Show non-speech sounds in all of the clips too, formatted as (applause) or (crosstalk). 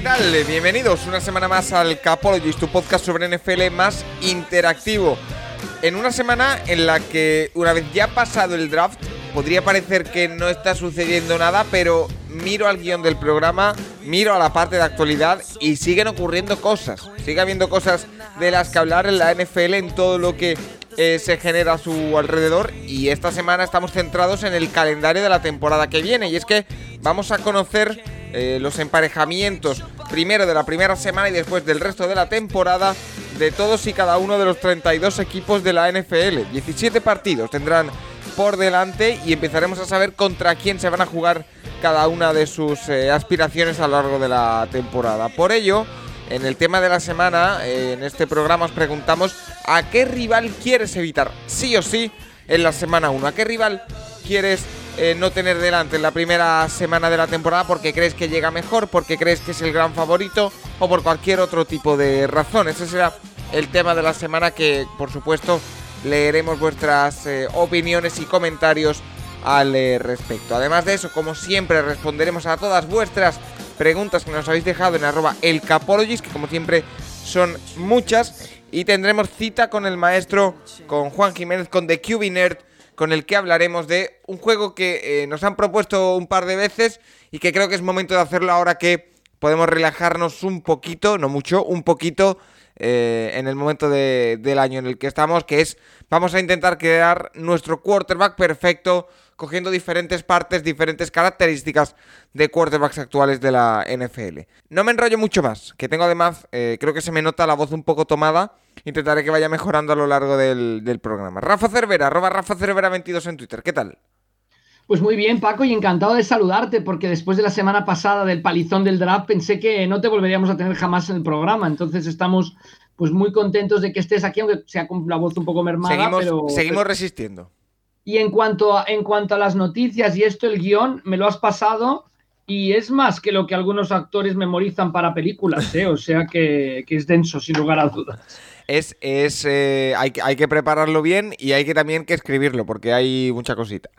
¿Qué tal? Bienvenidos una semana más al Capologist, tu podcast sobre NFL más interactivo. En una semana en la que, una vez ya pasado el draft, podría parecer que no está sucediendo nada, pero miro al guion del programa, miro a la parte de actualidad y siguen ocurriendo cosas. Sigue habiendo cosas de las que hablar en la NFL, en todo lo que eh, se genera a su alrededor y esta semana estamos centrados en el calendario de la temporada que viene y es que vamos a conocer eh, los emparejamientos primero de la primera semana y después del resto de la temporada de todos y cada uno de los 32 equipos de la NFL. 17 partidos tendrán por delante y empezaremos a saber contra quién se van a jugar cada una de sus eh, aspiraciones a lo largo de la temporada. Por ello, en el tema de la semana, eh, en este programa os preguntamos a qué rival quieres evitar, sí o sí, en la semana 1. ¿A qué rival quieres eh, no tener delante en la primera semana de la temporada porque crees que llega mejor, porque crees que es el gran favorito o por cualquier otro tipo de razón? Ese será el tema de la semana que, por supuesto, leeremos vuestras eh, opiniones y comentarios al eh, respecto. Además de eso, como siempre, responderemos a todas vuestras preguntas que nos habéis dejado en arroba elcapologist, que como siempre son muchas. Y tendremos cita con el maestro, con Juan Jiménez, con The QB Nerd, con el que hablaremos de un juego que eh, nos han propuesto un par de veces y que creo que es momento de hacerlo ahora que podemos relajarnos un poquito, no mucho, un poquito eh, en el momento de- del año en el que estamos, que es vamos a intentar crear nuestro quarterback perfecto, cogiendo diferentes partes, diferentes características de quarterbacks actuales de la NFL. No me enrollo mucho más, que tengo además, eh, creo que se me nota la voz un poco tomada, intentaré que vaya mejorando a lo largo del, del programa. Rafa Cervera, arroba Rafa Cervera 22 en Twitter, ¿qué tal? Pues muy bien, Paco, y encantado de saludarte, porque después de la semana pasada del palizón del draft pensé que no te volveríamos a tener jamás en el programa. Entonces estamos pues muy contentos de que estés aquí, aunque sea con la voz un poco mermada. Seguimos, pero, seguimos resistiendo. Y en cuanto, a, en cuanto a las noticias y esto, el guion, me lo has pasado y es más que lo que algunos actores memorizan para películas, ¿eh? o sea que, que es denso, sin lugar a dudas. Es, es eh, hay, que- hay que prepararlo bien y hay que también que escribirlo porque hay mucha cosita.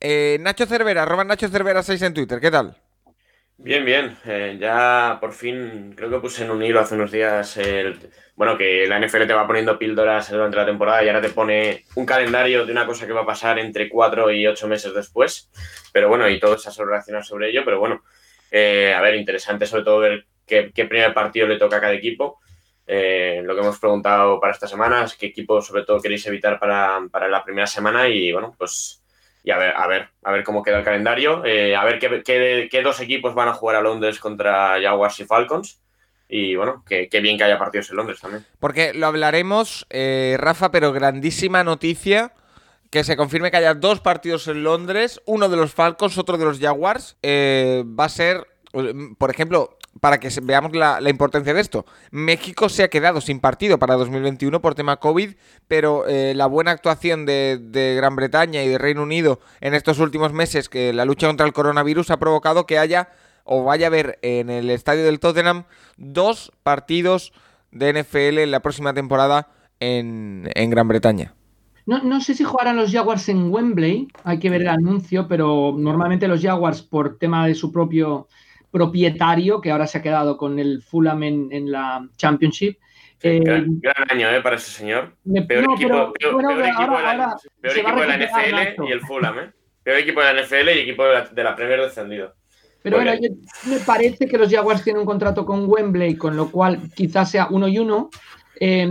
Eh, Nacho Cervera, arroba Nacho Cervera 6 en Twitter, ¿qué tal? Bien, bien. Eh, ya por fin creo que puse en un hilo hace unos días el, bueno, que la NFL te va poniendo píldoras durante la temporada y ahora te pone un calendario de una cosa que va a pasar entre cuatro y ocho meses después. Pero bueno, y todo se ha reaccionar sobre ello. Pero bueno, eh, a ver, interesante sobre todo ver qué, qué primer partido le toca a cada equipo. Eh, lo que hemos preguntado para esta semana es qué equipo sobre todo queréis evitar para, para la primera semana y bueno, pues y a ver, a ver, a ver cómo queda el calendario, eh, a ver qué, qué- qué dos equipos van a jugar a Londres contra Jaguars y Falcons. Y bueno, que, qué bien que haya partidos en Londres también. Porque lo hablaremos, eh, Rafa, pero grandísima noticia que se confirme que haya dos partidos en Londres, uno de los Falcons, otro de los Jaguars. Eh, va a ser, por ejemplo, para que veamos la, importancia de esto, México se ha quedado sin partido para 2021 por tema COVID, pero eh, la buena actuación de, de Gran Bretaña y de Reino Unido en estos últimos meses, que la lucha contra el coronavirus ha provocado que haya o vaya a haber en el estadio del Tottenham dos partidos de NFL en la próxima temporada en, en Gran Bretaña. No, no sé si jugarán los Jaguars en Wembley, hay que ver el anuncio, pero normalmente los Jaguars, por tema de su propio propietario, que ahora se ha quedado con el Fulham en, en la Championship. eh, gran, gran año ¿eh? para ese señor. Peor no, equipo, pero- peor, bueno, peor equipo ahora- de la, peor equipo de NFL y el Fulham. ¿eh? Peor equipo de la NFL y equipo de la, de la Premier descendido. Pero Muy bueno, yo- me parece que los Jaguars tienen un contrato con Wembley, con lo cual quizás sea uno y uno. Eh,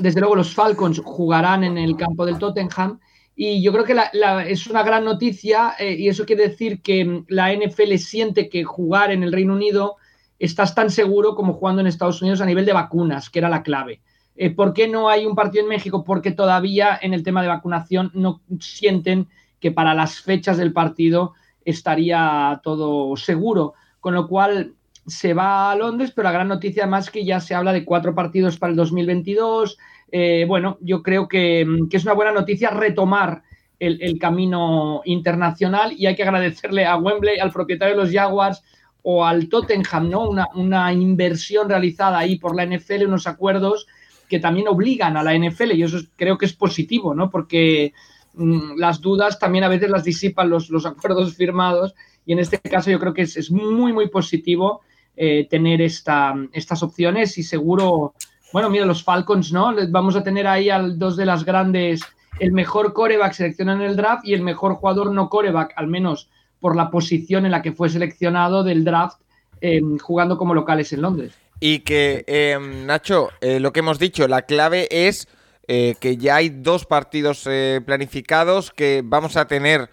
desde luego los Falcons jugarán en el campo del Tottenham y yo creo que la- la- es una gran noticia eh, y eso quiere decir que mm, la NFL siente que jugar en el Reino Unido estás tan seguro como jugando en Estados Unidos a nivel de vacunas, que era la clave. Eh, ¿Por qué no hay un partido en México? Porque todavía en el tema de vacunación no sienten que para las fechas del partido estaría todo seguro. Con lo cual se va a Londres, pero la gran noticia es que ya se habla de cuatro partidos para el 2022. Eh, bueno, yo creo que, es una buena noticia retomar el, camino internacional y hay que agradecerle a Wembley, al propietario de los Jaguars o al Tottenham, ¿no? Una, inversión realizada ahí por la NFL, unos acuerdos que también obligan a la NFL y eso creo que es positivo, ¿no? Porque mm, las dudas también a veces las disipan los, acuerdos firmados y en este caso yo creo que es, muy, muy positivo eh, tener esta, estas opciones y seguro, bueno, mira, los Falcons, ¿no? Vamos a tener ahí a dos de las grandes, el mejor coreback seleccionado en el draft y el mejor jugador no coreback, al menos por la posición en la que fue seleccionado del draft eh, jugando como locales en Londres. Y que, em, Nacho, eh, lo que hemos dicho, la clave es eh, que ya hay dos partidos eh, planificados, que vamos a tener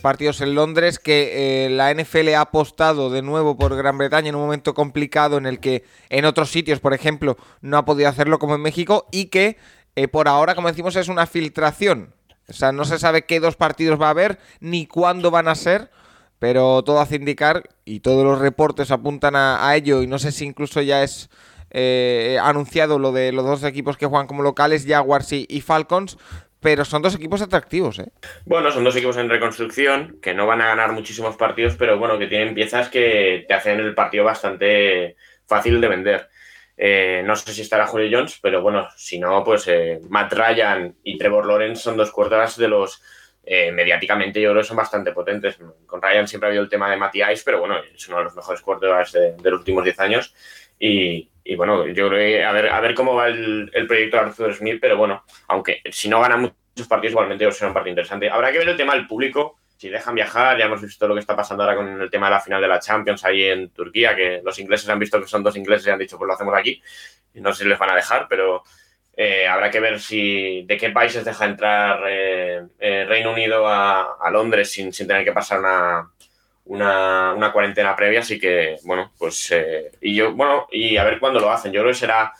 partidos en Londres, que la NFL ha apostado de nuevo por Gran Bretaña en un momento complicado en el que en otros sitios, por ejemplo, no ha podido hacerlo como en México y que por ahora, como decimos, es una filtración. O sea, no se sabe qué dos partidos va a haber ni cuándo van a ser pero todo hace indicar, y todos los reportes apuntan a, ello, y no sé si incluso ya es eh, anunciado lo de los dos equipos que juegan como locales, Jaguars y, Falcons, pero son dos equipos atractivos, ¿eh? Bueno, son dos equipos en reconstrucción, que no van a ganar muchísimos partidos, pero bueno, que tienen piezas que te hacen el partido bastante fácil de vender. Eh, no sé si estará Julio Jones, pero bueno, si no, pues eh, Matt Ryan y Trevor Lawrence son dos cuerdas de los eh, mediáticamente yo creo que son bastante potentes. Con Ryan siempre ha habido el tema de Matty Ice, pero bueno, es uno de los mejores quarterbacks de, los últimos 10 años. Y, bueno, yo creo que a ver, a ver cómo va el, proyecto de Arthur Smith, pero bueno, aunque si no ganan muchos partidos, igualmente será un partido interesante. Habrá que ver el tema del público, si dejan viajar, ya hemos visto lo que está pasando ahora con el tema de la final de la Champions ahí en Turquía, que los ingleses han visto que son dos ingleses y han dicho, pues lo hacemos aquí. No sé si les van a dejar, pero eh, habrá que ver si de qué países deja entrar eh, eh, Reino Unido a, Londres sin, tener que pasar una, una, cuarentena previa. Así que, bueno, pues. y yo, bueno, y a ver cuándo lo hacen. Yo creo que será.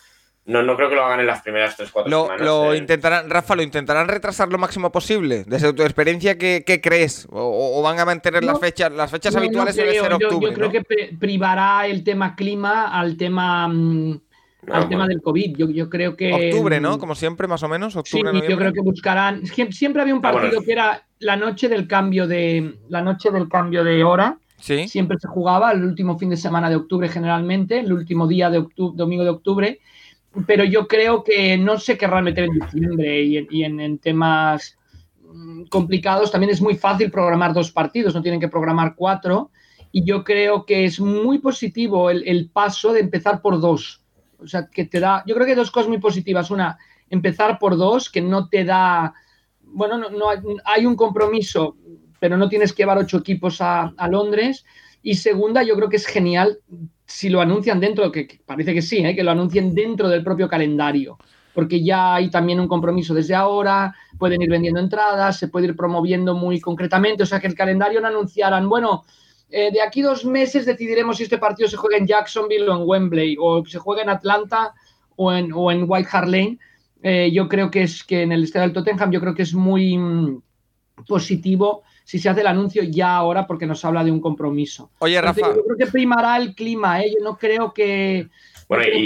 No, no creo que lo hagan en las primeras 3-4 semanas. Lo intentarán, Rafa, ¿lo intentarán retrasar lo máximo posible? Desde tu experiencia, ¿qué, crees? O, van a mantener las fechas? Las fechas habituales deben ser octubre. Yo, creo que privará el tema clima al tema. Mm, al tema del COVID. Yo, yo, creo que. Octubre, ¿no? Como siempre, más o menos. Octubre, sí, yo creo que buscarán. Siempre había un ah, partido que era la noche del cambio de. La noche del cambio de hora. Sí. Siempre se jugaba el último fin de semana de octubre, generalmente, el último día de octubre, domingo de octubre. Pero yo creo que no se querrá meter en diciembre y en, temas mm, complicados. También es muy fácil programar dos partidos, no tienen que programar cuatro. Y yo creo que es muy positivo el, el paso de empezar por dos o sea, que te da, yo creo que hay dos cosas muy positivas. Una, empezar por dos, que no te da, bueno, no, hay, un compromiso, pero no tienes que llevar ocho equipos a, Londres. Y segunda, yo creo que es genial si lo anuncian dentro, que, parece que sí, ¿eh? que lo anuncien dentro del propio calendario, porque ya hay también un compromiso desde ahora, pueden ir vendiendo entradas, se puede ir promoviendo muy concretamente, o sea, que el calendario no anunciaran, bueno, eh, de aquí dos meses decidiremos si este partido se juega en Jacksonville o en Wembley, o se juega en Atlanta o en, o en White Hart Lane. Eh, yo creo que es que en el estadio del Tottenham, yo creo que es muy mm, positivo si se hace el anuncio ya ahora porque nos habla de un compromiso. Oye, Rafa. yo creo que primará el clima, ¿eh? yo no creo que,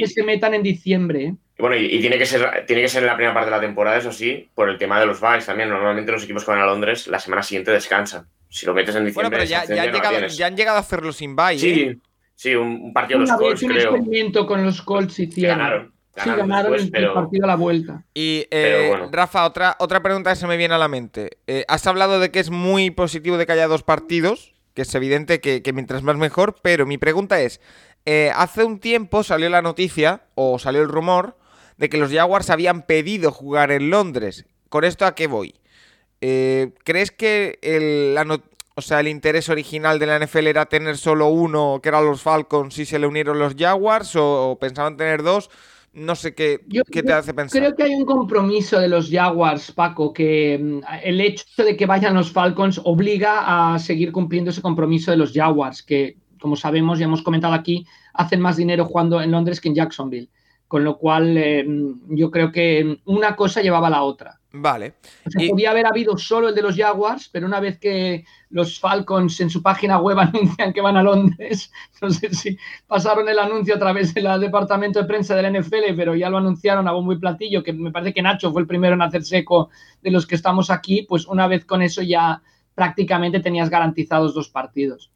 se metan en diciembre. ¿eh? Bueno, y, tiene, que ser, tiene que ser en la primera parte de la temporada, eso sí, por el tema de los buys también. Normalmente los equipos que van a Londres la semana siguiente descansan si lo metes en diciembre. Bueno, pero ya, ya, han, llegado, ya han, llegado, a hacerlo sin bye. Sí, ¿eh? sí, un, partido de los Colts, un experimento con los Colts hicieron. Ganaron. Sí, ganaron el, partido a la vuelta. Y eh, Rafa, otra, otra pregunta que se me viene a la mente. Eh, has hablado de que es muy positivo de que haya dos partidos, que es evidente que, que mientras más mejor, pero mi pregunta es, hace un tiempo salió la noticia, o salió el rumor, de que los Jaguars habían pedido jugar en Londres. ¿Con esto a qué voy? Eh, ¿Crees que el, o sea, el interés original de la NFL era tener solo uno, que eran los Falcons, y se le unieron los Jaguars, o, pensaban tener dos? No sé qué, qué te hace pensar. Creo que hay un compromiso de los Jaguars, Paco, que mm, el hecho de que vayan los Falcons obliga a seguir cumpliendo ese compromiso de los Jaguars, que, como sabemos, ya hemos comentado aquí, hacen más dinero jugando en Londres que en Jacksonville. Con lo cual, eh, yo creo que una cosa llevaba a la otra. Vale. Podía haber habido solo el de los Jaguars, pero una vez que los Falcons en su página web (laughs) anuncian que van a Londres, no sé si pasaron el anuncio a través del departamento de prensa del NFL, pero ya lo anunciaron a bombo y platillo, que me parece que Nacho fue el primero en hacer seco de los que estamos aquí, pues una vez con eso ya prácticamente tenías garantizados dos partidos.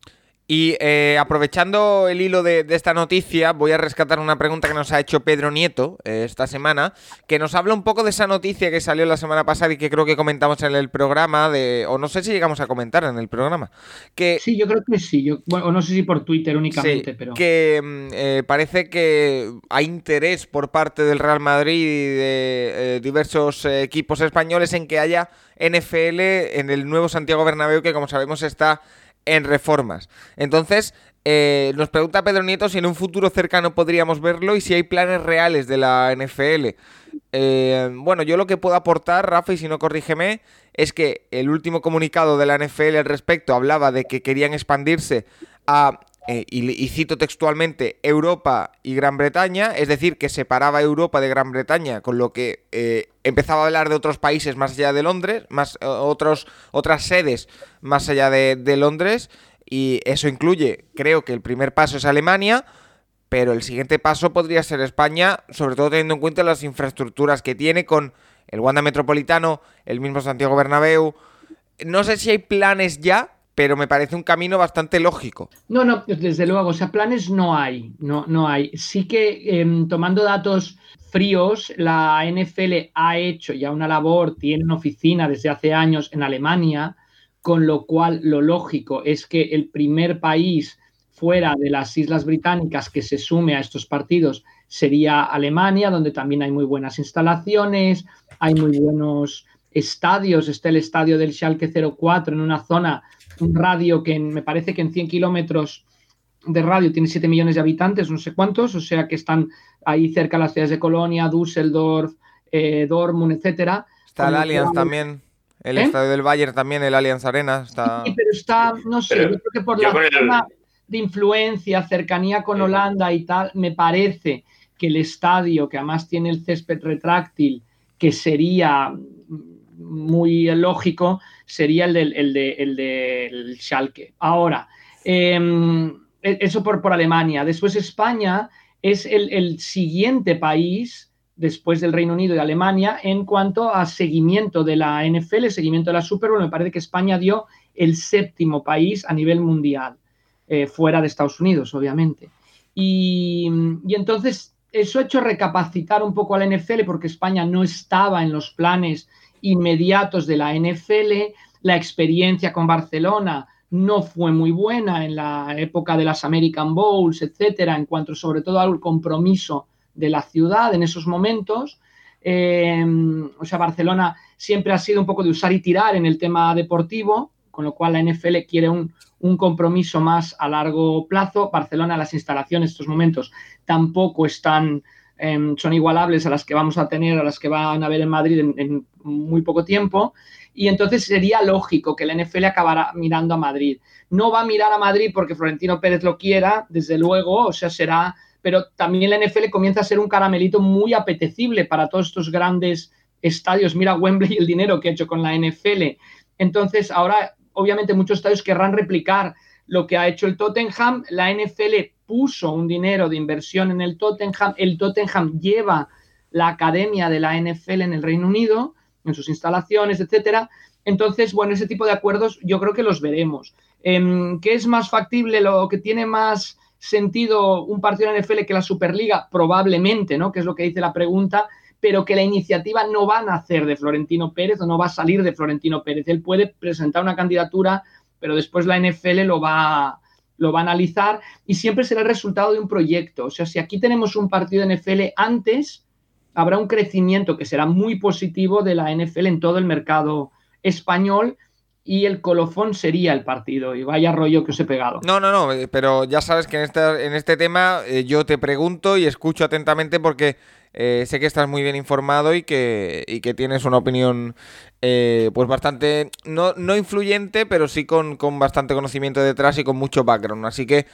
Y eh, aprovechando el hilo de, esta noticia, voy a rescatar una pregunta que nos ha hecho Pedro Nieto eh, esta semana, que nos habla un poco de esa noticia que salió la semana pasada y que creo que comentamos en el programa, de, o no sé si llegamos a comentar en el programa. Que, sí, yo creo que sí, yo, o no sé si por Twitter únicamente, pero... Que mm, eh, parece que hay interés por parte del Real Madrid y de diversos equipos españoles en que haya NFL en el nuevo Santiago Bernabéu, que como sabemos está en reformas. Entonces, eh, nos pregunta Pedro Nieto si en un futuro cercano podríamos verlo y si hay planes reales de la NFL. Eh, bueno, yo lo que puedo aportar, Rafa, y si no corrígeme, es que el último comunicado de la NFL al respecto hablaba de que querían expandirse a, eh, y, cito textualmente, Europa y Gran Bretaña, es decir, que separaba Europa de Gran Bretaña, con lo que empezaba a hablar de otros países más allá de Londres, más otros, otras sedes más allá de, Londres, y eso incluye, creo que el primer paso es Alemania, pero el siguiente paso podría ser España, sobre todo teniendo en cuenta las infraestructuras que tiene con el Wanda Metropolitano, el mismo Santiago Bernabéu. No sé si hay planes ya, pero me parece un camino bastante lógico. No, no, desde luego, o sea, planes no hay, no, no hay. Sí que em, tomando datos fríos, la NFL ha hecho ya una labor, tiene una oficina desde hace años en Alemania, con lo cual lo lógico es que el primer país fuera de las Islas Británicas que se sume a estos partidos sería Alemania, donde también hay muy buenas instalaciones, hay muy buenos estadios, está el estadio del Schalke 04 en una zona, un radio que me parece que en 100 kilómetros de radio tiene 7 millones de habitantes, no sé cuántos, o sea que están ahí cerca las ciudades de Colonia, Düsseldorf, eh, Dortmund, etcétera. Está el Allianz también. El ¿Eh? estadio del Bayern también, el Allianz Arena. Está... Sí, pero está, no sé, yo creo que por la zona de influencia, cercanía con Holanda y tal, me parece que el estadio, que además tiene el césped retráctil, que sería muy lógico, sería el del, el de, el Schalke. Ahora, eh, e, eso por, por Alemania. Después España es el, siguiente país después del Reino Unido y Alemania en cuanto a seguimiento de la NFL, seguimiento de la Super Bowl. Me parece que España dio el séptimo país a nivel mundial, eh, fuera de Estados Unidos, obviamente. Y, y, entonces eso ha hecho recapacitar un poco a la NFL porque España no estaba en los planes inmediatos de la NFL, la experiencia con Barcelona no fue muy buena en la época de las American Bowls, etcétera, en cuanto sobre todo al compromiso de la ciudad en esos momentos. Eh, o sea, Barcelona siempre ha sido un poco de usar y tirar en el tema deportivo, con lo cual la NFL quiere un, compromiso más a largo plazo. Barcelona, las instalaciones en estos momentos tampoco están, em, son igualables a las que vamos a tener, a las que van a ver en Madrid en muy poco tiempo y entonces sería lógico que el NFL acabara mirando a Madrid. No va a mirar a Madrid porque Florentino Pérez lo quiera, desde luego, o sea, será, pero también la NFL comienza a ser un caramelito muy apetecible para todos estos grandes estadios. Mira Wembley y el dinero que ha hecho con la NFL. Entonces, ahora, obviamente, muchos estadios querrán replicar lo que ha hecho el Tottenham. La NFL puso un dinero de inversión en el Tottenham. El Tottenham lleva la academia de la NFL en el Reino Unido en sus instalaciones, etcétera. Entonces, bueno, ese tipo de acuerdos yo creo que los veremos. Em, ¿Qué es más factible, lo que tiene más sentido un partido en NFL que la Superliga? Probablemente, ¿no? Que es lo que dice la pregunta, pero que la iniciativa no va a nacer de Florentino Pérez o no va a salir de Florentino Pérez. Él puede presentar una candidatura, pero después la NFL lo va, lo va a analizar y siempre será el resultado de un proyecto. O sea, si aquí tenemos un partido de NFL antes, habrá un crecimiento que será muy positivo de la NFL en todo el mercado español y el colofón sería el partido. Y vaya rollo que os he pegado. No, no, no, eh, pero ya sabes que en este, en este tema eh, yo te pregunto y escucho atentamente porque eh, sé que estás muy bien informado y que, y que tienes una opinión pues bastante, no, no influyente, pero sí con, con, bastante conocimiento detrás y con mucho background. Así que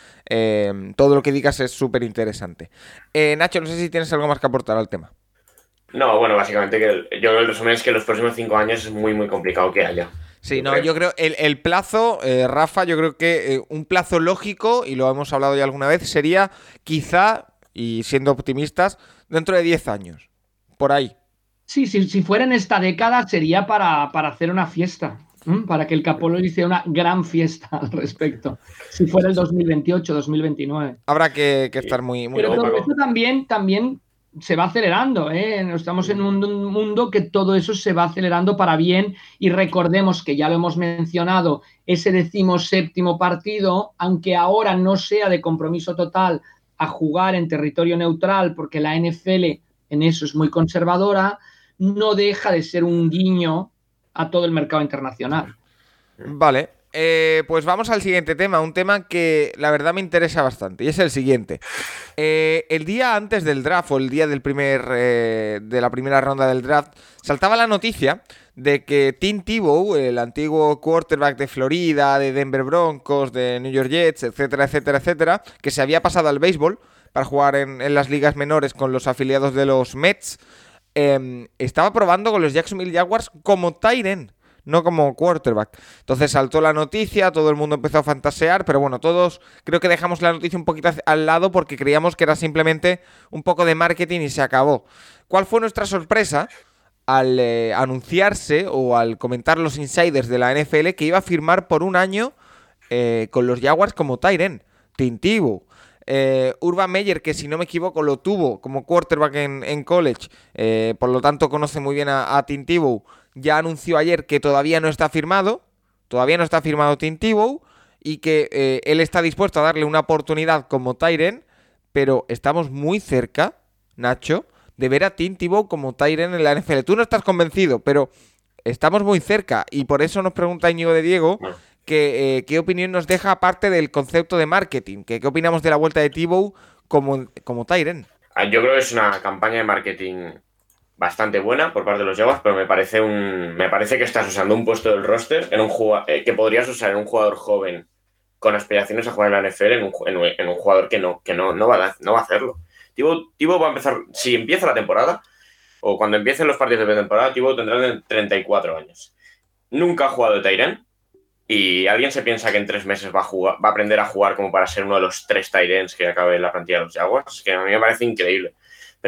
todo lo que digas es súper interesante. Nacho, no sé si tienes algo más que aportar al tema. No, bueno, básicamente que yo creo el resumen es que los próximos cinco años es muy, muy complicado que haya. Sí, no, yo creo el, el plazo, eh, Rafa, yo creo que eh, un plazo lógico, y lo hemos hablado ya alguna vez, sería quizá, y siendo optimistas, dentro de 10 años. Por ahí. Sí, sí, si fuera en esta década sería para, hacer una fiesta, para que el Capolo hiciera una gran fiesta al respecto. Si fuera el 2028, 2029. Habrá que, estar muy... muy Pero todo esto también, también se va acelerando, ¿eh? estamos en un mundo que todo eso se va acelerando para bien y recordemos que ya lo hemos mencionado, ese decimoséptimo partido, aunque ahora no sea de compromiso total a jugar en territorio neutral, porque la NFL en eso es muy conservadora, no deja de ser un guiño a todo el mercado internacional. Vale, eh, pues vamos al siguiente tema, un tema que la verdad me interesa bastante, y es el siguiente. Eh, el día antes del draft, o el día del primer, eh, de la primera ronda del draft, saltaba la noticia de que Tim Tebow, el antiguo quarterback de Florida, de Denver Broncos, de New York Jets, etcétera, etcétera, etcétera, que se había pasado al béisbol para jugar en, las ligas menores con los afiliados de los Mets, em, estaba probando con los Jacksonville Jaguars como Tyren no como quarterback. Entonces saltó la noticia, todo el mundo empezó a fantasear, pero bueno, todos creo que dejamos la noticia un poquito al lado porque creíamos que era simplemente un poco de marketing y se acabó. ¿Cuál fue nuestra sorpresa? Al eh, anunciarse o al comentar los insiders de la NFL que iba a firmar por un año eh, con los Jaguars como Tyren, Tintivo. Eh, Urban Meyer, que si no me equivoco lo tuvo como quarterback en, college, por lo tanto conoce muy bien a, a Tintivo, ya anunció ayer que todavía no está firmado, todavía no está firmado Tim Tebow y que eh, él está dispuesto a darle una oportunidad como Tyren, pero estamos muy cerca, Nacho, de ver a Tim Tebow como Tyren en la NFL. Tú no estás convencido, pero estamos muy cerca y por eso nos pregunta Íñigo de Diego que, eh, qué opinión nos deja aparte del concepto de marketing, que qué opinamos de la vuelta de Tebow como, como Tyren. Ah, yo creo que es una campaña de marketing bastante buena por parte de los Jaguars, pero me parece un me parece que estás usando un puesto del roster en un eh, que podrías usar en un jugador joven con aspiraciones a jugar en la NFL en un, jugador que no que no, no, va, a, no va a hacerlo. Tibo, va a empezar, si empieza la temporada o cuando empiecen los partidos de temporada, Tibo tendrá 34 años. Nunca ha jugado Tyren y alguien se piensa que en tres meses va a, jugar, va a aprender a jugar como para ser uno de los tres Tyrens que acabe en la plantilla de los Jaguars, que a mí me parece increíble.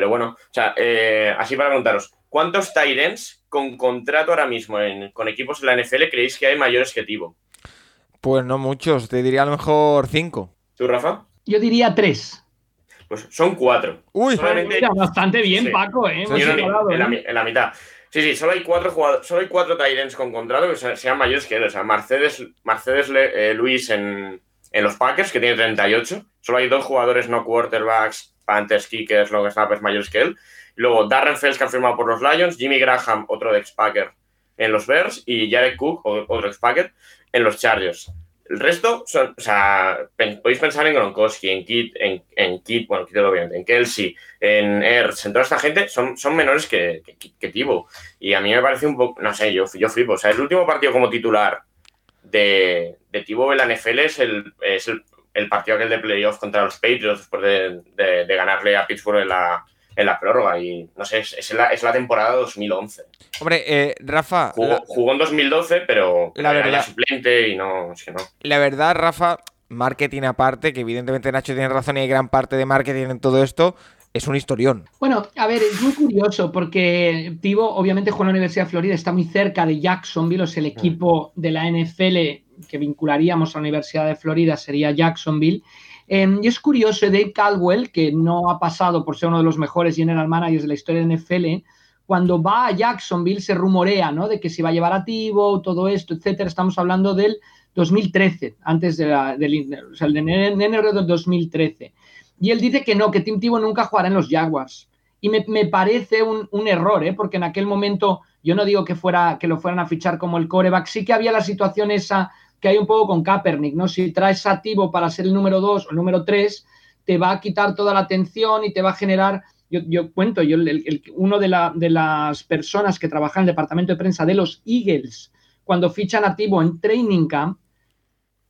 Pero bueno, o sea, eh, así para preguntaros, ¿cuántos Tyrants con contrato ahora mismo con equipos de la NFL creéis que hay mayores que Tivo? Pues no muchos, te diría a lo mejor cinco. ¿Tú, Rafa? Yo diría tres. Pues son cuatro. Uy, bastante bien, Paco, ¿eh? ¿eh? en, la, mitad. Sí, sí, solo hay cuatro jugadores, solo hay cuatro Tyrants con contrato que sean mayores que él. O sea, Mercedes, Mercedes eh, Luis en, en, los Packers, que tiene 38. Solo hay dos jugadores no quarterbacks Panthers, Kickers, Long Snappers mayores que él. Luego Darren Fells, que ha firmado por los Lions, Jimmy Graham, otro de ex-Packer, en los Bears, y Jared Cook, otro ex-Packer, en los Chargers. El resto son, o sea, podéis pensar en Gronkowski, en Kit, en, Kit, bueno, Kit obviamente, en Kelsey, en Ertz, en toda esta gente, son, son menores que, que, Tibo. Y a mí me parece un poco, no sé, yo, yo flipo. O sea, el último partido como titular de, de Tibo en la NFL es es el el partido aquel de playoff contra los Patriots después de, ganarle a Pittsburgh en la, en la prórroga. Y no sé, es, la, es la temporada 2011. Hombre, eh, Rafa. Jugó, en 2012, pero la verdad, suplente y no, es que no. La verdad, Rafa, marketing aparte, que evidentemente Nacho tiene razón y hay gran parte de marketing en todo esto. Es un historión. Bueno, a ver, es muy curioso porque Tivo, obviamente, juega en la Universidad de Florida, está muy cerca de Jacksonville, es el equipo de la NFL que vincularíamos a la Universidad de Florida sería Jacksonville. Em, y es curioso, Dave Caldwell, que no ha pasado por ser uno de los mejores general managers de la historia de NFL, cuando va a Jacksonville se rumorea, ¿no? De que se va a llevar a Tivo, todo esto, etcétera. Estamos hablando del 2013, antes del, o sea, de enero del 2013. Y él dice que no, que Tim Tivo nunca jugará en los Jaguars. Y me, parece un, un, error, ¿eh? porque en aquel momento Yo no digo que, fuera, que lo fueran a fichar como el coreback, sí que había la situación esa que hay un poco con Kaepernick, ¿no? Si traes a Tibo para ser el número 2 o el número 3, te va a quitar toda la atención y te va a generar yo, cuento, yo, uno de, de, las personas que trabaja en el departamento de prensa de los Eagles, cuando fichan a Tibo en Training Camp,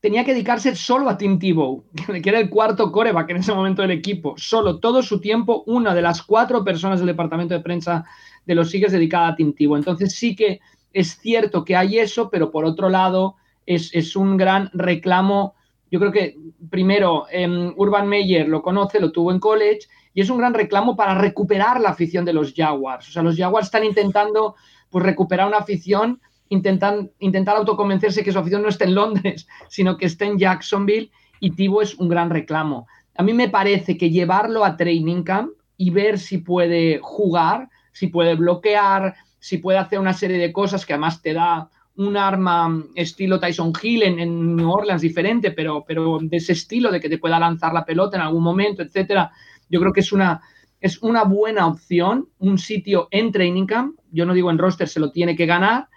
tenía que dedicarse solo a Tim Tebow, (laughs) que era el cuarto coreback en ese momento del equipo. Solo, todo su tiempo, una de las cuatro personas del departamento de prensa de los Eagles dedicada a Tim Tebow. Entonces sí que es cierto que hay eso, pero por otro lado es, es un gran reclamo. Yo creo que primero em, Urban Meyer lo conoce, lo tuvo en college y es un gran reclamo para recuperar la afición de los Jaguars. O sea, los Jaguars están intentando pues, recuperar una afición, intentan, intentar autoconvencerse que su afición no esté en Londres, (laughs) sino que esté en Jacksonville y Tibo es un gran reclamo. A mí me parece que llevarlo a training camp y ver si puede jugar, si puede bloquear, si puede hacer una serie de cosas que además te da un arma estilo Tyson Hill en, en, New Orleans diferente, pero, pero de ese estilo de que te pueda lanzar la pelota en algún momento, etcétera. Yo creo que es una, es una buena opción, un sitio en Training Camp. Yo no digo en roster, se lo tiene que ganar.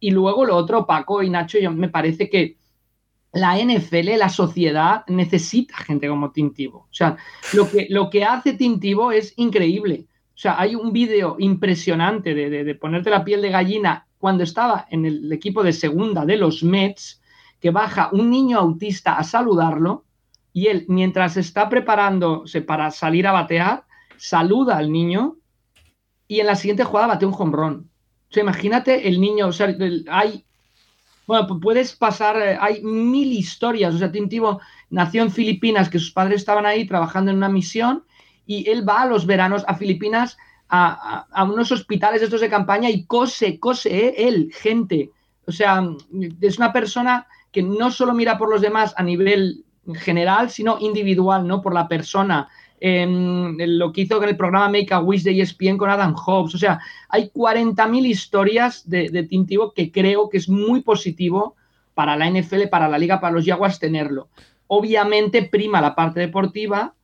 Y luego lo otro, Paco y Nacho, yo, me parece que la NFL, la sociedad, necesita gente como Tintivo. O sea, lo que, lo que hace Tintivo es increíble. O sea, hay un vídeo impresionante de, de, ponerte la piel de gallina cuando estaba en el equipo de segunda de los Mets, que baja un niño autista a saludarlo y él, mientras está preparándose para salir a batear, saluda al niño y en la siguiente jugada bate un jonrón. O sea, imagínate el niño, o sea, hay, bueno, puedes pasar, eh, hay mil historias. O sea, Tintivo nació en Filipinas, que sus padres estaban ahí trabajando en una misión y él va a los veranos a Filipinas a, unos hospitales estos de campaña y cose, cose eh, él, gente. O sea, es una persona que no solo mira por los demás a nivel general, sino individual, ¿no? Por la persona. lo que hizo en el programa Make a Wish de ESPN con Adam Hobbs. O sea, hay 40.000 historias de, de Tintivo que creo que es muy positivo para la NFL, para la liga, para los Jaguars tenerlo. Obviamente prima la parte deportiva,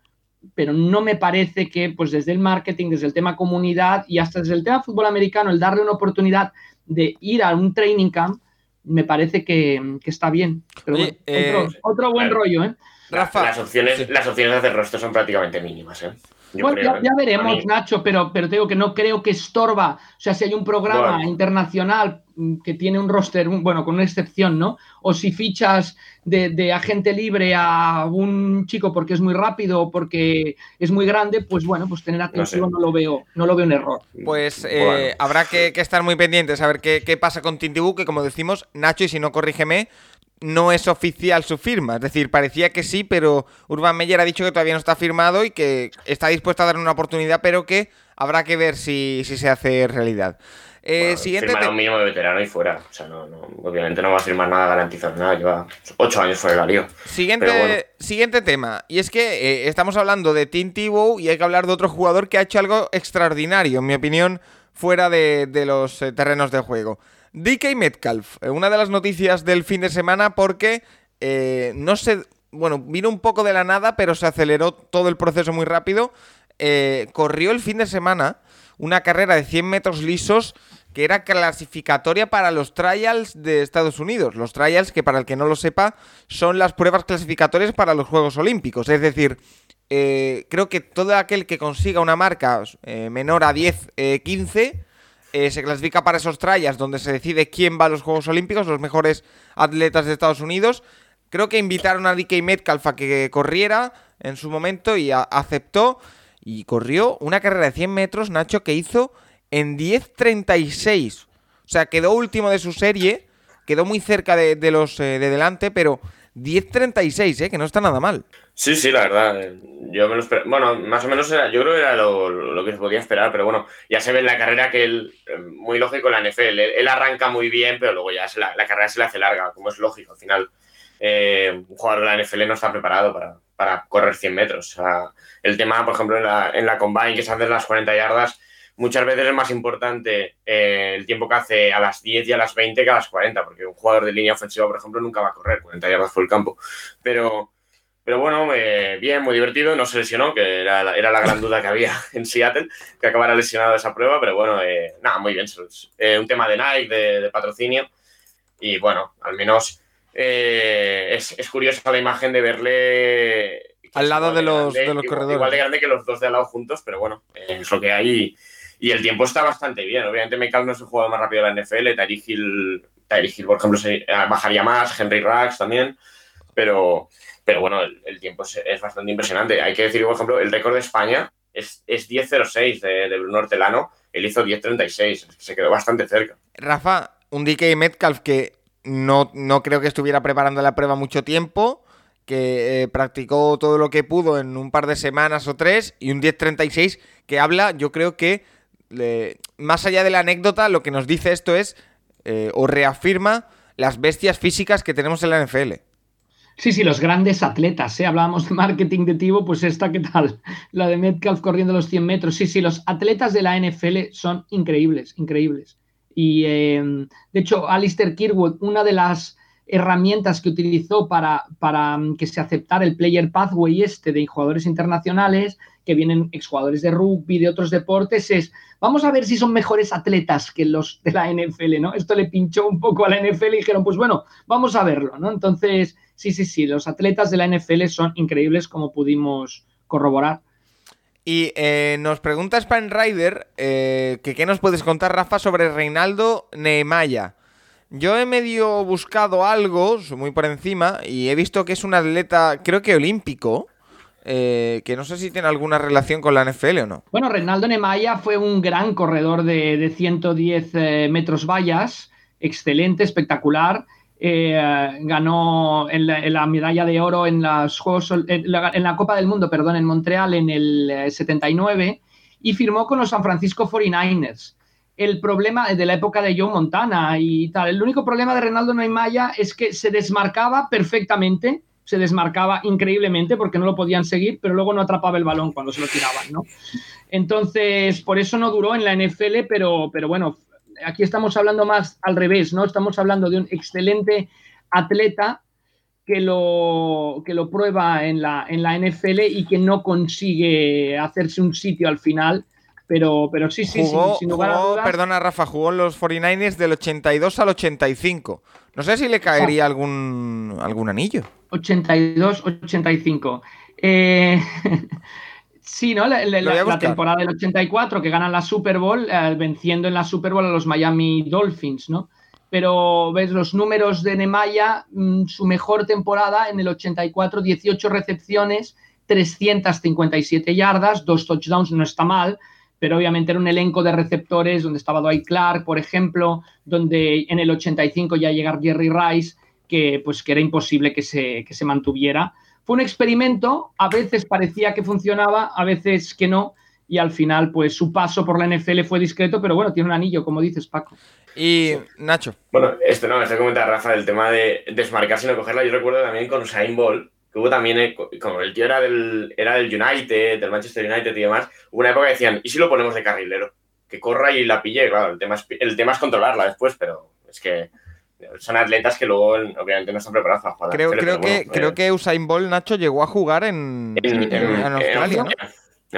pero no me parece que pues desde el marketing, desde el tema comunidad y hasta desde el tema fútbol americano, el darle una oportunidad de ir a un training camp, me parece que, está bien. Pero eh, otro, buen rollo, ¿eh? Rafa, las opciones, las opciones de hacer rostro son prácticamente mínimas, ¿eh? Bueno, ya, ¿eh? veremos, Nacho, pero, pero te digo que no creo que estorba. O sea, si hay un programa internacional que tiene un roster, bueno, con una excepción, ¿no? O si fichas de, agente libre a un chico porque es muy rápido o porque es muy grande, pues bueno, pues tener atención no, lo veo, no lo veo un error. Pues eh, habrá que, estar muy pendientes a ver qué, qué pasa con Tintibu, que como decimos, Nacho, y si no corrígeme, no es oficial su firma. Es decir, parecía que sí, pero Urban Meyer ha dicho que todavía no está firmado y que está dispuesto a dar una oportunidad, pero que habrá que ver si, si se hace realidad. Eh, siguiente un mínimo de veterano y fuera. O sea, no, obviamente no va a firmar nada garantizado, nada. Lleva ocho años fuera del lío. Siguiente, siguiente tema. Y es que eh, estamos hablando de Tim Tebow y hay que hablar de otro jugador que ha hecho algo extraordinario, en mi opinión, fuera de, los eh, terrenos de juego. DK Metcalf, eh, una de las noticias del fin de semana porque no sé, bueno, vino un poco de la nada, pero se aceleró todo el proceso muy rápido. corrió el fin de semana una carrera de 100 metros lisos que era clasificatoria para los trials de Estados Unidos. Los trials, que para el que no lo sepa, son las pruebas clasificatorias para los Juegos Olímpicos. Es decir, eh, creo que todo aquel que consiga una marca eh, menor a 10, 15, eh, se clasifica para esos trials donde se decide quién va a los Juegos Olímpicos, los mejores atletas de Estados Unidos. Creo que invitaron a DK Metcalf a que corriera en su momento y aceptó y corrió una carrera de 100 metros, Nacho, que hizo en 10.36. O sea, quedó último de su serie, quedó muy cerca de, los eh, de delante, pero 10.36, ¿eh? que no está nada mal. Sí, sí, la verdad. Eh, yo me lo Bueno, más o menos era, yo creo que era lo, que se podía esperar, pero bueno, ya se ve en la carrera que él, eh, muy lógico la NFL, él, arranca muy bien, pero luego ya la, carrera se le hace larga, como es lógico. Al final, un jugador de la NFL no está preparado para, para correr 100 metros. El tema, por ejemplo, en la, en la combine, que se hace las 40 yardas, muchas veces es más importante eh, el tiempo que hace a las 10 y a las 20 que a las 40, porque un jugador de línea ofensiva, por ejemplo, nunca va a correr 40 yardas por el campo. Pero Pero bueno, eh, bien, muy divertido, no se lesionó, que era era la gran duda que había (laughs) en Seattle, que acabara lesionado esa prueba, pero bueno, eh, nada, muy bien. Eh, un tema de Nike, de, patrocinio, y bueno, al menos es, es curiosa la imagen de verle... Al lado de los, de los corredores. Igual de grande que los dos de al lado juntos, pero bueno, es lo que hay. Y el tiempo está bastante bien. Obviamente, Metcalf no es el jugador más rápido de la NFL. Tyreek Hill, Hill, por ejemplo, se, bajaría más. Henry Rax también. Pero, pero bueno, el, tiempo es, bastante impresionante. Hay que decir, por ejemplo, el récord de España es, es 10.06 de, de Bruno Hortelano. Él hizo 10.36, se quedó bastante cerca. Rafa, un DK Metcalf que no, no creo que estuviera preparando la prueba mucho tiempo, que eh, practicó todo lo que pudo en un par de semanas o tres, y un 10.36 que habla, yo creo que, más allá de la anécdota, lo que nos dice esto es, eh, o reafirma las bestias físicas que tenemos en la NFL. Sí, sí, los grandes atletas, ¿eh? Hablábamos de marketing de Tivo, pues esta, ¿qué tal? La de Metcalf corriendo los 100 metros. Sí, sí, los atletas de la NFL son increíbles, increíbles. Y, em, de hecho, Alistair Kirwood, una de las herramientas que utilizó para, para mm, que se aceptara el player pathway este de jugadores internacionales, que vienen exjugadores de rugby, de otros deportes, es vamos a ver si son mejores atletas que los de la NFL, ¿no? Esto le pinchó un poco a la NFL y dijeron, pues bueno, vamos a verlo, ¿no? Entonces, sí, sí, sí, los atletas de la NFL son increíbles como pudimos corroborar. Y eh, nos pregunta Span Rider eh, que qué nos puedes contar, Rafa, sobre Reinaldo Nehemaya. Yo he medio buscado algo, muy por encima, y he visto que es un atleta, creo que olímpico, eh, que no sé si tiene alguna relación con la NFL o no. Bueno, Reinaldo Nemaya fue un gran corredor de, 110 metros vallas, excelente, espectacular. Eh, ganó en la, medalla de oro en, las Juegos, en la, Copa del Mundo, perdón, en Montreal en el 79 eh, y firmó con los San Francisco 49ers. El problema de la época de Joe Montana y tal, el único problema de Ronaldo Neymaya es que se desmarcaba perfectamente, se desmarcaba increíblemente porque no lo podían seguir, pero luego no atrapaba el balón cuando se lo tiraban, ¿no? Entonces, por eso no duró en la NFL, pero, pero bueno, aquí estamos hablando más al revés, ¿no? Estamos hablando de un excelente atleta que lo, que lo prueba en la, en la NFL y que no consigue hacerse un sitio al final. Pero, pero sí, sí, jugó, sin, Perdona, Rafa, jugó en los 49ers del 82 al 85. No sé si le caería algún, algún anillo. 82, 85. Eh, (laughs) Sí, ¿no? La, temporada del 84 que ganan la Super Bowl, eh, venciendo en la Super Bowl a los Miami Dolphins, ¿no? Pero ves los números de Nemaya, mm, su mejor temporada en el 84, 18 recepciones, 357 yardas, dos touchdowns, no está mal, pero obviamente era un elenco de receptores donde estaba Dwight Clark, por ejemplo, donde en el 85 ya llega Jerry Rice, que pues que era imposible que se, que se mantuviera. Fue un experimento, a veces parecía que funcionaba, a veces que no, y al final, pues su paso por la NFL fue discreto, pero bueno, tiene un anillo, como dices, Paco. Y Nacho. Bueno, esto no, esto comenta Rafa del tema de desmarcarse y no cogerla. Yo recuerdo también con Usain Bolt, que hubo también, eh, como el tío era del, era del United, del Manchester United y demás, hubo una época que decían, ¿y si lo ponemos de carrilero? Que corra y la pille, claro, el tema el tema es controlarla después, pero es que son atletas que luego obviamente no están preparados para jugar. Creo, creo, que, creo que Usain Bolt, Nacho, llegó a jugar en, Australia.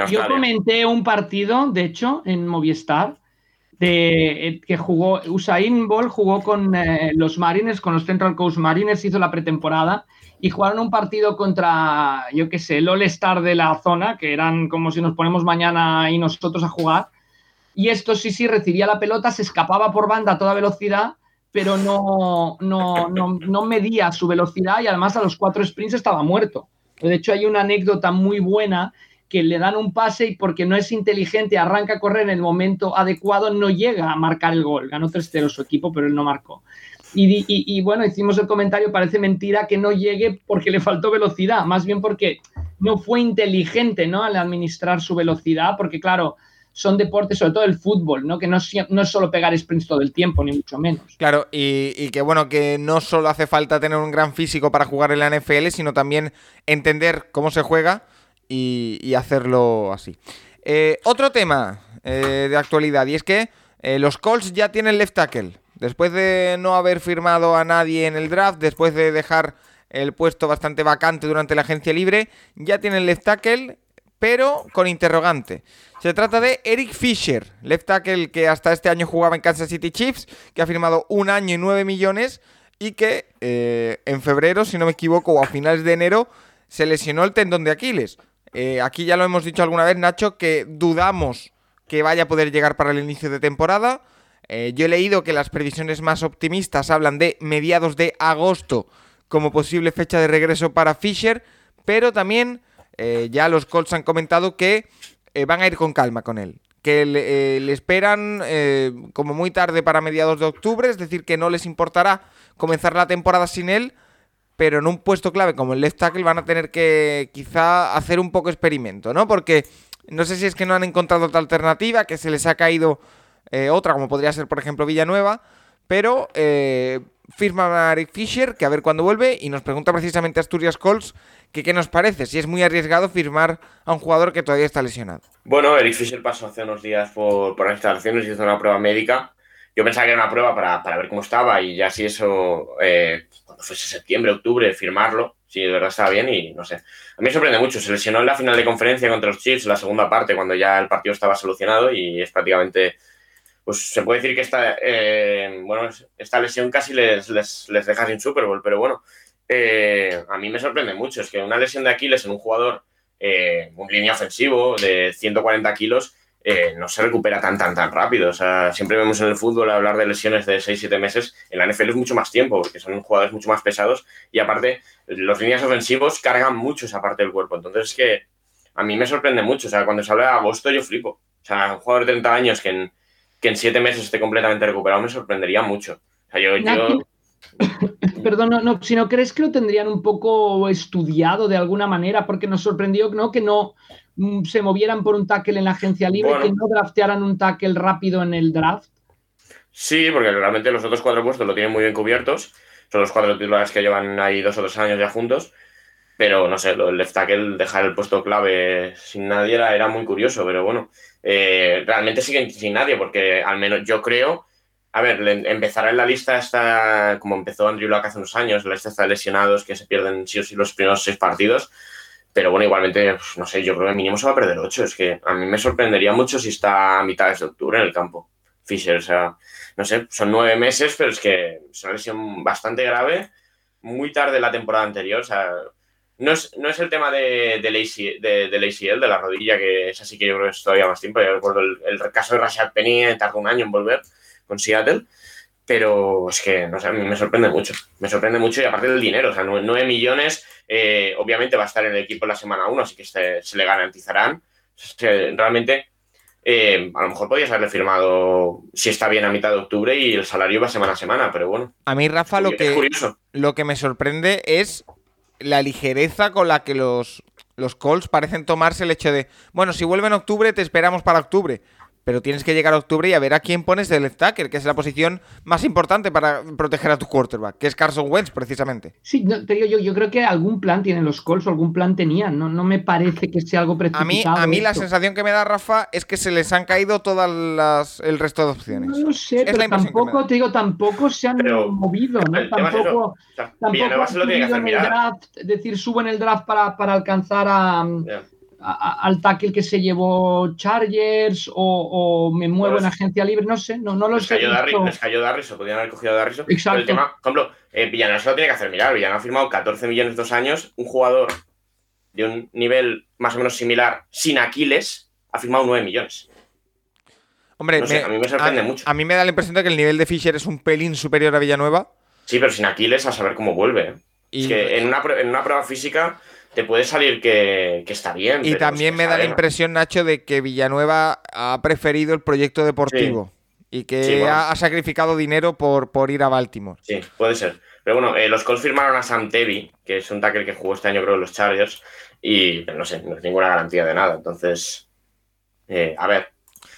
Yo comenté un partido, de hecho, en Movistar, de, eh, que jugó, Usain Bolt jugó con eh, los Mariners, con los Central Coast Mariners, hizo la pretemporada y jugaron un partido contra, yo qué sé, el All-Star de la zona, que eran como si nos ponemos mañana y nosotros a jugar. Y esto sí, sí, recibía la pelota, se escapaba por banda a toda velocidad pero no, no, no, medía su velocidad y además a los cuatro sprints estaba muerto. De hecho, hay una anécdota muy buena que le dan un pase y porque no es inteligente, arranca a correr en el momento adecuado, no llega a marcar el gol. Ganó 3-0 su equipo, pero él no marcó. Y, y, bueno, hicimos el comentario, parece mentira que no llegue porque le faltó velocidad, más bien porque no fue inteligente ¿no? al administrar su velocidad, porque claro, son deportes, sobre todo el fútbol, ¿no? Que no, es solo pegar sprints todo el tiempo, ni mucho menos. Claro, y, que bueno, que no solo hace falta tener un gran físico para jugar en la NFL, sino también entender cómo se juega y, hacerlo así. Eh, otro tema eh, de actualidad, y es que eh, los Colts ya tienen left tackle. Después de no haber firmado a nadie en el draft, después de dejar el puesto bastante vacante durante la agencia libre. Ya tiene el left tackle, pero con interrogante. Se trata de Eric Fisher, left tackle que hasta este año jugaba en Kansas City Chiefs, que ha firmado un año y nueve millones y que eh, en febrero, si no me equivoco, o a finales de enero, se lesionó el tendón de Aquiles. Eh, aquí ya lo hemos dicho alguna vez, Nacho, que dudamos que vaya a poder llegar para el inicio de temporada. Eh, yo he leído que las previsiones más optimistas hablan de mediados de agosto como posible fecha de regreso para Fisher, pero también eh, ya los Colts han comentado que van a ir con calma con él, que le, esperan como muy tarde para mediados de octubre, es decir, que no les importará comenzar la temporada sin él, pero en un puesto clave como el left tackle van a tener que quizá hacer un poco experimento, ¿no? Porque no sé si es que no han encontrado otra alternativa, que se les ha caído eh, otra, como podría ser, por ejemplo, Villanueva, pero eh, firma a Eric Fisher, que a ver cuándo vuelve, y nos pregunta precisamente Asturias Colts que qué nos parece, si es muy arriesgado firmar a un jugador que todavía está lesionado. Bueno, Eric Fisher pasó hace unos días por, por las instalaciones hizo una prueba médica. Yo pensaba que era una prueba para, para ver cómo estaba y ya si eso eh, cuando fuese septiembre, octubre, firmarlo, si de verdad estaba bien y no sé. A mí me sorprende mucho, se lesionó en la final de conferencia contra los Chiefs, la segunda parte, cuando ya el partido estaba solucionado y es prácticamente, pues se puede decir que esta, eh, bueno, esta lesión casi les, les, les, deja sin Super Bowl, pero bueno, eh, a mí me sorprende mucho, es que una lesión de Aquiles en un jugador, eh, un línea ofensivo de 140 kilos, eh, no se recupera tan, tan, tan rápido. O sea, siempre vemos en el fútbol hablar de lesiones de 6-7 meses. En la NFL es mucho más tiempo, porque son jugadores mucho más pesados y aparte, los líneas ofensivos cargan mucho esa parte del cuerpo. Entonces, es que a mí me sorprende mucho. O sea, cuando se habla de agosto, yo flipo. O sea, un jugador de 30 años que en, que en 7 meses esté completamente recuperado me sorprendería mucho. O sea, yo, yo... (coughs) Perdón, no, no, si no crees que lo tendrían un poco estudiado de alguna manera, porque nos sorprendió ¿no? que no, Mm, se movieran por un tackle en la agencia libre, que no draftearan un tackle rápido en el draft? Sí, porque realmente los otros cuatro puestos lo tienen muy bien cubiertos. Son los cuatro titulares que llevan ahí dos o tres años ya juntos. Pero no sé, el left tackle, dejar el puesto clave sin nadie era, era muy curioso. Pero bueno, eh, realmente siguen sin nadie, porque al menos yo creo. A ver, empezará en la lista esta, como empezó Andrew Luck hace unos años, la lista está de lesionados que se pierden sí o sí los primeros seis partidos. Pero bueno, igualmente, pues, no sé, yo creo que mínimo se va a perder 8. Es que a mí me sorprendería mucho si está a mitad de octubre en el campo. Fisher, o sea, no sé, son nueve meses, pero es que es una lesión bastante grave, muy tarde la temporada anterior, o sea, no es, no es el tema de, de, ACL, de, de, la rodilla, que es así que yo creo que es todavía más tiempo. Yo recuerdo el, el caso de Rashad Penny, tardó un año en volver con Seattle, pero es que, no sé, a mí me sorprende mucho. Me sorprende mucho y aparte del dinero, o sea, 9 millones, eh, obviamente va a estar en el equipo la semana 1, así que se, se, le garantizarán. realmente, eh, a lo mejor podías haberle firmado si está bien a mitad de octubre y el salario va semana a semana, pero bueno. A mí, Rafa, lo que, lo que me sorprende es la ligereza con la que los, los Colts parecen tomarse el hecho de, bueno, si vuelve en octubre, te esperamos para octubre pero tienes que llegar a octubre y a ver a quién pones de left tackle, que es la posición más importante para proteger a tu quarterback, que es Carson Wentz, precisamente. Sí, no, te digo, yo, yo creo que algún plan tienen los Colts o algún plan tenían, no, no me parece que sea algo precipitado. A mí, a mí la sensación que me da, Rafa, es que se les han caído todas el resto de opciones. No lo sé, pero tampoco, te digo, tampoco se han movido, ¿no? Tampoco, tampoco han subido en el draft, es decir, suben el draft para, para alcanzar a al tackle que se llevó Chargers o, me muevo en agencia libre, no sé, no, no lo les sé. Cayó les cayó Darriso, podrían haber cogido a. Exacto. el tema, por ejemplo, eh, Villanueva se lo tiene que hacer mirar. Villanueva ha firmado 14 millones dos años, un jugador de un nivel más o menos similar, sin Aquiles, ha firmado 9 millones. Hombre, a mí me sorprende mucho. A mí me da la impresión de que el nivel de Fisher es un pelín superior a Villanueva. Sí, pero sin Aquiles a saber cómo vuelve. Es que en una, en una prueba física te puede salir que, está bien. Y también me da la impresión, Nacho, de que Villanueva ha preferido el proyecto deportivo y que ha, sacrificado dinero por, por ir a Baltimore. Sí, puede ser. Pero bueno, eh, los Colts firmaron a Sam Tevi, que es un tackle que jugó este año, creo, en los Chargers, y no sé, no es ninguna garantía de nada. Entonces, eh, a ver.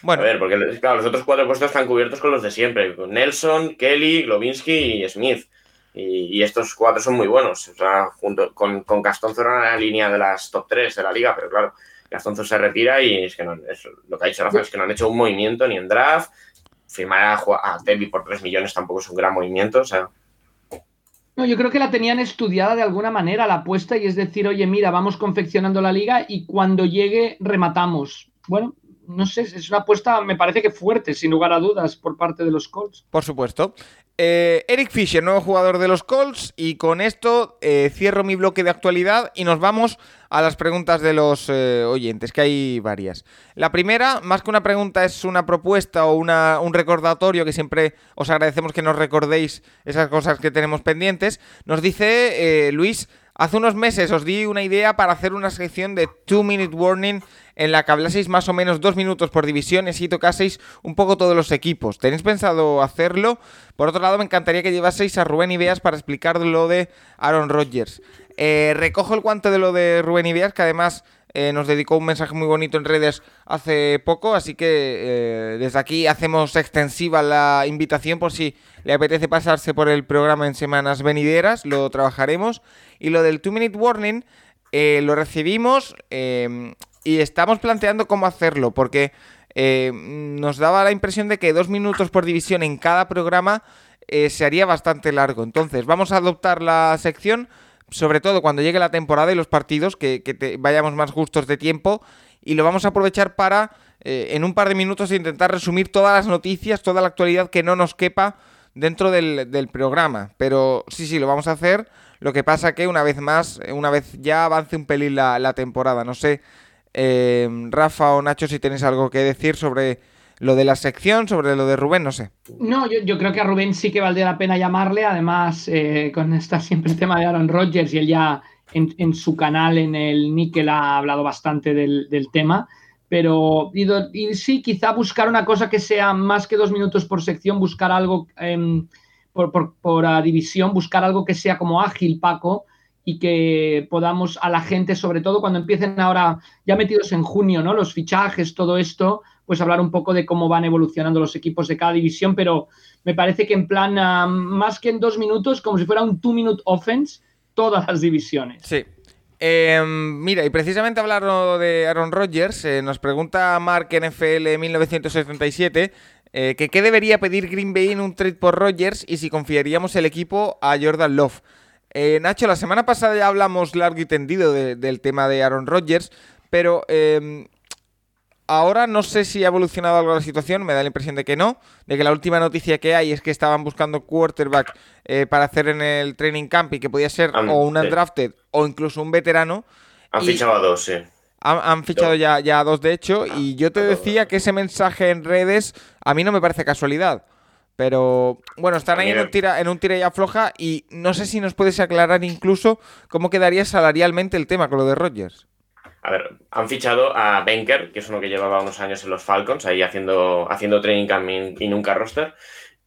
Bueno. A ver, porque claro, los otros cuatro puestos están cubiertos con los de siempre: con Nelson, Kelly, Glowinski y Smith. Y, estos cuatro son muy buenos. O sea, junto con, con Castonzo era la línea de las top 3 de la liga, pero claro, Castonzo se retira y es que no, es, lo que ha dicho Rafa es que no han hecho un movimiento ni en draft. Firmar a, a por 3 millones tampoco es un gran movimiento. O sea, No, yo creo que la tenían estudiada de alguna manera la apuesta y es decir, oye, mira, vamos confeccionando la liga y cuando llegue rematamos. Bueno, no sé, es una apuesta, me parece que fuerte, sin lugar a dudas, por parte de los Colts. Por supuesto. Eh, Eric Fisher, nuevo jugador de los Colts, y con esto eh, cierro mi bloque de actualidad y nos vamos a las preguntas de los eh, oyentes, que hay varias. La primera, más que una pregunta, es una propuesta o una, un recordatorio que siempre os agradecemos que nos recordéis esas cosas que tenemos pendientes. Nos dice Luis, hace unos meses os di una idea para hacer una sección de Two Minute Warning en la que hablaseis más o menos dos minutos por división y tocaseis un poco todos los equipos. ¿Tenéis pensado hacerlo? Por otro lado, me encantaría que llevaseis a Rubén Ibeas para explicar lo de Aaron Rodgers. Eh, recojo el guante de lo de Rubén Ibeas, que además eh, nos dedicó un mensaje muy bonito en redes hace poco, así que eh, desde aquí hacemos extensiva la invitación por si le apetece pasarse por el programa en semanas venideras, lo trabajaremos. Y lo del Two Minute Warning lo recibimos y estamos planteando cómo hacerlo, porque eh, nos daba la impresión de que dos minutos por división en cada programa eh, se haría bastante largo. Entonces, vamos a adoptar la sección, sobre todo cuando llegue la temporada y los partidos, que, vayamos más justos de tiempo, y lo vamos a aprovechar para, eh, en un par de minutos, intentar resumir todas las noticias, toda la actualidad que no nos quepa dentro del, programa. Pero sí, sí, lo vamos a hacer. Lo que pasa que una vez más, una vez ya avance un pelín la, temporada. No sé eh, Rafa o Nacho, si tenéis algo que decir sobre lo de la sección, sobre lo de Rubén, no sé. No, yo, creo que a Rubén sí que valdría la pena llamarle, además eh, con esta siempre el tema de Aaron Rodgers y él ya en, su canal, en el Nickel, ha hablado bastante del, tema. Pero y, sí, quizá buscar una cosa que sea más que dos minutos por sección, buscar algo em, por, división, buscar algo que sea como ágil, Paco, y que podamos a la gente, sobre todo cuando empiecen ahora ya metidos en junio, ¿no? Los fichajes, todo esto, pues hablar un poco de cómo van evolucionando los equipos de cada división, pero me parece que en plan, ah, más que en dos minutos, como si fuera un two-minute offense, todas las divisiones. Sí. Em, mira, y precisamente hablando de Aaron Rodgers, eh, nos pregunta Mark NFL 1977 eh, que qué debería pedir Green Bay en un trade por Rodgers y si confiaríamos el equipo a Jordan Love. Eh, Nacho, la semana pasada ya hablamos largo y tendido del tema de Aaron Rodgers, pero em, ahora no sé si ha evolucionado algo la situación, me da la impresión de que no, de que la última noticia que hay es que estaban buscando quarterback eh, para hacer en el training camp y que podía ser o un undrafted o incluso un veterano. Han fichado a dos, sí. Han, fichado ya, ya a dos, de hecho, y yo te decía que ese mensaje en redes a mí no me parece casualidad. Pero bueno, están ahí en un, tira, en un tira y afloja y no sé si nos puedes aclarar incluso cómo quedaría salarialmente el tema con lo de Rodgers. A ver, han fichado a Benker, que es uno que llevaba unos años en los Falcons, ahí haciendo, haciendo training camp y nunca roster,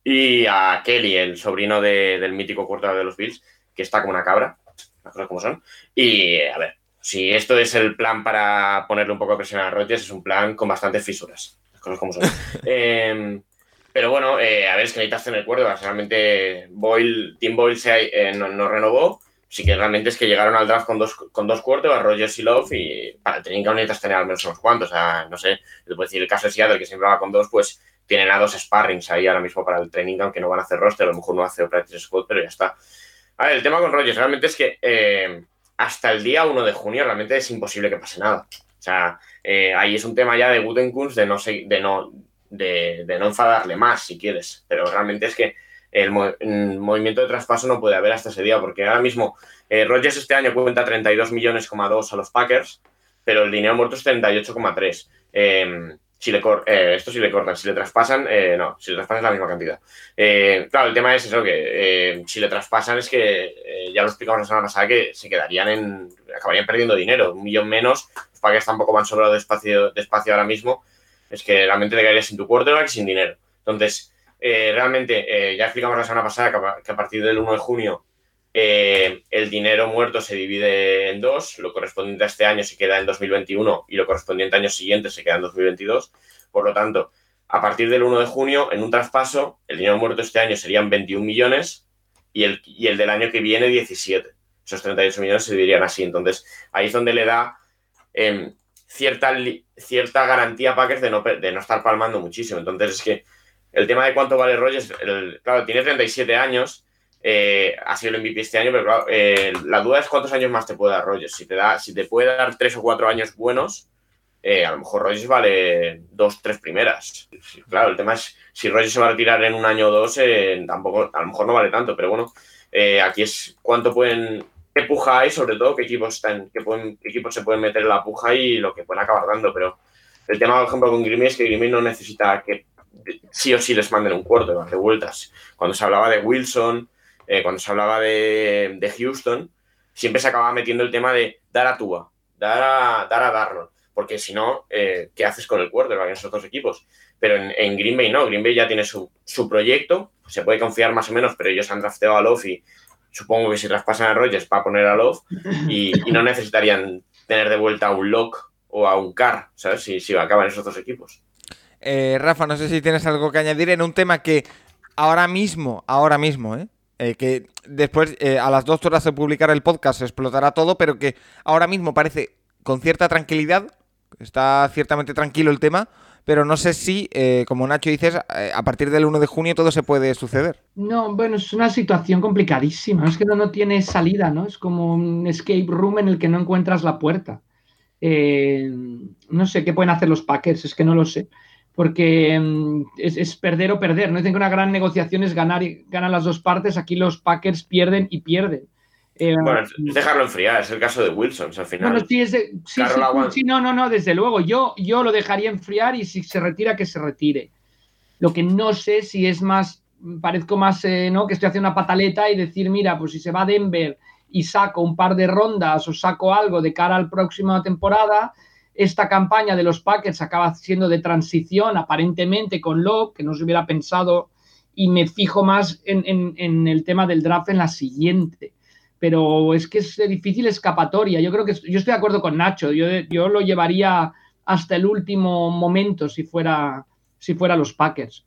y a Kelly, el sobrino del mítico cortador de los Bills, que está como una cabra, las cosas como son. Y a ver, si esto es el plan para ponerle un poco de presión a Rodgers, es un plan con bastantes fisuras, las cosas como son. (laughs) eh, pero bueno, eh, a ver, es que necesitas tener cuerda. Realmente Boyle, Tim Boyle se, eh, no, renovó. Sí que realmente es que llegaron al draft con dos, con dos cuartos, a Rogers y Love, y para el training necesitas tener al menos unos cuantos. O sea, no sé, te puedo decir el caso de Seattle, que siempre va con dos, pues tienen a dos sparrings ahí ahora mismo para el training aunque no van a hacer roster, a lo mejor no hace practice squad, pero ya está. A ver, el tema con Rogers realmente es que eh, hasta el día 1 de junio realmente es imposible que pase nada. O sea, ahí es un tema ya de Gutenkunst de no, de no de, no enfadarle más, si quieres. Pero realmente es que el, movimiento de traspaso no puede haber hasta ese día, porque ahora mismo eh, Rogers este año cuenta 32 millones, a los Packers, pero el dinero muerto es 38,3. Em, si le eh, esto si le cortan, si le traspasan, eh, no, si le traspasan es la misma cantidad. Eh, claro, el tema es eso, que si le traspasan es que, ya lo explicamos la semana pasada, que se quedarían en, acabarían perdiendo dinero, un millón menos, los Packers tampoco van sobrados de espacio, ahora mismo, es que realmente te caerías sin tu quarterback y sin dinero. Entonces, eh, realmente, eh, ya explicamos la semana pasada que a, partir del 1 de junio eh, el dinero muerto se divide en dos, lo correspondiente a este año se queda en 2021 y lo correspondiente a años siguientes se queda en 2022. Por lo tanto, a partir del 1 de junio, en un traspaso, el dinero muerto este año serían 21 millones y el, y el del año que viene 17. Esos 38 millones se dividirían así. Entonces, ahí es donde le da em, cierta, cierta garantía a Packers de no, de no estar palmando muchísimo. Entonces es que el tema de cuánto vale Rogers, claro, tiene 37 años, eh, ha sido el MVP este año, pero claro, eh, la duda es cuántos años más te puede dar Rogers. Si te, da, si te puede dar tres o cuatro años buenos, eh, a lo mejor Rogers vale dos, tres primeras. Claro, el tema es si Rogers se va a retirar en un año o dos, tampoco, a lo mejor no vale tanto, pero bueno, aquí es cuánto pueden, qué puja hay, sobre todo qué equipos están, qué, pueden, qué equipos se pueden meter en la puja y lo que pueden acabar dando, pero el tema, por ejemplo, con Grimmy es que Grimmy no necesita que sí o sí les manden un cuarto de vueltas. Cuando se hablaba de Wilson, eh, cuando se hablaba de, Houston, siempre se acababa metiendo el tema de dar a Tua, dar a, dar a Darnold, porque si no, eh, ¿qué haces con el quarterback en esos dos equipos? Pero en, Green Bay no, Green Bay ya tiene su, proyecto, se puede confiar más o menos, pero ellos han drafteado a Love y supongo que si traspasan a Rogers para poner a Love y, no necesitarían tener de vuelta a un Lock o a un Carr, ¿sabes? Si, si acaban esos dos equipos. Eh, Rafa, no sé si tienes algo que añadir en un tema que ahora mismo, ahora mismo, ¿eh? Eh que después eh, a las dos horas de publicar el podcast explotará todo, pero que ahora mismo parece con cierta tranquilidad, está ciertamente tranquilo el tema, pero no sé si, como Nacho dices, a partir del 1 de junio todo se puede suceder. No, bueno, es una situación complicadísima, es que no, no tiene salida, ¿no? Es como un escape room en el que no encuentras la puerta. no sé qué pueden hacer los Packers, es que no lo sé porque mm, es, perder o perder. No dicen que una gran negociación es ganar y ganan las dos partes. Aquí los Packers pierden y pierden. Eh, bueno, dejarlo enfriar, es el caso de Wilson al final. Bueno, sí, sí, no, no, no, desde luego. Yo, yo lo dejaría enfriar y si se retira, que se retire. Lo que no sé si es más, parezco más, eh, ¿no? Que estoy haciendo una pataleta y decir, mira, pues si se va a Denver y saco un par de rondas o saco algo de cara al próxima temporada, esta campaña de los Packers acaba siendo de transición, aparentemente con Locke, que no se hubiera pensado, y me fijo más en, el tema del draft en la siguiente. Pero es que es difícil escapatoria. Yo creo que yo estoy de acuerdo con Nacho. Yo, yo lo llevaría hasta el último momento si fuera, si fuera los Packers.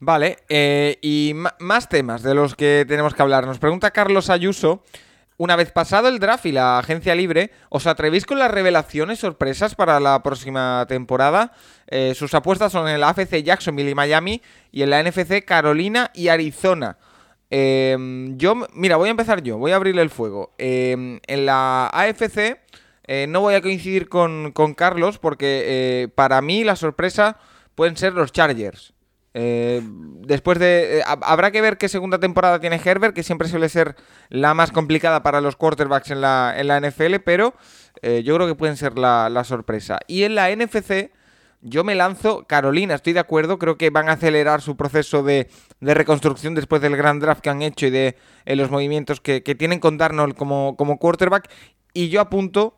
Vale, eh, y más temas de los que tenemos que hablar. Nos pregunta Carlos Ayuso una vez pasado el draft y la agencia libre, ¿os atrevéis con las revelaciones sorpresas para la próxima temporada? Eh, sus apuestas son en el AFC Jacksonville y Miami y en la NFC Carolina y Arizona. Em, yo, mira, voy a empezar yo, voy a abrirle el fuego. Em, en la AFC eh, no voy a coincidir con, con Carlos porque eh, para mí la sorpresa pueden ser los Chargers. Eh, después de. Eh, habrá que ver qué segunda temporada tiene Herbert, que siempre suele ser la más complicada para los quarterbacks en la, en la NFL, pero eh, yo creo que pueden ser la, sorpresa. Y en la NFC, yo me lanzo Carolina, estoy de acuerdo, creo que van a acelerar su proceso de, reconstrucción después del gran draft que han hecho y de los movimientos que, tienen con Darnold como, quarterback. Y yo apunto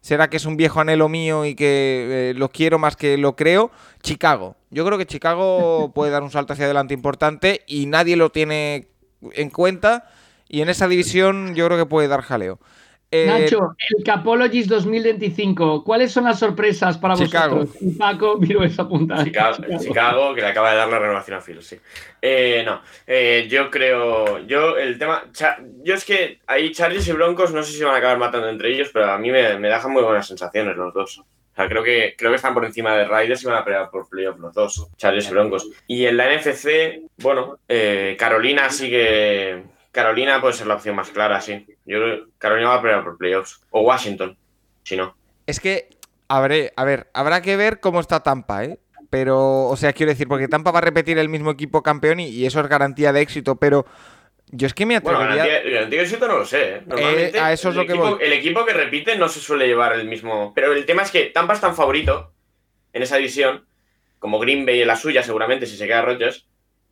será que es un viejo anhelo mío y que lo quiero más que lo creo. Chicago. Yo creo que Chicago puede dar un salto hacia adelante importante y nadie lo tiene en cuenta. Y en esa división yo creo que puede dar jaleo. Eh, Nacho, el Capologist 2025, ¿cuáles son las sorpresas para Chicago. vosotros? Paco, miro esa punta. Chicago, Chicago, que le acaba de dar la renovación a Phil, sí. Eh, no, eh, yo creo, yo el tema, yo es que ahí Chargers y Broncos no sé si van a acabar matando entre ellos, pero a mí me, me dejan muy buenas sensaciones los dos. O sea, creo que, creo que están por encima de Raiders y van a pelear por playoff los dos, Chargers y Broncos. Y en la NFC, bueno, Carolina sigue Carolina puede ser la opción más clara, sí. Yo creo que Carolina va a pelear por playoffs. O Washington, si no. Es que, a ver, a ver, habrá que ver cómo está Tampa, ¿eh? Pero, o sea, quiero decir, porque Tampa va a repetir el mismo equipo campeón y, eso es garantía de éxito, pero yo es que me atrevería... Bueno, garantía, de éxito no lo sé. ¿eh? Normalmente, a eso es lo que voy. El equipo que repite no se suele llevar el mismo... Pero el tema es que Tampa es tan favorito en esa división, como Green Bay en la suya seguramente, si se queda Rodgers,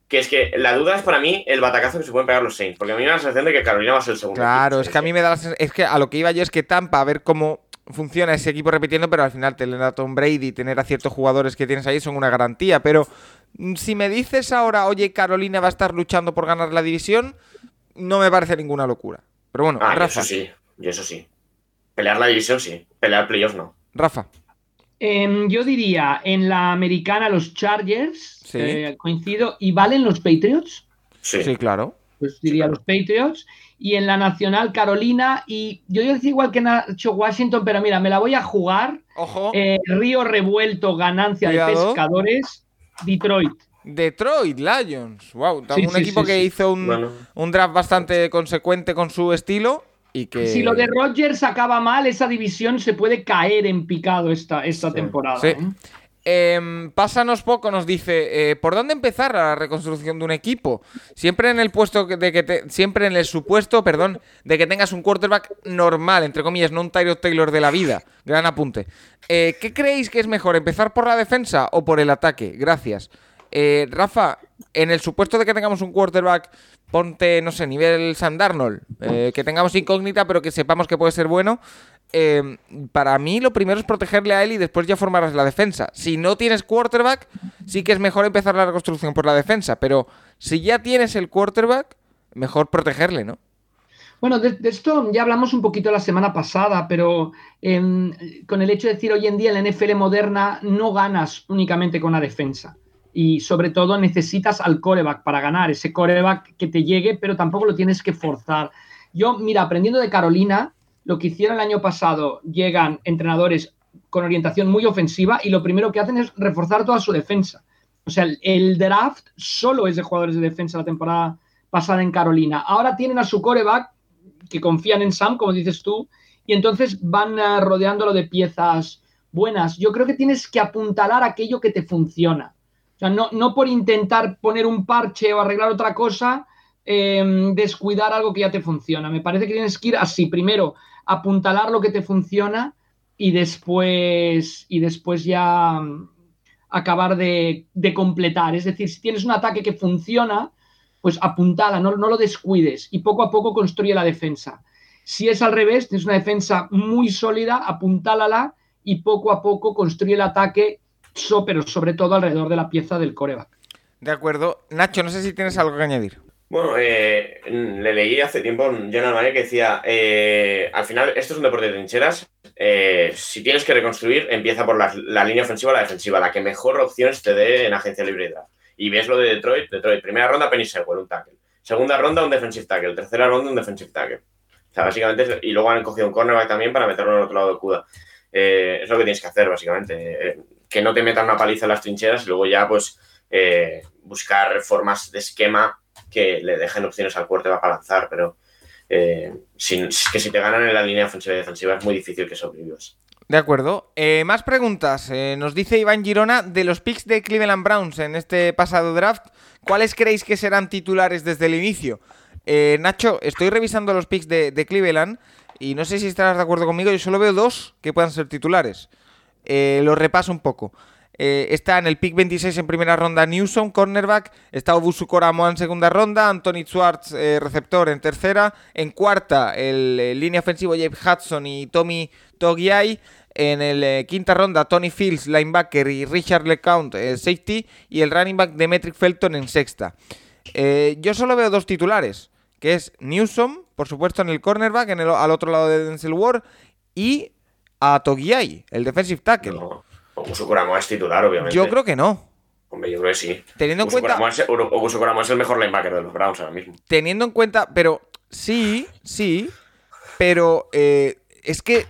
que es que la duda es para mí el batacazo que se pueden pegar los Saints, porque a mí me da la sensación de que Carolina va a ser el segundo. Claro, es que a mí me da la sensación, es que a lo que iba yo es que Tampa, a ver cómo funciona ese equipo repitiendo, pero al final tener a Tom Brady, tener a ciertos jugadores que tienes ahí son una garantía, pero si me dices ahora, oye, Carolina va a estar luchando por ganar la división, no me parece ninguna locura. Pero bueno, ah, Rafa. Eso sí, y eso sí. Pelear la división sí, pelear playoffs no. Rafa. Em, yo diría en la americana los Chargers, eh, coincido, ¿y valen los Patriots? Sí, claro. Pues diría los Patriots. Y en la nacional Carolina, y yo decía igual que Nacho Washington, pero mira, me la voy a jugar. Ojo. Eh, Río revuelto, ganancia de pescadores, Detroit. Detroit Lions. Wow, Sí, un sí, equipo sí, que sí. hizo un, Bueno. un draft bastante consecuente con su estilo y que. Si lo de Rodgers acaba mal, esa división se puede caer en picado esta, esta temporada. Sí. ¿Eh? Pásanos poco, nos dice, eh, ¿por dónde empezar la reconstrucción de un equipo? Siempre en el puesto de que te- siempre en el supuesto, perdón, de que tengas un quarterback normal, entre comillas, no un Tyrod Taylor de la vida. Gran apunte. Eh, ¿Qué creéis que es mejor, empezar por la defensa o por el ataque? Gracias. Eh, Rafa, en el supuesto de que tengamos un quarterback, ponte, no sé, nivel Sam Darnold, eh, que tengamos incógnita, pero que sepamos que puede ser bueno. Eh, para mí, lo primero es protegerle a él y después ya formarás la defensa. Si no tienes quarterback, sí que es mejor empezar la reconstrucción por la defensa, pero si ya tienes el quarterback, mejor protegerle, ¿no? Bueno, de, de esto ya hablamos un poquito la semana pasada, pero em, con el hecho de decir hoy en día en la NFL moderna no ganas únicamente con la defensa. Y sobre todo necesitas al coreback para ganar, ese coreback que te llegue, pero tampoco lo tienes que forzar. Yo, mira, aprendiendo de Carolina, lo que hicieron el año pasado, llegan entrenadores con orientación muy ofensiva y lo primero que hacen es reforzar toda su defensa. O sea, el, draft solo es de jugadores de defensa la temporada pasada en Carolina. Ahora tienen a su coreback que confían en Sam, como dices tú, y entonces van eh, rodeándolo de piezas buenas. Yo creo que tienes que apuntalar aquello que te funciona. O sea, no, no por intentar poner un parche o arreglar otra cosa, eh, descuidar algo que ya te funciona. Me parece que tienes que ir así. Primero, apuntalar lo que te funciona y después, y después ya mm, acabar de, completar. Es decir, si tienes un ataque que funciona, pues apuntala, no, no lo descuides y poco a poco construye la defensa. Si es al revés, tienes una defensa muy sólida, apuntálala y poco a poco construye el ataque, pero sobre todo alrededor de la pieza del coreback. De acuerdo. Nacho, no sé si tienes algo que añadir. Bueno, eh, le leí hace tiempo a John Almaguer que decía, eh, al final esto es un deporte de trincheras, eh, si tienes que reconstruir, empieza por la, línea ofensiva o la defensiva, la que mejor opciones te dé en agencia libre de draft. Y ves lo de Detroit, Detroit, primera ronda Penny Sewell, un tackle, segunda ronda un defensive tackle, tercera ronda un defensive tackle. O sea, básicamente, y luego han cogido un cornerback también para meterlo en el otro lado de Cuda. Es lo que tienes que hacer, básicamente. que no te metan una paliza en las trincheras y luego ya, pues, buscar formas de esquema que le dejen opciones al cuarto para lanzar, pero eh, sin- que si te ganan en la línea ofensiva y defensiva es muy difícil que sobrevivas. De acuerdo. Eh, más preguntas. Eh, nos dice Iván Girona de los picks de Cleveland Browns en este pasado draft. ¿Cuáles creéis que serán titulares desde el inicio? Eh, Nacho, estoy revisando los picks de, Cleveland y no sé si estarás de acuerdo conmigo. Yo solo veo dos que puedan ser titulares. Los repaso un poco. Eh, está en el pick 26 en primera ronda Newsom, cornerback. Está Obusu Koramo en segunda ronda. Anthony Schwartz, eh, receptor, en tercera. En cuarta, el eh, línea ofensivo Jeff Hudson y Tommy Togiai. En el quinta ronda, Tony Fields, linebacker, y Richard LeCount, safety. Y el running back Demetric Felton en sexta. Yo solo veo dos titulares, que es Newsom, por supuesto, en el cornerback, en el, al otro lado de Denzel Ward, y a Togiai, el defensive tackle. Ogusu es titular, obviamente. Yo creo que no. Hombre, yo creo que sí. Teniendo en cuenta, Ogusu es el mejor linebacker de los Browns ahora mismo. teniendo en cuenta, pero sí, sí, pero eh, es que,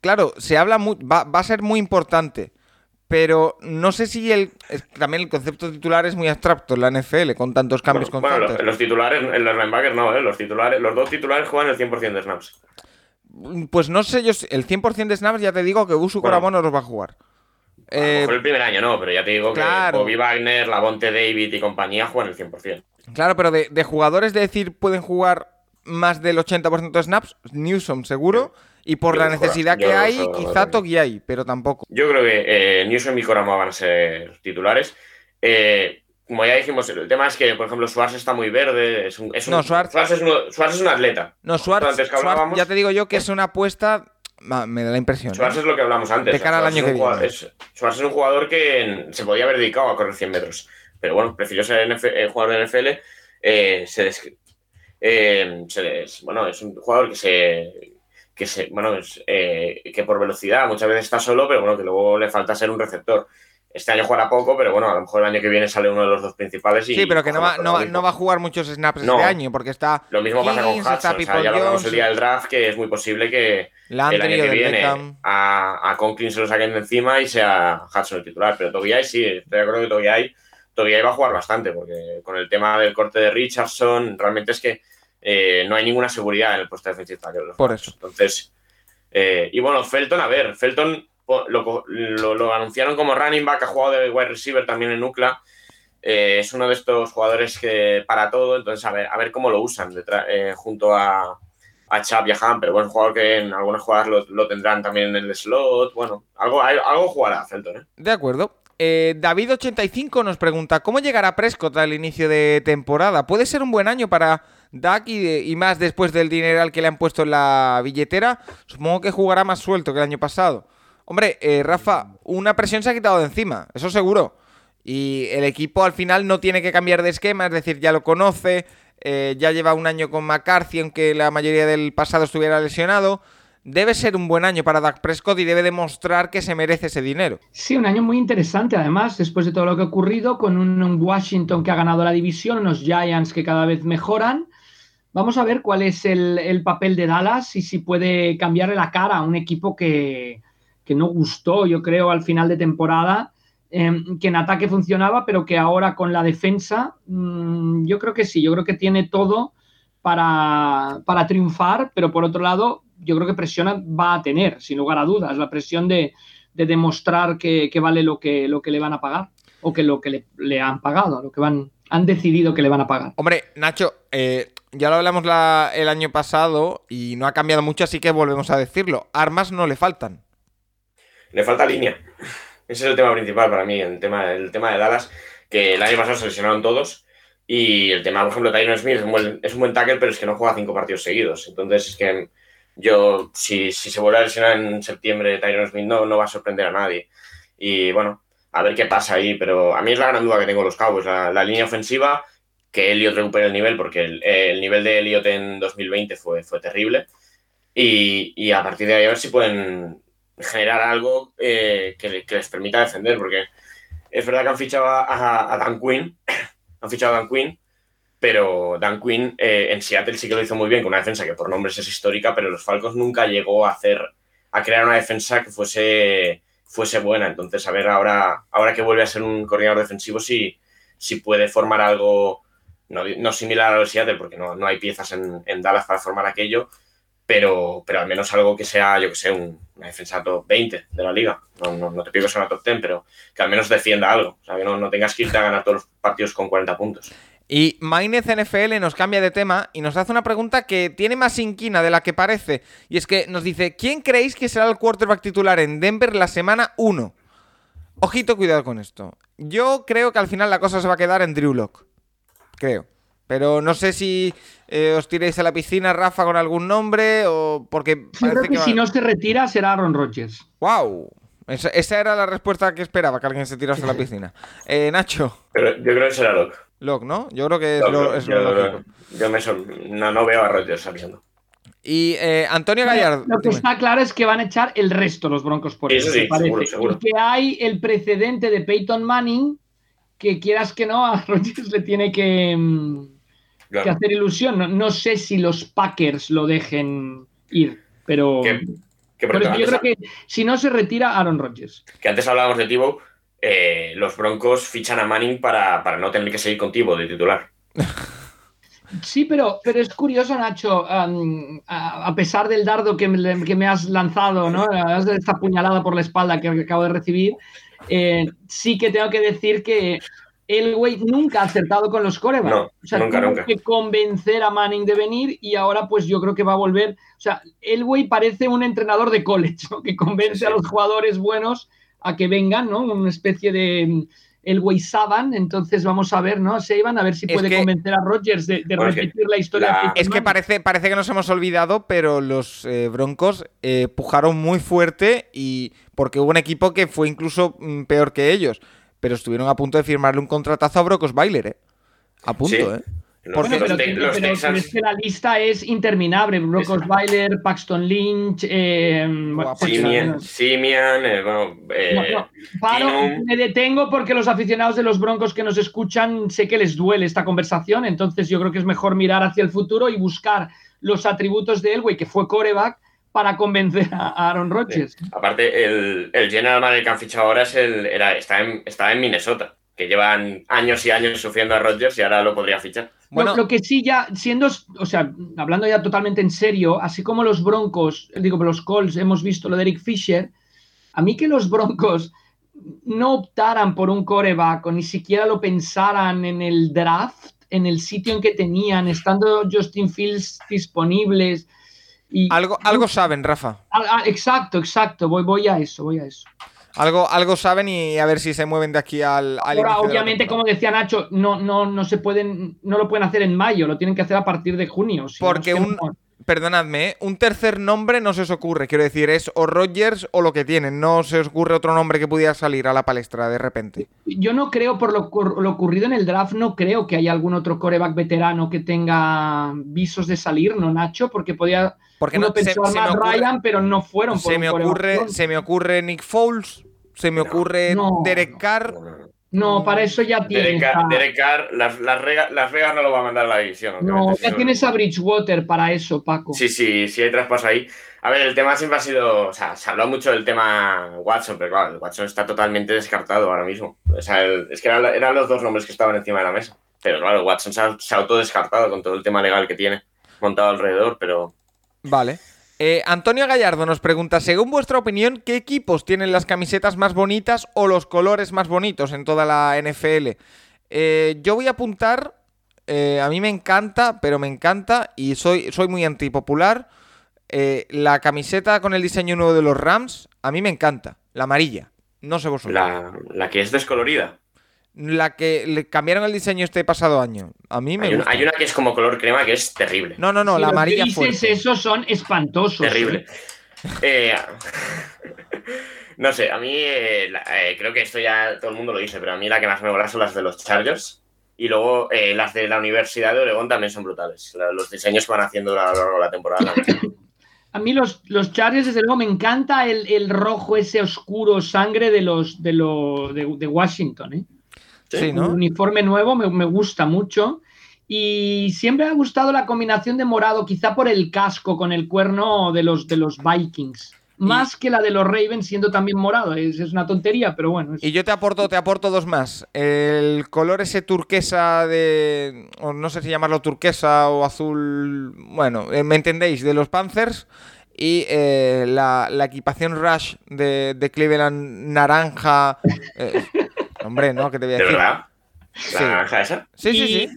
claro, se habla muy, va, va a ser muy importante, pero no sé si el, también el concepto titular es muy abstracto en la NFL con tantos cambios Bueno, bueno, constantes. los, los titulares, en los linebackers no, ¿eh? los, titulares, los dos titulares juegan el 100% de snaps. Pues no sé yo, el 100% de snaps ya te digo que Usu Bueno. Koramo no los va a jugar. A lo Eh, mejor el primer año no, pero ya te digo claro. que Bobby Wagner, Lavonte David y compañía juegan el 100%. claro, pero de, de jugadores de decir pueden jugar más del 80% de snaps, Newsom seguro, y por Yo la necesidad que hay, eso, quizá. Togiai, pero tampoco. Yo creo que eh, Newsom y Koramo van a ser titulares. Eh, como ya dijimos, el tema es que, por ejemplo, Schwartz está muy verde. Es un, es un- No, Schwartz- es, uno- Schwartz es un atleta. No, Schwartz, Schwartz, ya te digo yo que es una apuesta, me da la impresión. Schwartz es lo que hablamos antes. De cara al año es un que jugador- viene. es- Schwartz es un jugador que se podía haber dedicado a correr 100 metros. Pero bueno, prefirió ser NF eh, jugador de NFL. eh, se des- eh, se des- bueno, es un jugador que se. Que, se, bueno, es, eh, que por velocidad muchas veces está solo, pero bueno, que luego le falta ser un receptor. Este año jugará poco, pero bueno, a lo mejor el año que viene sale uno de los dos principales. Y Sí, pero que no va, no, va, no va a jugar muchos snaps No. este año, porque está Lo mismo pasa con Hudson. está O sea, ya lo hablamos el día del draft, que es muy posible que, el año que viene Beckham. a, a Conklin se lo saquen de encima y sea Hudson el titular. Pero Togiai sí, estoy de acuerdo que Togiai todavía iba a jugar bastante, porque con el tema del corte de Richardson, realmente es que eh, no hay ninguna seguridad en el puesto defensivo. Por eso. Entonces, eh, y bueno, Felton, a ver, Felton lo, lo, anunciaron como running back, ha jugado de wide receiver también en UCLA. Eh, es uno de estos jugadores que para todo, entonces a ver, a ver cómo lo usan junto a, a Chap y a pero bueno, jugador que en algunas jugadas lo, tendrán también en el slot. Bueno, algo, algo jugará Felton. ¿eh? De acuerdo. Eh, David85 nos pregunta: ¿Cómo llegará Prescott al inicio de temporada? ¿Puede ser un buen año para Dak y, más después del dinero al que le han puesto en la billetera? Supongo que jugará más suelto que el año pasado. Hombre, eh, Rafa, una presión se ha quitado de encima, eso seguro. Y el equipo al final no tiene que cambiar de esquema, es decir, ya lo conoce, eh, ya lleva un año con McCarthy, aunque la mayoría del pasado estuviera lesionado. Debe ser un buen año para Dak Prescott y debe demostrar que se merece ese dinero. Sí, un año muy interesante, además, después de todo lo que ha ocurrido, con un Washington que ha ganado la división, unos Giants que cada vez mejoran. Vamos a ver cuál es el, papel de Dallas y si puede cambiarle la cara a un equipo que, que no gustó, yo creo, al final de temporada Em, que en ataque funcionaba, pero que ahora con la defensa, mm, yo creo que sí, yo creo que tiene todo para, triunfar, pero por otro lado, yo creo que presión va a tener, sin lugar a dudas, la presión de, demostrar que, vale lo que, lo que le van a pagar o que lo que le, han pagado, lo que van, han decidido que le van a pagar. Hombre, Nacho, eh, ya lo hablamos el año pasado y no ha cambiado mucho, así que volvemos a decirlo. Armas no le faltan. Le falta línea. Ese es el tema principal para mí, el tema, el tema de Dallas, que el año pasado se lesionaron todos. Y el tema, por ejemplo, Tyron Smith es un, buen, es un buen tackle, pero es que no juega cinco partidos seguidos. Entonces, es que yo, si, si se vuelve a lesionar en septiembre Tyron Smith, no, no va a sorprender a nadie. Y bueno, a ver qué pasa ahí. Pero a mí es la gran duda que tengo los Cowboys. La, línea ofensiva, que Elliot recupere el nivel, porque el, el, nivel de Elliot en 2020 fue, fue terrible. Y, y, a partir de ahí a ver si pueden generar algo eh, que, les permita defender, porque es verdad que han fichado a, Dan Quinn, (coughs) han fichado a Dan Quinn, pero Dan Quinn eh, en Seattle sí que lo hizo muy bien con una defensa que por nombres es histórica, pero los Falcons nunca llegó a hacer, a crear una defensa que fuese, fuese buena. Entonces, a ver ahora, ahora que vuelve a ser un coordinador defensivo, si, si puede formar algo no, similar a los Seattle, porque no, no hay piezas en, Dallas para formar aquello, pero, pero al menos algo que sea, yo que sé, una defensa top 20 de la liga. No, no, te pido que sea una top 10, pero que al menos defienda algo. O sea, que no, no tengas que irte a ganar todos los partidos con 40 puntos. Y Mainez NFL nos cambia de tema y nos hace una pregunta que tiene más inquina de la que parece. Y es que nos dice: ¿Quién creéis que será el quarterback titular en Denver la semana 1? Ojito, cuidado con esto. Yo creo que al final la cosa se va a quedar en Drew Lock. Creo. Pero no sé si eh, os tiréis a la piscina, Rafa, con algún nombre o porque... Yo creo que, si no se retira será Aaron Rodgers. ¡Wow! Esa, era la respuesta que esperaba, que alguien se tirase a la piscina. Eh, Nacho. Pero yo creo que será Locke. Locke, ¿no? Yo creo que es, lo, yo, Yo me no, veo a Rodgers saliendo. Y eh, Antonio Gallardo. Lo que está claro es que van a echar el resto los Broncos por eso. Sí, seguro, seguro. Porque hay el precedente de Peyton Manning que quieras que no, a (laughs) Rodgers le tiene que... Que hacer ilusión. No, sé si los Packers lo dejen ir, pero. yo creo que si no se retira Aaron Rodgers. Que antes hablábamos de Tibo, eh, los Broncos fichan a Manning para, no tener que seguir con Tibo de titular. (laughs) Sí, pero, pero es curioso, Nacho, a, pesar del dardo que me, que me has lanzado, ¿no? esta puñalada por la espalda que acabo de recibir, eh, sí que tengo que decir que Elway nunca ha acertado con los corebacks. No, o sea, nunca, nunca. que convencer a Manning de venir y ahora pues yo creo que va a volver. O sea, Elway parece un entrenador de college, ¿no? que convence a los jugadores buenos a que vengan, ¿no? Una especie de mm, Elway Saban. Entonces vamos a ver, ¿no? Se iban a ver si puede convencer a Rodgers de, repetir la historia. Es que parece, parece que nos hemos olvidado, pero los eh, Broncos eh, pujaron muy fuerte y porque hubo un equipo que fue incluso mm, peor que ellos pero estuvieron a punto de firmarle un contratazo a Brocos Bailer, ¿eh? A punto, ¿eh? Porque pero, es que la lista es interminable. Brock Osweiler, Paxton Lynch, eh, Simian, eh, bueno, eh, me detengo porque los aficionados de los Broncos que nos escuchan sé que les duele esta conversación, entonces yo creo que es mejor mirar hacia el futuro y buscar los atributos de Elway, que fue coreback, para convencer a Aaron Rodgers. Aparte, el, el general manager que han fichado ahora es el, era, está, en, está en Minnesota. que llevan años y años sufriendo a Rodgers y ahora lo podría fichar. Bueno, lo, que sí ya, siendo, o sea, hablando ya totalmente en serio, así como los Broncos, digo, los Colts, hemos visto lo de Eric Fisher, a mí que los Broncos no optaran por un coreback o ni siquiera lo pensaran en el draft, en el sitio en que tenían, estando Justin Fields disponibles. Y, algo, algo saben, Rafa. Ah, ah, exacto, exacto, voy, voy a eso, voy a eso. Algo, algo saben y a ver si se mueven de aquí al. Ahora, obviamente, como decía Nacho, no, no, no se pueden, no lo pueden hacer en mayo, lo tienen que hacer a partir de junio. Porque un, perdonadme, ¿eh? un tercer nombre no se os ocurre. Quiero decir, es o Rogers o lo que tienen. No se os ocurre otro nombre que pudiera salir a la palestra de repente. Yo no creo, por lo, ocurrido en el draft, no creo que haya algún otro coreback veterano que tenga visos de salir, ¿no, Nacho? Porque podía. Porque no pensó más Ryan, pero no fueron por se me ocurre Se me ocurre Nick Foles, se me ocurre Derek Carr. No, para eso ya tienes. Derek, Carr, las, las, Vegas no lo va a mandar a la división. No, ya tienes a Bridgewater para eso, Paco. Sí, sí, sí hay traspaso ahí. A ver, el tema siempre ha sido. O sea, se habló mucho del tema Watson, pero claro, Watson está totalmente descartado ahora mismo. O sea, es que eran, los dos nombres que estaban encima de la mesa. Pero claro, Watson se ha, se ha autodescartado con todo el tema legal que tiene montado alrededor, pero. Vale. Eh, Antonio Gallardo nos pregunta, según vuestra opinión, ¿qué equipos tienen las camisetas más bonitas o los colores más bonitos en toda la NFL? Eh, yo voy a apuntar, eh, a mí me encanta, pero me encanta, y soy, soy muy antipopular, la camiseta con el diseño nuevo de los Rams, a mí me encanta, la amarilla, no sé vosotros. La, la que es descolorida la que le cambiaron el diseño este pasado año. A mí me hay, gusta. Una, hay una que es como color crema que es terrible. No, no, no, la amarilla dices esos son espantosos. Terrible. ¿eh? Eh, (laughs) no sé, a mí eh, creo que esto ya todo el mundo lo dice, pero a mí la que más me mola son las de los Chargers. Y luego las de la Universidad de Oregón también son brutales. Los diseños que van haciendo a lo largo de la temporada. (laughs) A mí los, los Chargers, desde luego, me encanta el, rojo, ese oscuro sangre de los de, lo, de, de Washington. ¿eh? Un uniforme nuevo me, gusta mucho. Y siempre me ha gustado la combinación de morado, quizá por el casco con el cuerno de los, de los Vikings. Más que la de los Ravens siendo también morado. Es, una tontería, pero bueno. Y yo te aporto, te aporto dos más. El color ese turquesa de. O no sé si llamarlo turquesa o azul. Bueno, eh, me entendéis, de los Panthers. Y eh, la, equipación Rush de, Cleveland naranja. Eh, Hombre, ¿no? ¿Qué te voy a decir? ¿De verdad? ¿La esa? Sí, sí, sí.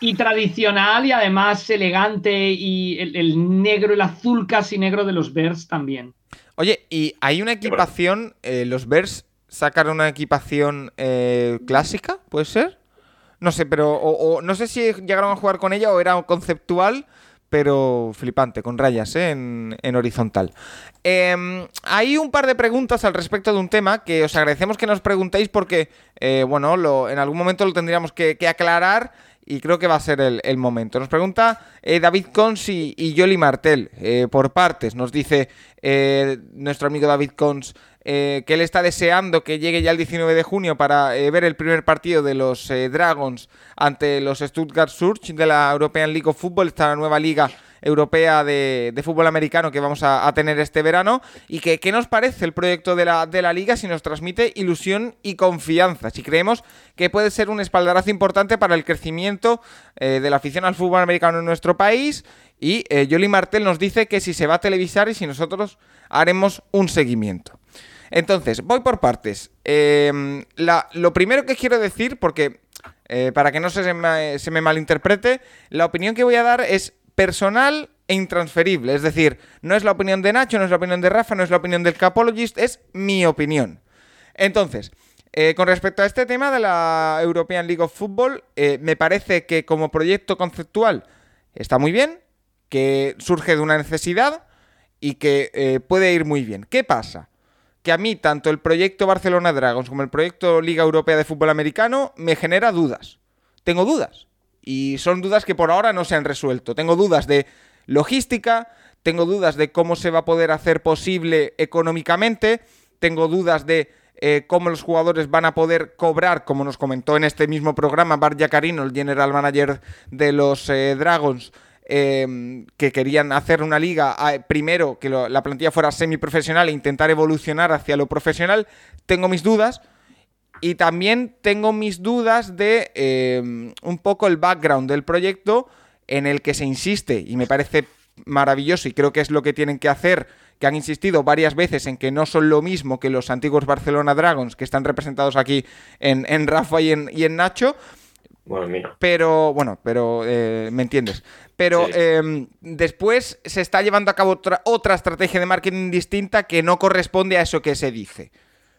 Y tradicional y además elegante y el, negro, el azul casi negro de los Bears también. Oye, y hay una equipación, eh, los Bears sacaron una equipación eh, clásica, ¿puede ser? No sé, pero o, no sé si llegaron a jugar con ella o era conceptual, pero flipante, con rayas ¿eh? en, horizontal. Em, hay un par de preguntas al respecto de un tema que os agradecemos que nos preguntéis porque, eh, bueno, en algún momento lo tendríamos que, aclarar y creo que va a ser el, momento. Nos pregunta eh, David Cons y, y Yoli Martel por partes. Nos dice nuestro amigo David Cons que él está deseando que llegue ya el 19 de junio para ver el primer partido de los Dragons ante los Stuttgart Surge de la European League of Football, esta nueva liga europea de, fútbol americano que vamos a, tener este verano. Y que qué nos parece el proyecto de la, de la liga si nos transmite ilusión y confianza, si creemos que puede ser un espaldarazo importante para el crecimiento eh, de la afición al fútbol americano en nuestro país. Y eh, Yoli Martel nos dice que si se va a televisar y si nosotros haremos un seguimiento. Entonces, voy por partes. Em, lo primero que quiero decir, porque eh, para que no se me, malinterprete, la opinión que voy a dar es personal e intransferible. Es decir, no es la opinión de Nacho, no es la opinión de Rafa, no es la opinión del Capologist, es mi opinión. Entonces, eh, con respecto a este tema de la European League of Football, eh, me parece que como proyecto conceptual está muy bien, que surge de una necesidad y que puede ir muy bien. ¿Qué pasa? Que a mí tanto el proyecto Barcelona Dragons como el proyecto Liga Europea de Fútbol Americano me genera dudas. Tengo dudas. Y son dudas que por ahora no se han resuelto. Tengo dudas de logística, tengo dudas de cómo se va a poder hacer posible económicamente, tengo dudas de eh, cómo los jugadores van a poder cobrar, como nos comentó en este mismo programa Bar Carino, el general manager de los eh, Dragons, Em, que querían hacer una liga, primero que la plantilla fuera semiprofesional e intentar evolucionar hacia lo profesional, tengo mis dudas. Y también tengo mis dudas de eh, un poco el background del proyecto en el que se insiste, y me parece maravilloso, y creo que es lo que tienen que hacer, que han insistido varias veces en que no son lo mismo que los antiguos Barcelona Dragons, que están representados aquí en, en Rafa y en, y en Nacho. Bueno, mira. Pero, bueno, pero eh, me entiendes. Pero Sí. eh, después se está llevando a cabo otra, otra estrategia de marketing distinta que no corresponde a eso que se dice.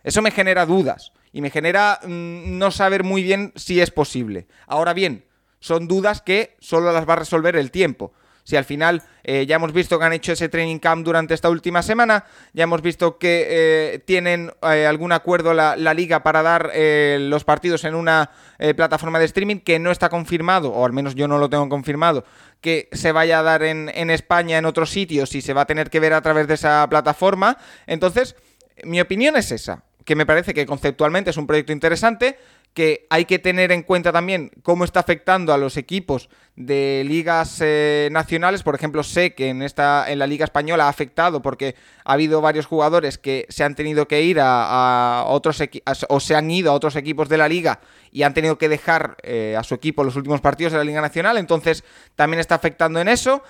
Eso me genera dudas y me genera mm, no saber muy bien si es posible. Ahora bien, son dudas que solo las va a resolver el tiempo. Si al final eh, ya hemos visto que han hecho ese training camp durante esta última semana, ya hemos visto que eh, tienen eh, algún acuerdo la, liga para dar los partidos en una plataforma de streaming que no está confirmado, o al menos yo no lo tengo confirmado, que se vaya a dar en, en España en otros sitios y se va a tener que ver a través de esa plataforma. Entonces, mi opinión es esa, que me parece que conceptualmente es un proyecto interesante, que hay que tener en cuenta también cómo está afectando a los equipos de ligas eh, nacionales. Por ejemplo, sé que en esta en la liga española ha afectado porque ha habido varios jugadores que se han tenido que ir a, otros a- o se han ido a otros equipos de la liga y han tenido que dejar eh, a su equipo los últimos partidos de la liga nacional. Entonces también está afectando en eso.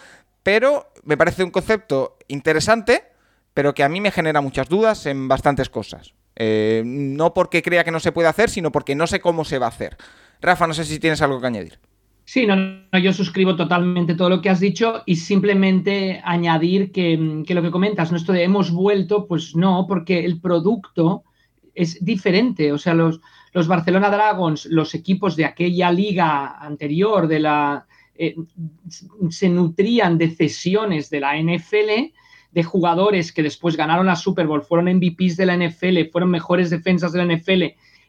Pero me parece un concepto interesante pero que a mí me genera muchas dudas en bastantes cosas. Eh, no porque crea que no se puede hacer, sino porque no sé cómo se va a hacer. Rafa, no sé si tienes algo que añadir. Sí, no, no, yo suscribo totalmente todo lo que has dicho y simplemente añadir que, que lo que comentas, ¿no? Esto de hemos vuelto, pues no, porque el producto es diferente. O sea, los, los Barcelona Dragons, los equipos de aquella liga anterior, de la, eh, se nutrían de cesiones de la NFL, de jugadores que después ganaron la Super Bowl, fueron MVPs de la NFL, fueron mejores defensas de la NFL,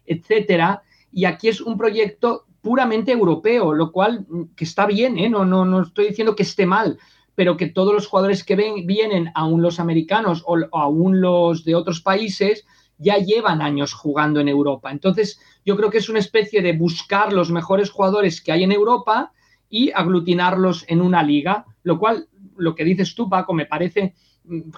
etcétera. Y aquí es un proyecto puramente europeo, lo cual mm, que está bien, ¿eh? no, no, no estoy diciendo que esté mal, pero que todos los jugadores que vienen, aún los americanos o, o aún los de otros países, ya llevan años jugando en Europa. Entonces, yo creo que es una especie de buscar los mejores jugadores que hay en Europa y aglutinarlos en una liga, lo cual, lo que dices tú, Paco, me parece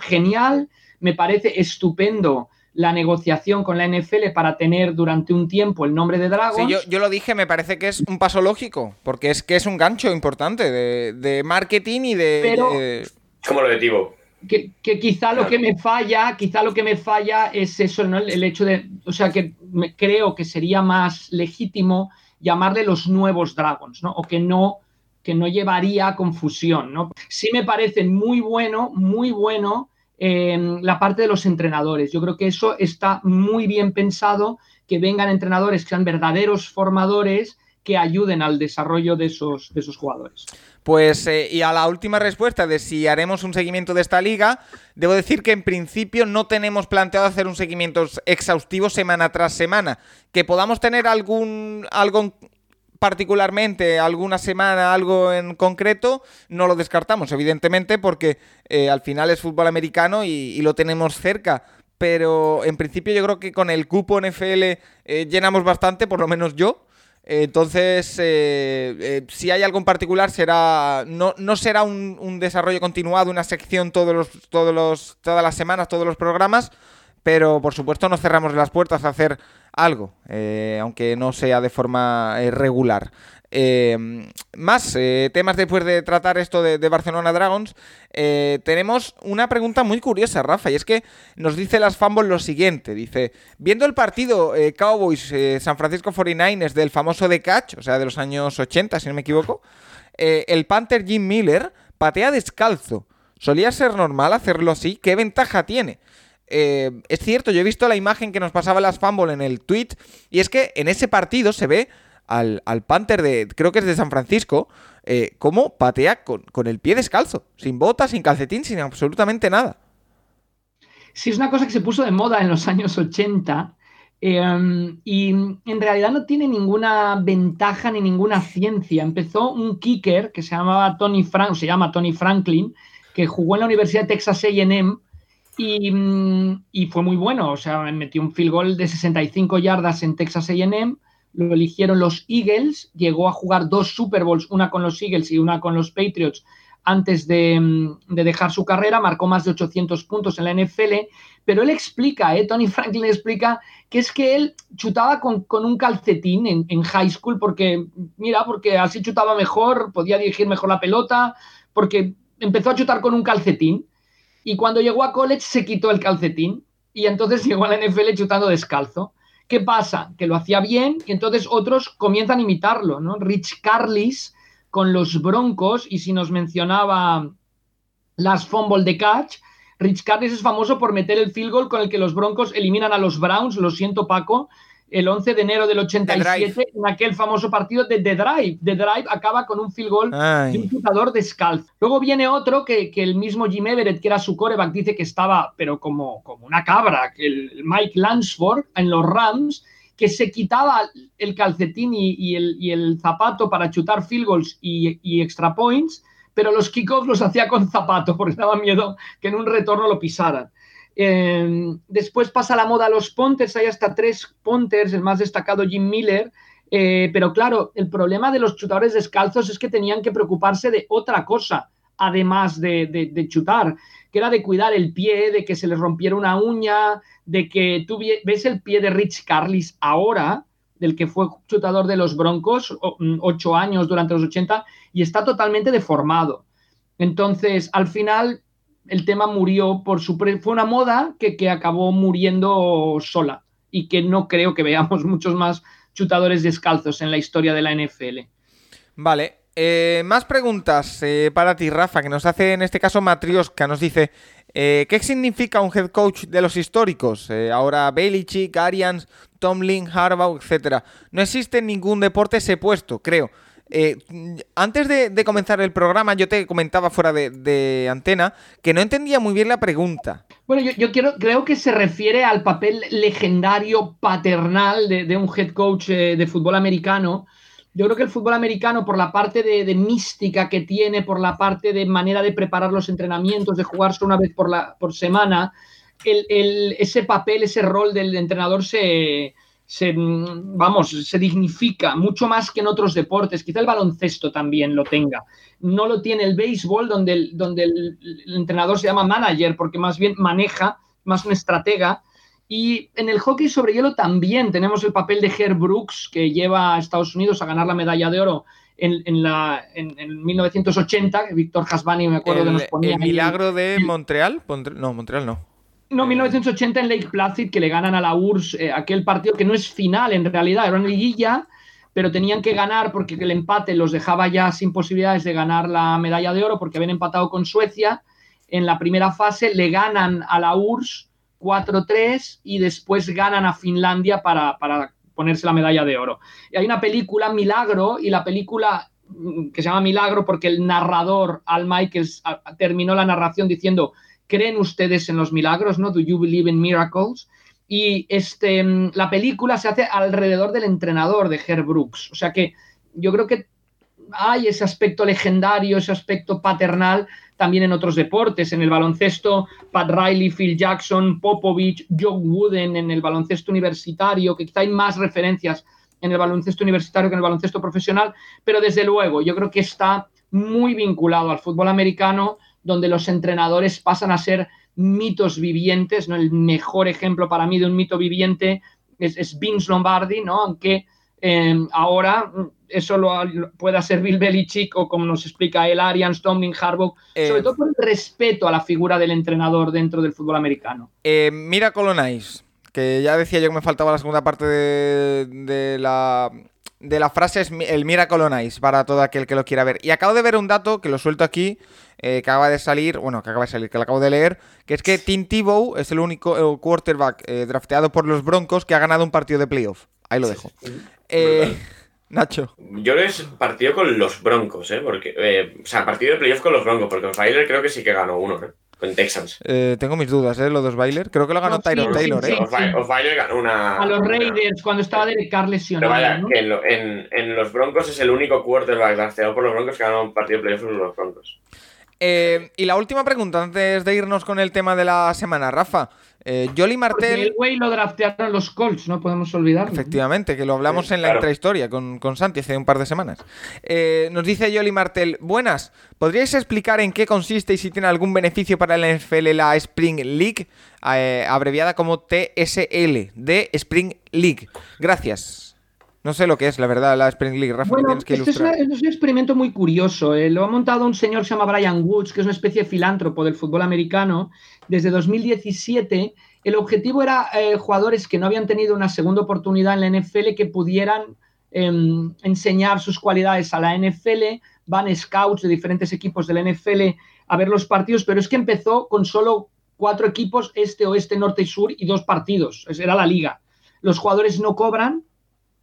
genial, me parece estupendo la negociación con la NFL para tener durante un tiempo el nombre de Dragons. Sí, yo, yo lo dije, me parece que es un paso lógico, porque es que es un gancho importante de, de marketing y de... Pero- de- Como lo de Tibo. que, que quizá lo que me falla, quizá lo que me falla es eso, ¿no? El, el hecho de, o sea, que me, creo que sería más legítimo llamarle los nuevos Dragons, ¿no? O que no, que no llevaría a confusión, ¿no? Sí me parece muy bueno, muy bueno eh, la parte de los entrenadores. Yo creo que eso está muy bien pensado, que vengan entrenadores que sean verdaderos formadores que ayuden al desarrollo de esos, de esos jugadores. Pues, eh, y a la última respuesta de si haremos un seguimiento de esta liga, debo decir que en principio no tenemos planteado hacer un seguimiento exhaustivo semana tras semana. Que podamos tener algún algo particularmente, alguna semana, algo en concreto, no lo descartamos, evidentemente, porque eh, al final es fútbol americano y, lo tenemos cerca. Pero en principio yo creo que con el cupo NFL eh, llenamos bastante, por lo menos yo. Entonces, eh, si hay algo en particular, será no, no será un, un desarrollo continuado, una sección todos los, todos los, todas las semanas, todos los programas, pero por supuesto no cerramos las puertas a hacer algo, eh, aunque no sea de forma eh, regular. Eh, más temas después de tratar esto de, Barcelona Dragons. tenemos una pregunta muy curiosa, Rafa, y es que nos dice las fanboys lo siguiente: dice, viendo el partido Cowboys San Francisco 49ers del famoso The Catch, o sea, de los años 80, si no me equivoco, el Panther Jim Miller patea descalzo. ¿Solía ser normal hacerlo así? ¿Qué ventaja tiene? Eh, es cierto, yo he visto la imagen que nos pasaba las fanball en el tweet, y es que en ese partido se ve al, Panther de, creo que es de San Francisco, eh, cómo patea con, el pie descalzo, sin botas, sin calcetín, sin absolutamente nada. Sí, es una cosa que se puso de moda en los años 80 eh, y en realidad no tiene ninguna ventaja ni ninguna ciencia. Empezó un kicker que se llamaba Tony Frank, se llama Tony Franklin, que jugó en la Universidad de Texas A&M y, mm, y fue muy bueno. O sea, metió un field goal de 65 yardas en Texas A&M. Lo eligieron los Eagles, llegó a jugar dos Super Bowls, una con los Eagles y una con los Patriots antes de, mm, de, dejar su carrera, marcó más de 800 puntos en la NFL, pero él explica, ¿eh? Tony Franklin explica que es que él chutaba con, un calcetín en, high school porque, mira, porque así chutaba mejor, podía dirigir mejor la pelota, porque empezó a chutar con un calcetín y cuando llegó a college se quitó el calcetín y entonces (laughs) llegó a la NFL chutando descalzo. ¿Qué pasa? Que lo hacía bien y entonces otros comienzan a imitarlo, ¿no? Rich Carlis con los Broncos y si nos mencionaba las fumble de catch, Rich Carlis es famoso por meter el field goal con el que los Broncos eliminan a los Browns, lo siento Paco, el 11 de enero del 87 en aquel famoso partido de The Drive. The Drive acaba con un field goal Ay. de un jugador descalzo. Luego viene otro que, que, el mismo Jim Everett, que era su coreback, dice que estaba, pero como, como una cabra, que el Mike Lansford en los Rams, que se quitaba el calcetín y, y, el, y el, zapato para chutar field goals y, y extra points, pero los kickoffs los hacía con zapato (laughs) porque daba miedo que en un retorno lo pisaran. Eh, después pasa la moda a los punters, hay hasta tres punters, el más destacado Jim Miller, eh, pero claro, el problema de los chutadores descalzos es que tenían que preocuparse de otra cosa, además de, de, de, chutar, que era de cuidar el pie, de que se les rompiera una uña, de que tú ves el pie de Rich Carlis ahora, del que fue chutador de los Broncos, mm, ocho años durante los 80, y está totalmente deformado. Entonces, al final, el tema murió por su... Fue una moda que, que, acabó muriendo sola y que no creo que veamos (laughs) muchos más chutadores descalzos en la historia de la NFL. Vale. Eh, más preguntas eh, para ti, Rafa, que nos hace en este caso Matrioska. Nos dice, eh, ¿qué significa un head coach de los históricos? Ahora Belichick, Arians, Tomlin, Harbaugh, etcétera. No existe en ningún deporte ese puesto, creo. Eh, antes de, comenzar el programa, yo te comentaba fuera de, antena que no entendía muy bien la pregunta. Bueno, yo, creo que se refiere al papel legendario paternal de, un head coach eh, de fútbol americano. Yo creo que el fútbol americano, por la parte de, mística que tiene, por la parte de manera de preparar los entrenamientos, de jugarse una vez por, semana, ese papel, ese rol del entrenador se, se, vamos, se dignifica mucho más que en otros deportes. Quizá el baloncesto también lo tenga. No lo tiene el béisbol, donde el, donde el, el entrenador se llama manager, porque más bien maneja, más un estratega. Y en el hockey sobre hielo también tenemos el papel de Herb Brooks, que lleva a Estados Unidos a ganar la medalla de oro en, en, la, en, en 1980. Víctor Hasbani, me acuerdo el, que nos ponía. ¿El milagro de Montreal? No, Montreal no. No, 1980 en Lake Placid, que le ganan a la URSS eh, aquel partido que no es final en realidad, era una liguilla, pero tenían que ganar porque el empate los dejaba ya sin posibilidades de ganar la medalla de oro porque habían empatado con Suecia. En la primera fase le ganan a la URSS 4-3 y después ganan a Finlandia para, para ponerse la medalla de oro. Y hay una película, Milagro, y la película mm, que se llama Milagro porque el narrador, Al Michaels, terminó la narración diciendo ¿Creen ustedes en los milagros? ¿No? ¿Do you believe in miracles? Y este, la película se hace alrededor del entrenador de Herb Brooks. O sea que yo creo que hay ese aspecto legendario, ese aspecto paternal también en otros deportes. En el baloncesto, Pat Riley, Phil Jackson, Popovich, Joe Wooden en el baloncesto universitario, que quizá hay más referencias en el baloncesto universitario que en el baloncesto profesional, pero desde luego yo creo que está muy vinculado al fútbol americano donde los entrenadores pasan a ser mitos vivientes, ¿no? El mejor ejemplo para mí de un mito viviente es, es Vince Lombardi, ¿no? Aunque eh, ahora eso lo, pueda ser Bill Belichick o como nos explica el Arians, Tomlin, Harbaugh, eh, sobre todo por el respeto a la figura del entrenador dentro del fútbol americano. Eh, mira Colonais, que ya decía yo que me faltaba la segunda parte de, de la de la frase es el Miracle on Ice para todo aquel que lo quiera ver. Y acabo de ver un dato que lo suelto aquí, eh, que acaba de salir, bueno, que acaba de salir, que lo acabo de leer, que es que Tim Tebow es el único el quarterback eh, drafteado por los Broncos que ha ganado un partido de playoff. Ahí lo dejo. Eh, Nacho. Yo les partido con los Broncos, ¿eh? Porque, eh, o sea, partido de playoff con los Broncos, porque Osweiler creo que sí que ganó uno, ¿eh? Con Texans. Eh, tengo mis dudas, ¿eh? Lo de Osweiler. Creo que lo ganó no, Tyron sí, Taylor, sí, ¿eh? Sí, Osweiler ganó una. A los Raiders, cuando estaba Derek Carr lesionado. Pero vaya, ¿no? que en, lo, en, en, los Broncos es el único quarterback drafteado por los Broncos que ganó un partido de playoff con los Broncos. Eh, y la última pregunta, antes de irnos con el tema de la semana, Rafa. Eh, Jolly Porque Martel. el güey lo draftearon los Colts, no podemos olvidarlo. Efectivamente, que lo hablamos Sí, en la claro. intrahistoria con, con Santi hace un par de semanas. Eh, nos dice Yoli Martel, buenas, ¿podríais explicar en qué consiste y si tiene algún beneficio para la NFL la Spring League, eh, abreviada como TSL, de Spring League? Gracias. No sé lo que es, la verdad, la Spring League, Rafa, Bueno, tienes que este es, un experimento muy curioso. eh. Lo ha montado un señor que se llama Brian Woods, que es una especie de filántropo del fútbol americano. Desde 2017, el objetivo era eh, jugadores que no habían tenido una segunda oportunidad en la NFL que pudieran em, enseñar sus cualidades a la NFL. Van scouts de diferentes equipos de la NFL a ver los partidos, pero es que empezó con solo cuatro equipos, este, oeste, norte y sur, y dos partidos. Era la liga. Los jugadores no cobran,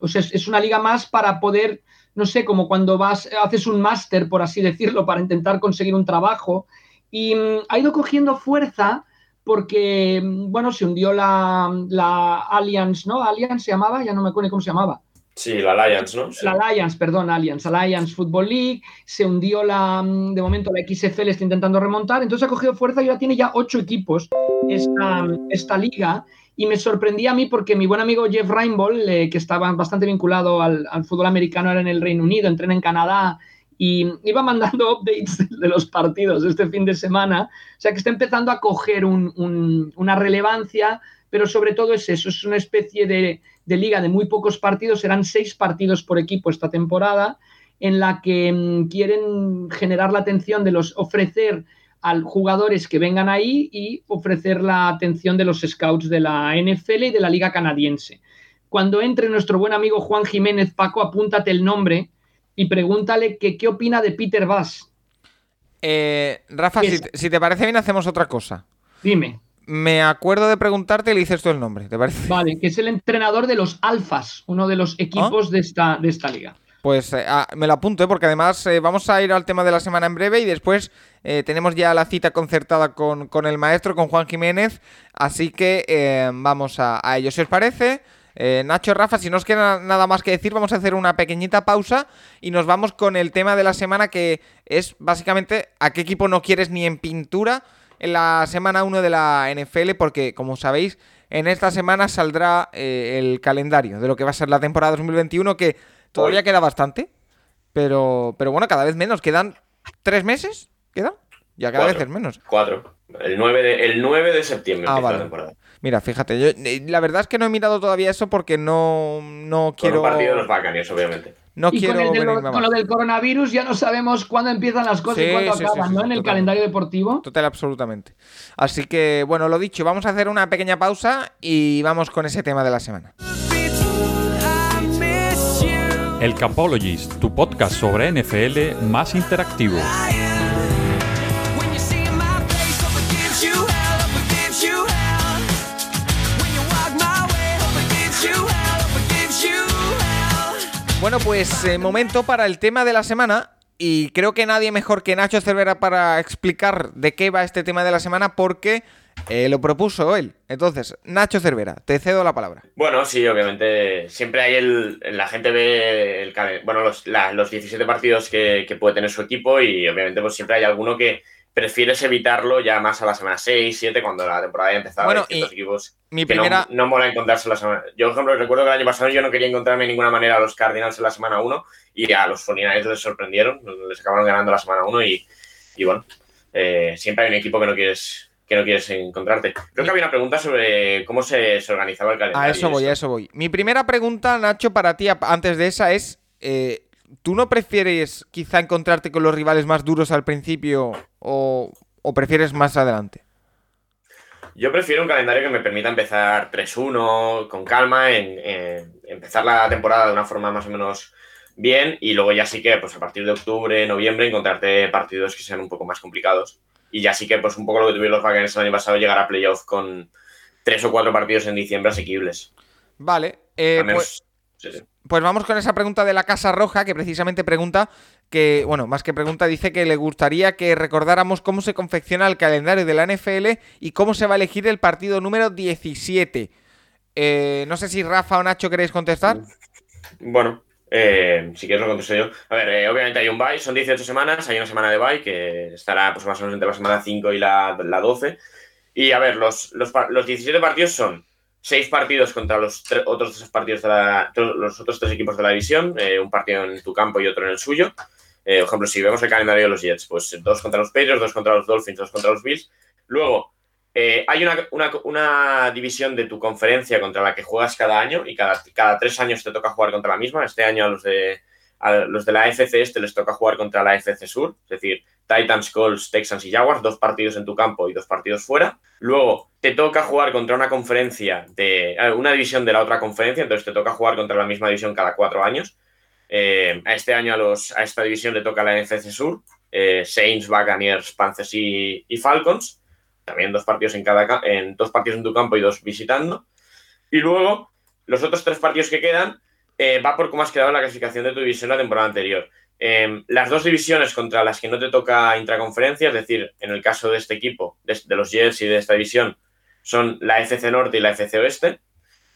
o sea, es, es una liga más para poder, no sé, como cuando vas, haces un máster, por así decirlo, para intentar conseguir un trabajo. Y mm, ha ido cogiendo fuerza porque, mm, bueno, se hundió la, la Alliance, ¿no? Alliance se llamaba, ya no me acuerdo cómo se llamaba. Sí, la Alliance, ¿no? Sí. La Alliance, perdón, Alliance, Alliance Football League, se hundió la, mm, de momento la XFL está intentando remontar, entonces ha cogido fuerza y ahora tiene ya ocho equipos esta, esta liga y me sorprendía a mí porque mi buen amigo Jeff Reinbold, eh, que estaba bastante vinculado al, fútbol americano, era en el Reino Unido, entrena en Canadá y iba mandando (laughs) updates de los partidos este fin de semana, o sea que está empezando a coger un- un- una relevancia, pero sobre todo es eso, es una especie de, de liga de muy pocos partidos, serán seis partidos por equipo esta temporada, en la que mm, quieren generar la atención de los, ofrecer a jugadores que vengan ahí y ofrecer la atención de los scouts de la NFL y de la liga canadiense. Cuando entre nuestro buen amigo Juan Jiménez, Paco, apúntate el nombre y pregúntale que, qué opina de Peter Bass. Eh, Rafa, ¿Qué si, te- si te parece bien, hacemos otra cosa. Dime. Me acuerdo de preguntarte y le dices tú el nombre, ¿te parece? Vale, que es el entrenador de los Alfas, uno de los equipos de, esta, de esta liga. Pues eh, ah, me lo apunto, ¿eh? porque además eh, vamos a ir al tema de la semana en breve y después eh, tenemos ya la cita concertada con, con el maestro, con Juan Jiménez, así que vamos a, a ello. Si os parece, Nacho, Rafa, si no os queda nada más que decir, vamos a hacer una pequeñita pausa y nos vamos con el tema de la semana que es básicamente a qué equipo no quieres ni en pintura en la semana 1 de la NFL, porque como sabéis, en esta semana saldrá el calendario de lo que va a ser la temporada 2021, que todavía Hoy. queda bastante, pero, pero bueno, cada vez menos. ¿Quedan tres meses? ¿Quedan? Ya cada Cuatro. vez es menos. Cuatro. El 9 de, el 9 de septiembre Ah, vale. la temporada. Mira, fíjate, yo eh, la verdad es que no he mirado todavía eso porque no, no Con quiero. un partido de los Buccaneers, obviamente. No y quiero con, el venirme con lo del coronavirus ya no sabemos cuándo empiezan las cosas Sí, y cuándo sí, acaban, sí, ¿no? sí, En el calendario deportivo. Total, absolutamente. Así que, bueno, lo dicho, vamos a hacer una pequeña pausa y vamos con ese tema de la semana. El Capologist, tu podcast sobre NFL más interactivo. Bueno, pues eh, momento para el tema de la semana. Y creo que nadie mejor que Nacho Cervera para explicar de qué va este tema de la semana porque eh, lo propuso él. Entonces, Nacho Cervera, te cedo la palabra. Bueno, sí, obviamente. Siempre hay el. La gente ve el, bueno, los, la- los 17 partidos que, que puede tener su equipo y obviamente pues siempre hay alguno que prefieres evitarlo ya más a la semana 6, 7, cuando la temporada ya ha empezado. Bueno, y equipos Mi que primera. no, no mola encontrarse la semana. Yo, por ejemplo, recuerdo que el año pasado yo no quería encontrarme de ninguna manera a los Cardinals en la semana 1 y a los 49ers les sorprendieron, les acabaron ganando la semana 1 y, y bueno, eh, siempre hay un equipo que no quieres que no quieres encontrarte. Creo que había una pregunta sobre cómo se, se organizaba el calendario. A eso voy, a eso voy. Mi primera pregunta, Nacho, para ti, antes de esa, es: eh, ¿tú no prefieres quizá encontrarte con los rivales más duros al principio o, o prefieres más adelante? Yo prefiero un calendario que me permita empezar 3-1, con calma, en, en empezar la temporada de una forma más o menos bien y luego ya sí que pues a partir de octubre, noviembre encontrarte partidos que sean un poco más complicados y ya sí que pues un poco lo que tuvieron los Buccaneers el año pasado llegar a playoff con tres o cuatro partidos en diciembre asequibles. Vale, eh, Al pues, menos, sí, sí. pues vamos con esa pregunta de la Casa Roja, que precisamente pregunta que, bueno, más que pregunta, dice que le gustaría que recordáramos cómo se confecciona el calendario de la NFL y cómo se va a elegir el partido número 17. Eh, no sé si Rafa o Nacho queréis contestar. Bueno, eh, si quieres lo contesto yo. A ver, eh, obviamente hay un bye, son 18 semanas, hay una semana de bye que estará pues más o menos entre la semana 5 y la, la 12. Y a ver, los, los, los 17 partidos son seis partidos contra los otros tres partidos de la, los otros tres equipos de la división, eh, un partido en tu campo y otro en el suyo. Eh, por ejemplo, si vemos el calendario de los Jets, pues dos contra los Patriots, dos contra los Dolphins, dos contra los Bills. Luego, eh, hay una, una, división de tu conferencia contra la que juegas cada año y cada, cada tres años te toca jugar contra la misma. Este año a los de, a los de la AFC este les toca jugar contra la AFC Sur, es decir, Titans, Colts, Texans y Jaguars, dos partidos en tu campo y dos partidos fuera. Luego te toca jugar contra una conferencia de eh, una división de la otra conferencia, entonces te toca jugar contra la misma división cada cuatro años. Eh, a este año a, los, a esta división le toca la NFC Sur, Saints, Buccaneers, Panthers y, Falcons. También dos partidos en cada en dos partidos en tu campo y dos visitando. Y luego los otros tres partidos que quedan va por cómo has quedado en la clasificación de tu división la temporada anterior. Eh, las dos divisiones contra las que no te toca intraconferencia, es decir, en el caso de este equipo, de, de, los Jets y de esta división, son la FC Norte y la FC Oeste.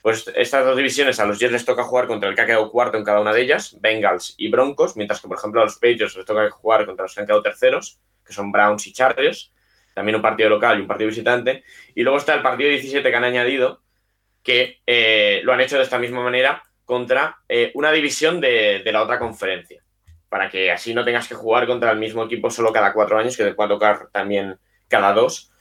Pues estas dos divisiones a los Jets les toca jugar contra el que ha quedado cuarto en cada una de ellas, Bengals y Broncos, mientras que, por ejemplo, a los Patriots les toca jugar contra los que han quedado terceros, que son Browns y Chargers, también un partido local y un partido visitante. Y luego está el partido 17 que han añadido, que eh, lo han hecho de esta misma manera contra eh, una división de, de la otra conferencia para que así no tengas que jugar contra el mismo equipo solo cada cuatro años, que te pueda tocar también cada dos.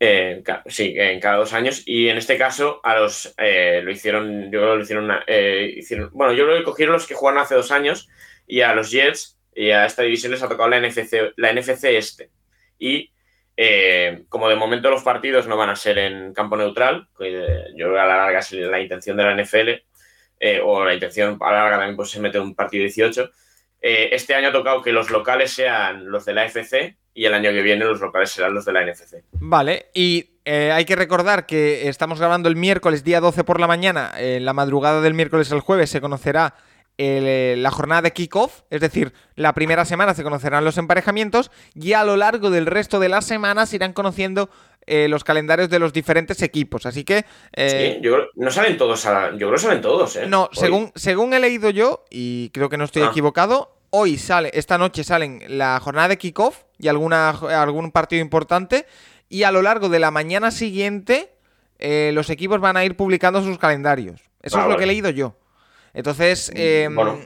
Eh, sí, en cada dos años. Y en este caso, a los eh, lo hicieron, yo creo que lo hicieron, bueno, yo creo que cogieron los que jugaron hace dos años y a los Jets y a esta división les ha tocado la NFC, la NFC este. Y eh, como de momento los partidos no van a ser en campo neutral, yo creo que a la larga es la intención de la NFL, o la intención a la larga también pues, se mete un partido 18 eh, este año ha tocado que los locales sean los de la FC y el año que viene los locales serán los de la NFC. Vale, y eh, hay que recordar que estamos grabando el miércoles, día 12 por la mañana. En la madrugada del miércoles al jueves se conocerá el, eh, la jornada de kickoff, es decir, la primera semana se conocerán los emparejamientos y a lo largo del resto de las semanas se irán conociendo eh, los calendarios de los diferentes equipos. Así que. Eh, sí, yo creo, no salen todos, a, yo creo que salen todos, ¿eh? No, según, según he leído yo, y creo que no estoy ah. equivocado, hoy sale, esta noche salen la jornada de kickoff y alguna, algún partido importante. Y a lo largo de la mañana siguiente, los equipos van a ir publicando sus calendarios. Eso ah, es lo que he leído yo. Entonces, eh, bueno.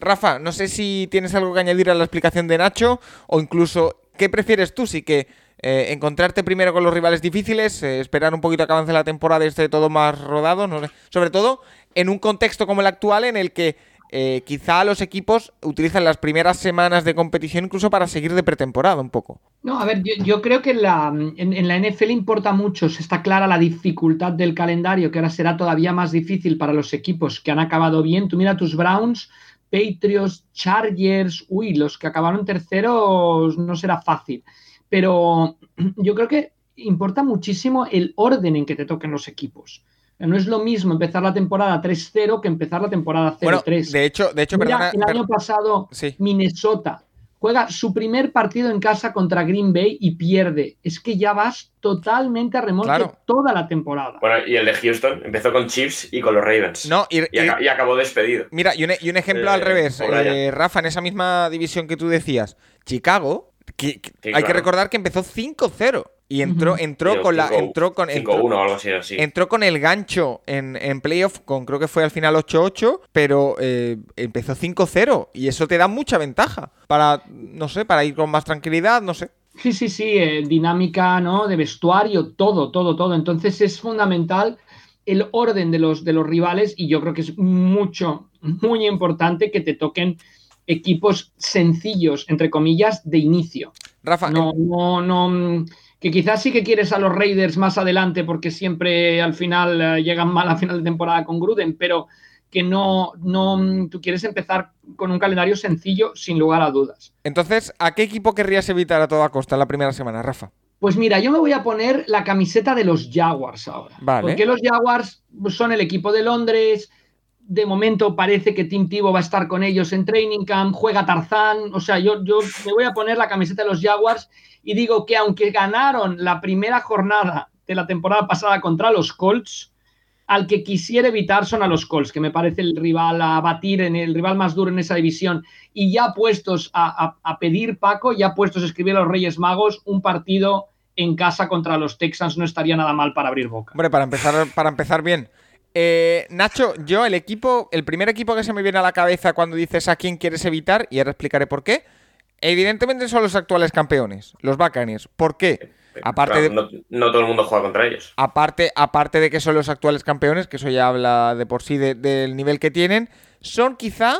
Rafa, no sé si tienes algo que añadir a la explicación de Nacho o incluso, ¿qué prefieres tú? Si que eh, encontrarte primero con los rivales difíciles, eh, esperar un poquito a que avance la temporada y esté todo más rodado, no sé. sobre todo en un contexto como el actual en el que eh, quizá los equipos utilizan las primeras semanas de competición incluso para seguir de pretemporada un poco. No, a ver, yo, creo que en la, en, en la, NFL importa mucho, está clara la dificultad del calendario, que ahora será todavía más difícil para los equipos que han acabado bien. Tú mira tus Browns, Patriots, Chargers, uy, los que acabaron terceros no será fácil pero yo creo que importa muchísimo el orden en que te toquen los equipos. No es lo mismo empezar la temporada 3-0 que empezar la temporada 0-3. Bueno, de hecho, de hecho Mira, perdona, el año pasado, sí. Minnesota juega su primer partido en casa contra Green Bay y pierde. Es que ya vas totalmente a remolque claro. toda la temporada. Bueno, y el de Houston empezó con Chiefs y con los Ravens. No, y, y, y acabó despedido. Mira, y un, y un ejemplo eh, al revés. Eh, Rafa, en esa misma división que tú decías, Chicago que, que, sí, hay claro. que recordar que empezó 5-0 y entró, uh -huh. entró con la. Entró con, entró, o algo así, así. entró con el gancho en, en playoff, con creo que fue al final 8-8, pero eh, empezó 5-0 y eso te da mucha ventaja para, no sé, para ir con más tranquilidad, no sé. Sí, sí, sí, eh, dinámica, ¿no? De vestuario, todo, todo, todo. Entonces es fundamental el orden de los, de los rivales y yo creo que es mucho, muy importante que te toquen equipos sencillos, entre comillas, de inicio. Rafa, no, eh... no, no, que quizás sí que quieres a los Raiders más adelante porque siempre al final uh, llegan mal a final de temporada con Gruden, pero que no, no, tú quieres empezar con un calendario sencillo sin lugar a dudas. Entonces, ¿a qué equipo querrías evitar a toda costa la primera semana, Rafa? Pues mira, yo me voy a poner la camiseta de los Jaguars ahora. Vale. Porque los Jaguars son el equipo de Londres, de momento parece que Tim Tibo va a estar con ellos en training camp, juega Tarzán, o sea, yo, yo me voy a poner la camiseta de los Jaguars y digo que aunque ganaron la primera jornada de la temporada pasada contra los Colts, al que quisiera evitar son a los Colts, que me parece el rival a batir, en el rival más duro en esa división, y ya puestos a, a, a pedir Paco, ya puestos a escribir a los Reyes Magos un partido en casa contra los Texans no estaría nada mal para abrir boca. Hombre, para empezar, para empezar bien. Eh, Nacho, yo el equipo, el primer equipo que se me viene a la cabeza cuando dices a quién quieres evitar, y ahora explicaré por qué, evidentemente son los actuales campeones, los Buccaneers. ¿Por qué? Aparte de, no, no todo el mundo juega contra ellos. aparte, aparte de que son los actuales campeones, que eso ya habla de por sí de- del nivel que tienen, son quizá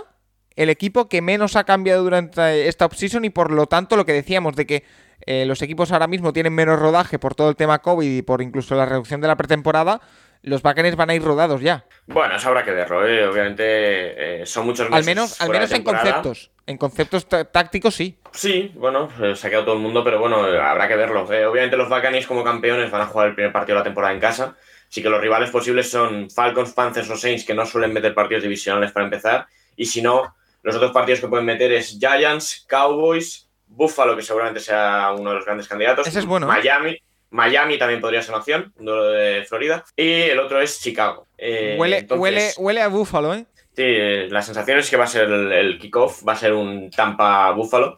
el equipo que menos ha cambiado durante esta offseason y por lo tanto lo que decíamos de que eh, los equipos ahora mismo tienen menos rodaje por todo el tema COVID y por incluso la reducción de la pretemporada, los Buccaneers van a ir rodados ya. Bueno, eso habrá que verlo, ¿eh? Obviamente eh, son muchos meses Al menos, al menos en conceptos. En conceptos tá- tácticos sí. Sí, bueno, eh, se ha quedado todo el mundo, pero bueno, eh, habrá que verlo. Eh, obviamente los Buccaneers como campeones van a jugar el primer partido de la temporada en casa. Sí que los rivales posibles son Falcons, Panthers o Saints, que no suelen meter partidos divisionales para empezar. Y si no, los otros partidos que pueden meter es Giants, Cowboys, Buffalo, que seguramente sea uno de los grandes candidatos. Ese es bueno. Miami. Miami también podría ser una opción, de Florida. Y el otro es Chicago. Eh, huele, entonces- huele, huele a búfalo, ¿eh? Sí, eh, la sensación es que va a ser el, el kickoff, va a ser un Tampa Buffalo.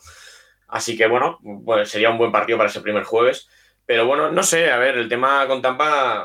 Así que bueno, bueno, sería un buen partido para ese primer jueves. Pero bueno, no sé, a ver, el tema con Tampa.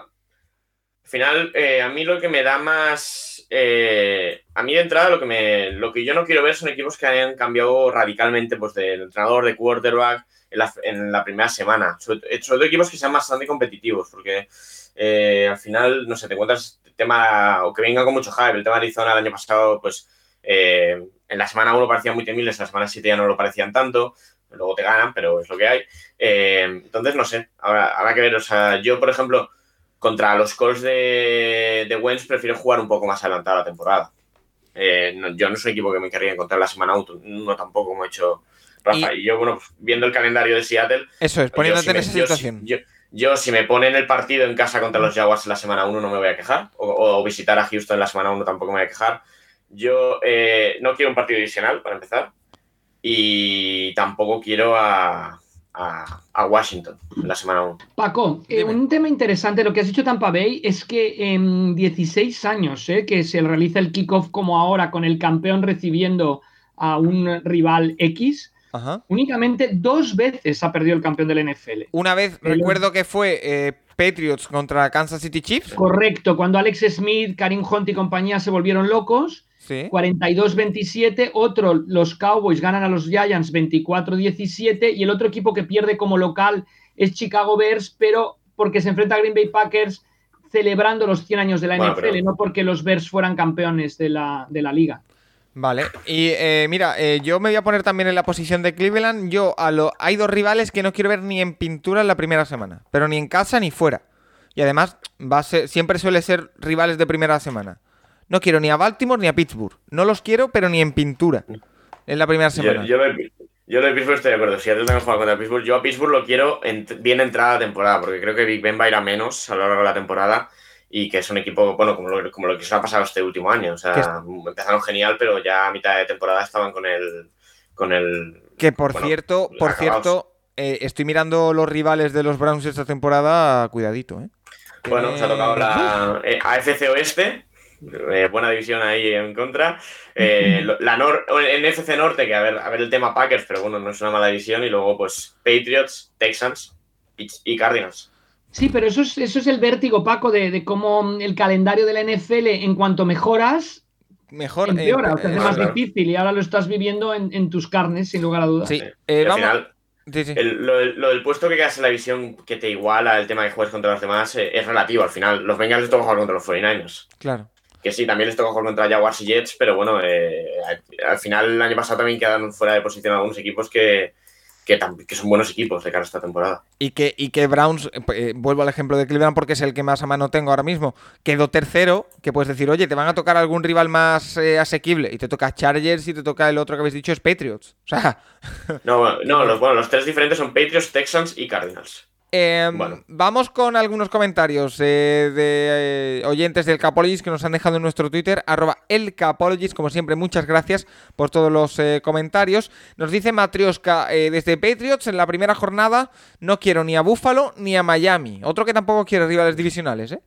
Al final, eh, a mí lo que me da más. eh, a mí de entrada, lo que, me, lo que yo no quiero ver son equipos que hayan cambiado radicalmente pues, del entrenador, de quarterback en la, en la primera semana. Sobre, sobre todo equipos que sean bastante competitivos, porque eh, al final, no sé, te encuentras tema, o que venga con mucho hype. El tema de Arizona el año pasado, pues eh, en la semana 1 parecían muy temibles, en la semana 7 ya no lo parecían tanto. Luego te ganan, pero es lo que hay. Eh, entonces, no sé, ahora habrá que ver. O sea, yo, por ejemplo, contra los Colts de, de Wentz prefiero jugar un poco más adelantado la temporada. Eh, no- yo no soy equipo que me querría encontrar la semana 1, no tampoco como ha hecho Rafa. Y, yo, bueno, viendo el calendario de Seattle, Eso es, yo poniéndote si en me- esa yo si- situación. Yo, yo, si me ponen el partido en casa contra los Jaguars en la semana 1 no me voy a quejar. O, o visitar a Houston en la semana 1 tampoco me voy a quejar. Yo eh, no quiero un partido divisional, para empezar. Y tampoco quiero a, a- a Washington en la semana 1. Paco, eh, un tema interesante, lo que has dicho Tampa Bay es que en 16 años eh, que se realiza el kickoff como ahora con el campeón recibiendo a un rival X, Ajá. únicamente dos veces ha perdido el campeón del NFL. Una vez recuerdo que fue eh, Patriots contra Kansas City Chiefs. Correcto, cuando Alex Smith, Karim Hunt y compañía se volvieron locos, Sí. 42-27, otro, los Cowboys ganan a los Giants 24-17 y el otro equipo que pierde como local es Chicago Bears, pero porque se enfrenta a Green Bay Packers celebrando los 100 años de la Bueno, NFL, pero- no porque los Bears fueran campeones de la, de la liga. Vale. Y eh, mira, eh, yo me voy a poner también en la posición de Cleveland. Yo a lo hay dos rivales que no quiero ver ni en pintura en la primera semana, pero ni en casa ni fuera. Y además va a ser, siempre suele ser rivales de primera semana. No quiero ni a Baltimore ni a Pittsburgh. No los quiero, pero ni en pintura en la primera semana. Yo, yo, lo de, yo lo de Pittsburgh estoy de acuerdo. Si Seattle también juega contra Pittsburgh, yo a Pittsburgh lo quiero ent- bien entrada la temporada, porque creo que Big Ben va a ir a menos a lo largo de la temporada y que es un equipo, bueno, como lo, como lo que se ha pasado este último año. O sea, empezaron genial, pero ya a mitad de temporada estaban con el. Con el Que por bueno, cierto, por acabados. cierto, eh, estoy mirando los rivales de los Browns esta temporada. Cuidadito, ¿eh? Bueno, se ha tocado la eh, AFC Oeste, eh, buena división ahí en contra. Eh, la Nor en FC Norte, que a ver, a ver el tema Packers, pero bueno, no es una mala división. Y luego, pues, Patriots, Texans y, y Cardinals. Sí, pero eso es, eso es el vértigo, Paco, de, de cómo el calendario de la NFL, en cuanto mejoras, Mejor. eh, empeora, o se hace eh, más claro. difícil y ahora lo estás viviendo en, en tus carnes, sin lugar a dudas. Sí, eh, Y al vamos. final, Sí, sí. el- lo, del- lo del puesto que quedas en la división que te iguala el tema de juegues contra los demás eh, es relativo. Al final, los Bengals les toca jugar contra los 49ers. Claro. Que sí, también les toca jugar contra Jaguars y Jets, pero bueno, eh, al, al final el año pasado también quedaron fuera de posición algunos equipos que, que, son buenos equipos de cara a esta temporada. Y que, y que Browns, eh, vuelvo al ejemplo de Cleveland porque es el que más a mano tengo ahora mismo, quedó tercero, que puedes decir, oye, te van a tocar algún rival más eh, asequible, y te toca Chargers y te toca el otro que habéis dicho es Patriots. O sea, No, (laughs) no los, bueno, los tres diferentes son Patriots, Texans y Cardinals. Eh, Bueno. vamos con algunos comentarios eh, de eh, oyentes del Capologist que nos han dejado en nuestro Twitter, arroba el Capologist, como siempre, muchas gracias por todos los eh, comentarios. Nos dice Matrioska, desde Patriots, en la primera jornada no quiero ni a Buffalo ni a Miami. Otro que tampoco quiere rivales divisionales, ¿eh?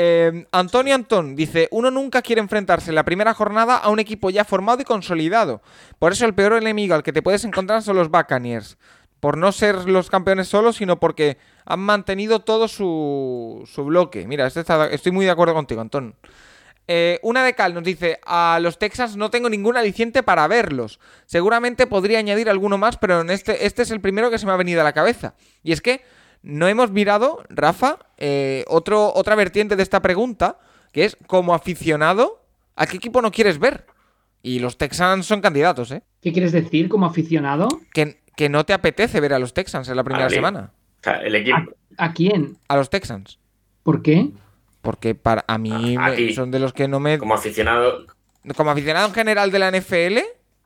Eh, Antonio Antón dice, uno nunca quiere enfrentarse en la primera jornada a un equipo ya formado y consolidado. Por eso el peor enemigo al que te puedes encontrar son los Buccaneers. Por no ser los campeones solos, sino porque han mantenido todo su, su bloque. Mira, este está- estoy muy de acuerdo contigo, Antón. Eh, una de Cal nos dice, a los Texans no tengo ningún aliciente para verlos. Seguramente podría añadir alguno más, pero en este, este es el primero que se me ha venido a la cabeza. Y es que no hemos mirado, Rafa, eh, otro, otra vertiente de esta pregunta, que es, como aficionado, ¿a qué equipo no quieres ver? Y los Texans son candidatos, ¿eh? ¿Qué quieres decir como aficionado? Que, que no te apetece ver a los Texans en la primera semana. O sea, el equipo. ¿A, a quién? A los Texans. ¿Por qué? Porque para a mí A- a me- son de los que no me... Como aficionado, Como aficionado en general de la NFL,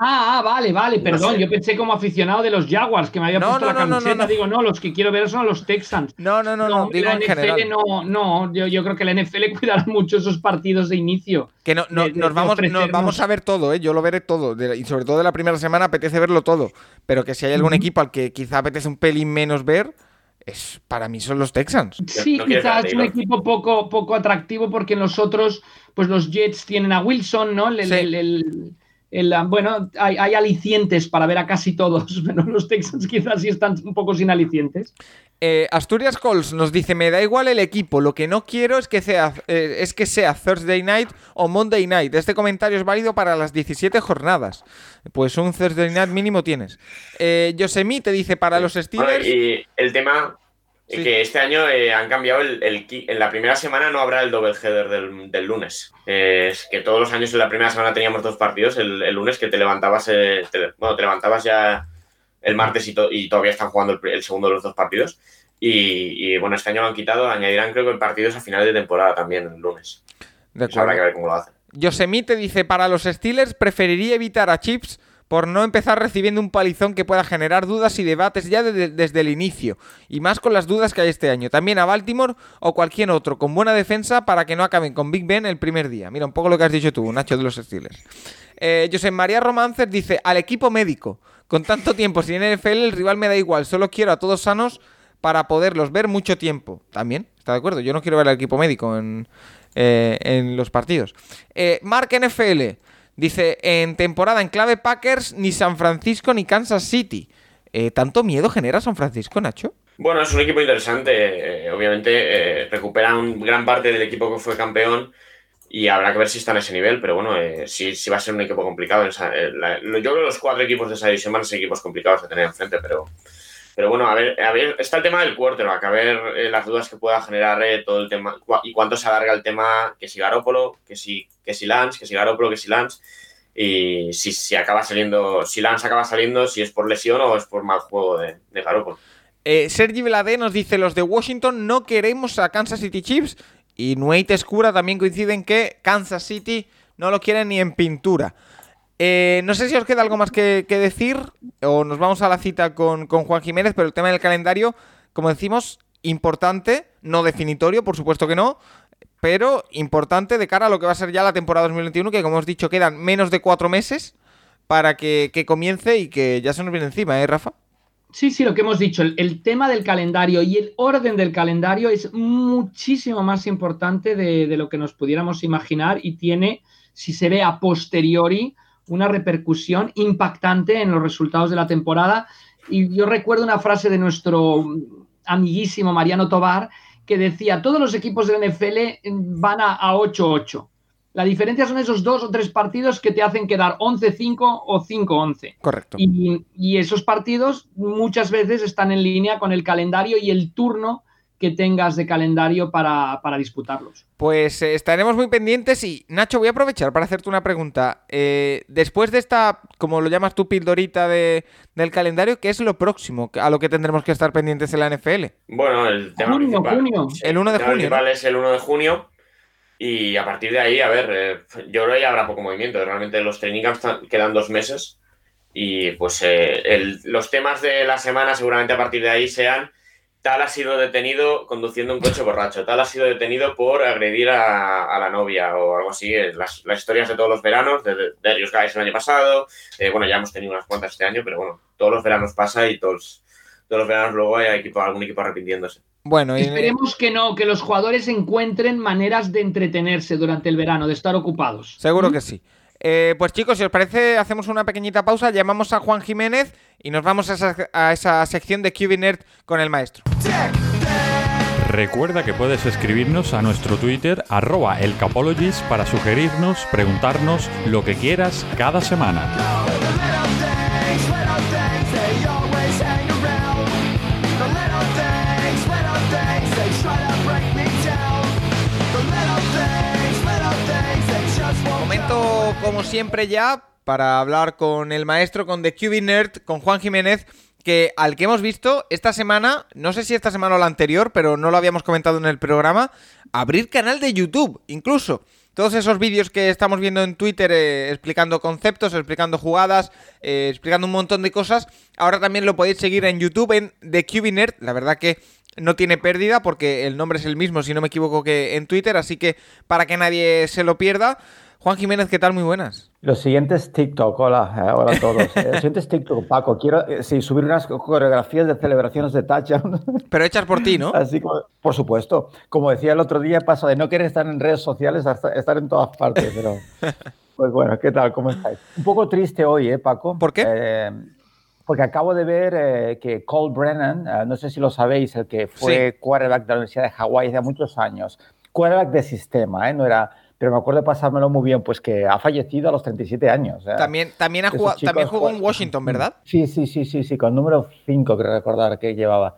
Ah, ah, vale, vale, No perdón. sé. Yo pensé como aficionado de los Jaguars, que me había No, puesto no, la no, no, camiseta. no, no. Digo, no, los que quiero ver son los Texans. no, no, no, no, digo la en NFL general. no, no, yo, yo creo que la NFL (laughs) cuidará mucho esos partidos de inicio. Que no, no- de- de- nos, vamos, nos vamos a ver todo, ¿eh? yo lo veré todo. de- y sobre todo de la primera semana apetece verlo todo. Pero que si hay algún equipo al que quizá apetece un pelín menos ver, es para mí son los Texans. Sí, no quizás es un equipo poco, poco atractivo porque en los otros, pues los Jets tienen a Wilson, ¿no? El- Sí. el- el- el- bueno, hay, hay alicientes para ver a casi todos, (laughs) pero los Texans quizás sí están un poco sin alicientes. Eh, Asturias Colts nos dice, me da igual el equipo, lo que no quiero es que sea, eh, es que sea Thursday Night o Monday Night. Este comentario es válido para las 17 jornadas. Pues un Thursday Night mínimo tienes. Eh, Yosemi te dice, para los Bueno, Steelers... y el tema Sí. que este año eh, han cambiado el, el en la primera semana no habrá el double header del, del lunes. Eh, es que todos los años en la primera semana teníamos dos partidos. El, el lunes que te levantabas, eh, te- bueno, te levantabas ya el martes y, to- y todavía están jugando el, segundo de los dos partidos. Y, y, bueno, este año lo han quitado, añadirán creo que partidos a final de temporada también el lunes. De habrá que acuerdo. ver cómo lo hacen. Yosemi te dice, para los Steelers preferiría evitar a Chips por no empezar recibiendo un palizón que pueda generar dudas y debates ya de- desde el inicio, y más con las dudas que hay este año. También a Baltimore o cualquier otro, con buena defensa para que no acaben con Big Ben el primer día. Mira, un poco lo que has dicho tú, Nacho, de los Steelers. Eh, José María Romancer dice, al equipo médico, con tanto tiempo sin NFL, el rival me da igual, solo quiero a todos sanos para poderlos ver mucho tiempo. También, está de acuerdo, yo no quiero ver al equipo médico en, eh, en los partidos. Eh, Mark NFL dice, en temporada en clave Packers, ni San Francisco ni Kansas City. Eh, ¿Tanto miedo genera San Francisco, Nacho? Bueno, es un equipo interesante. eh, obviamente eh, recuperan gran parte del equipo que fue campeón y habrá que ver si está en ese nivel. Pero bueno, eh, sí, sí va a ser un equipo complicado. eh, yo creo que los cuatro equipos de esa división van a ser equipos complicados de tener enfrente. Pero, pero bueno, a ver, a ver, está el tema del quarterback. A ver eh, las dudas que pueda generar eh, todo el tema y cuánto se alarga el tema. Que si Garópolo, que si, que si Lance, que si Garópolo, que si Lance. Y si, si acaba saliendo, si Lance acaba saliendo, si es por lesión o es por mal juego de, de Garópolo. Eh, Sergi Veladé nos dice, los de Washington no queremos a Kansas City Chiefs. Y Nuate Escura también coinciden que Kansas City no lo quieren ni en pintura. Eh, no sé si os queda algo más que, decir o nos vamos a la cita con, con Juan Jiménez, pero el tema del calendario, como decimos, importante, no definitorio, por supuesto que no, pero importante de cara a lo que va a ser ya la temporada 2021, que como hemos dicho quedan menos de cuatro meses para que, que comience y que ya se nos viene encima, ¿eh, Rafa? Sí, sí, lo que hemos dicho, el, tema del calendario y el orden del calendario es muchísimo más importante de lo que nos pudiéramos imaginar y tiene, si se ve a posteriori, una repercusión impactante en los resultados de la temporada. Y yo recuerdo una frase de nuestro amiguísimo Mariano Tobar que decía, todos los equipos de la NFL van a, a 8-8. La diferencia son esos dos o tres partidos que te hacen quedar 11-5 o 5-11. Correcto. Y, y esos partidos muchas veces están en línea con el calendario y el turno que tengas de calendario para, para disputarlos. Pues eh, estaremos muy pendientes y Nacho, voy a aprovechar para hacerte una pregunta. Eh, después de esta, como lo llamas tú, pildorita de, del calendario, ¿qué es lo próximo a lo que tendremos que estar pendientes en la NFL? Bueno, el tema Junio, principal, junio. El 1 de tema junio, principal es el 1 de junio. Y a partir de ahí, a ver, eh, yo creo que ya habrá poco movimiento. Realmente los training camps quedan dos meses. Y pues eh, el- los temas de la semana, seguramente a partir de ahí sean. Tal ha sido detenido conduciendo un coche borracho. Tal ha sido detenido por agredir a, a la novia o algo así. Eh, Las, las historias de todos los veranos, de, de Darius Guys el año pasado. eh, bueno, ya hemos tenido unas cuantas este año, pero bueno, todos los veranos pasa y todos, todos los veranos luego hay equipo, algún equipo arrepintiéndose. Bueno, y- Esperemos que no, que los jugadores encuentren maneras de entretenerse durante el verano, de estar ocupados. seguro que sí. Eh, pues chicos, si os parece, hacemos una pequeñita pausa, llamamos a Juan Jiménez y nos vamos a esa, sección de QB Nerd con el maestro. Recuerda que puedes escribirnos a nuestro Twitter, arroba elcapologist, para sugerirnos, preguntarnos lo que quieras cada semana. Como siempre ya, para hablar con el maestro, con The QB con Juan Jiménez, que al que hemos visto esta semana, no sé si esta semana o la anterior, pero no lo habíamos comentado en el programa, abrir canal de YouTube, incluso. Todos esos vídeos que estamos viendo en Twitter eh, explicando conceptos, explicando jugadas, eh, explicando un montón de cosas, ahora también lo podéis seguir en YouTube en The QB. La verdad que no tiene pérdida porque el nombre es el mismo, si no me equivoco, que en Twitter, así que para que nadie se lo pierda. Juan Jiménez, ¿qué tal? Muy buenas. Lo siguiente es TikTok. Hola, eh, hola a todos. (laughs) Eh, Lo siguiente es TikTok, Paco. Quiero eh, sí, subir unas coreografías de celebraciones de touchdown. (laughs) Pero hechas por ti, ¿no? Así como, por supuesto. Como decía el otro día, paso de no querer estar en redes sociales a esta- estar en todas partes. Pero, (laughs) pues bueno, ¿qué tal? ¿Cómo estáis? Un poco triste hoy, ¿eh, Paco? ¿Por qué? Eh, porque acabo de ver eh, que Cole Brennan, eh, no sé si lo sabéis, el que fue quarterback de la Universidad de Hawái hace muchos años, quarterback de sistema, ¿eh? no era, pero me acuerdo de pasármelo muy bien, pues que ha fallecido a los 37 años. sea, También, también, ha jugado, también jugó en juegan- Washington, ¿verdad? Sí, sí, sí, sí, sí, con número 5, creo recordar que llevaba.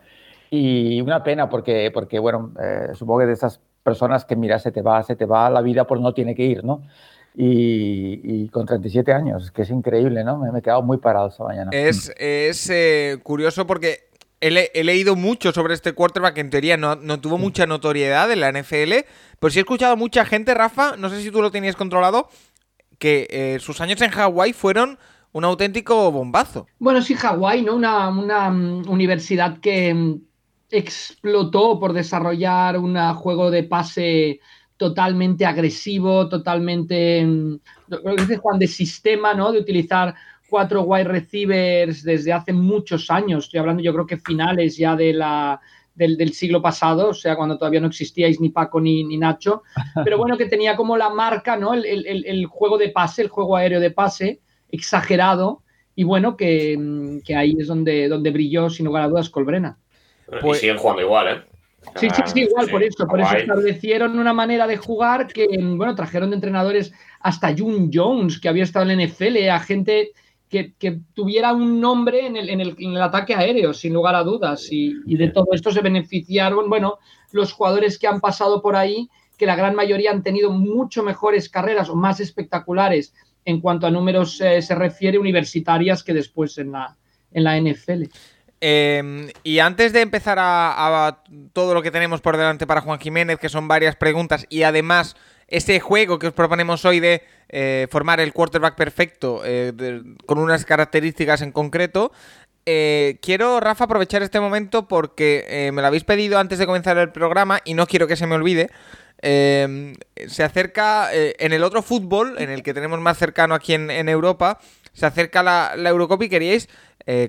Y una pena porque, porque bueno, eh, supongo que de esas personas que, mira, se te va, se te va la vida, pues no tiene que ir, ¿no? Y, y con 37 años, que es increíble, ¿no? Me, me he quedado muy parado esta mañana. Es, es eh, curioso porque he, le- he leído mucho sobre este quarterback que en teoría no, no tuvo mucha notoriedad en la NFL, pero sí he escuchado a mucha gente, Rafa, no sé si tú lo tenías controlado, que eh, sus años en Hawái fueron un auténtico bombazo. Bueno, sí, Hawái, ¿no? Una, una, mm, universidad que mm, explotó por desarrollar un juego de pase totalmente agresivo, totalmente, mm, lo que dice Juan, de sistema, ¿no? De utilizar cuatro wide receivers desde hace muchos años. Estoy hablando, yo creo que finales ya de la, del, del siglo pasado, o sea, cuando todavía no existíais ni Paco ni, ni Nacho. Pero bueno, que tenía como la marca, ¿no? El, el- el- juego de pase, el juego aéreo de pase, exagerado. Y bueno, que, que ahí es donde, donde brilló, sin lugar a dudas, Colbrena. Pues- y siguen jugando igual, ¿eh? Sí, sí, sí, igual, por eso, por eso Hawái. establecieron una manera de jugar que, bueno, trajeron de entrenadores hasta June Jones, que había estado en la NFL, a gente que, tuviera un nombre en el, en, el, en el ataque aéreo, sin lugar a dudas. Y, de todo esto se beneficiaron, bueno, los jugadores que han pasado por ahí, que la gran mayoría han tenido mucho mejores carreras o más espectaculares en cuanto a números eh, se refiere, universitarias que después en la, en la NFL. Eh, y antes de empezar a todo lo que tenemos por delante para Juan Jiménez, que son varias preguntas, y además ese juego que os proponemos hoy de eh, formar el quarterback perfecto eh, con unas características en concreto, eh, quiero, Rafa, aprovechar este momento porque eh, me lo habéis pedido antes de comenzar el programa y no quiero que se me olvide. Eh, se acerca eh, en el otro fútbol, en el que tenemos más cercano aquí en, en Europa, se acerca la, la Eurocopa y queríais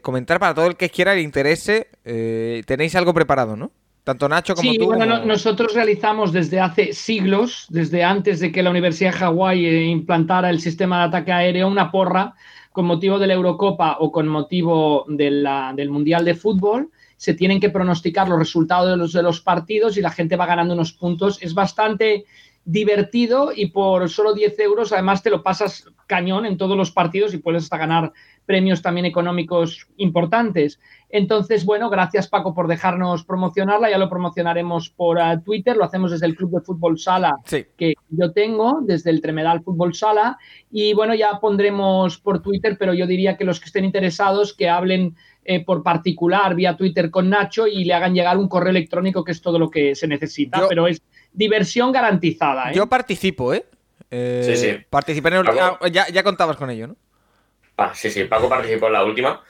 comentar para todo el que quiera le interese. tenéis algo preparado, ¿no? Tanto Nacho como Sí, tú. bueno, como- nosotros realizamos desde hace siglos, desde antes de que la Universidad de Hawái eh, implantara el sistema de ataque aéreo, una porra con motivo de la Eurocopa o con motivo de la- del Mundial de Fútbol. Se tienen que pronosticar los resultados de los, de los partidos y la gente va ganando unos puntos. Es bastante divertido y por solo 10 euros además te lo pasas cañón en todos los partidos y puedes hasta ganar premios también económicos importantes. Entonces, bueno, gracias Paco por dejarnos promocionarla, ya lo promocionaremos por eh, Twitter, lo hacemos desde el Club de Fútbol Sala Sí. que yo tengo, desde el Tremedal Fútbol Sala, y bueno, ya pondremos por Twitter, pero yo diría que los que estén interesados que hablen eh, por particular vía Twitter con Nacho y le hagan llegar un correo electrónico, que es todo lo que se necesita, Yo- pero es diversión garantizada. ¿eh? Yo participo, ¿eh? Eh, Sí, sí. Participé en el... Paco. ah, ya, ya contabas con ello, ¿no? Ah, sí, sí, Paco participó en la última.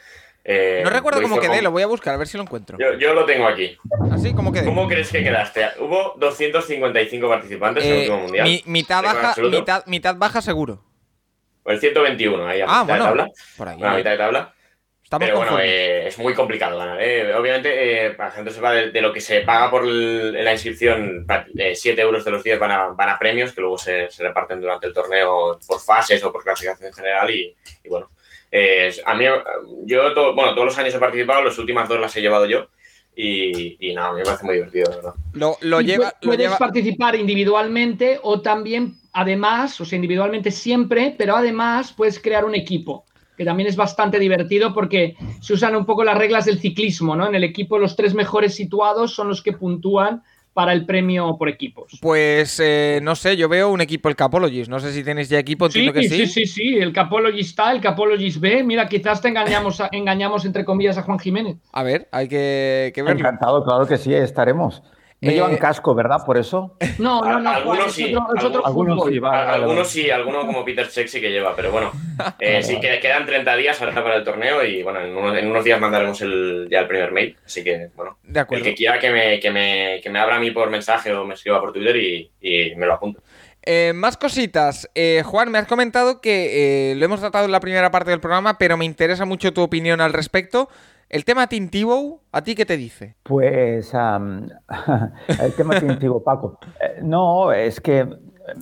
Eh, No recuerdo cómo quedé, con- lo voy a buscar, a ver si lo encuentro. Yo, yo lo tengo aquí. ¿Así? ¿Cómo quedé? ¿Cómo crees que quedaste? Hubo 255 participantes en el Eh, último mundial. mi- mitad baja, mitad, mitad baja seguro. O el 121, ahí a Ah, mitad bueno, de tabla. por ahí. A mitad de tabla. Estamos Pero bueno, eh, es muy complicado ganar. ¿eh? Obviamente, eh, para que la gente sepa de, de lo que se paga por el- la inscripción, pra- eh, 7 euros de los 10 van a, van a premios que luego se, se reparten durante el torneo por fases o por clasificación general. Y, y bueno, eh, a mí, yo, to- bueno, todos los años he participado, las últimas dos las he llevado yo. Y, y nada, a mí me parece muy divertido, verdad. Lo, lo lleva, pu- lo puedes lleva- participar individualmente o también, además, o sea, individualmente siempre, pero además puedes crear un equipo, que también es bastante divertido porque se usan un poco las reglas del ciclismo, ¿no? En el equipo los tres mejores situados son los que puntúan para el premio por equipos. Pues eh, no sé, yo veo un equipo, el Capologist. No sé si tenéis ya equipo, Sí, que sí. sí, sí, sí, el Capologist está, el Capologist B. Mira, quizás te engañamos, a- engañamos entre comillas a Juan Jiménez. A ver, hay que, que verlo. Encantado, claro que sí, estaremos. No Eh, llevan casco, ¿verdad? Por eso. No, no, no, Algunos sí, algunos sí, algunos vale. sí, algunos como Peter Check sí que lleva, pero bueno, eh, sí que quedan 30 días ahora para el torneo y bueno, en unos, en unos días mandaremos el, ya el primer mail, así que bueno, De el acuerdo. que quiera que me, que, me, que me abra a mí por mensaje o me escriba por Twitter y, y me lo apunto. Eh, más cositas. Eh, Juan, me has comentado que eh, lo hemos tratado en la primera parte del programa, pero me interesa mucho tu opinión al respecto. El tema Tim Tebow, ¿a ti qué te dice? Pues (laughs) el tema definitivo, Paco. Eh, no, es que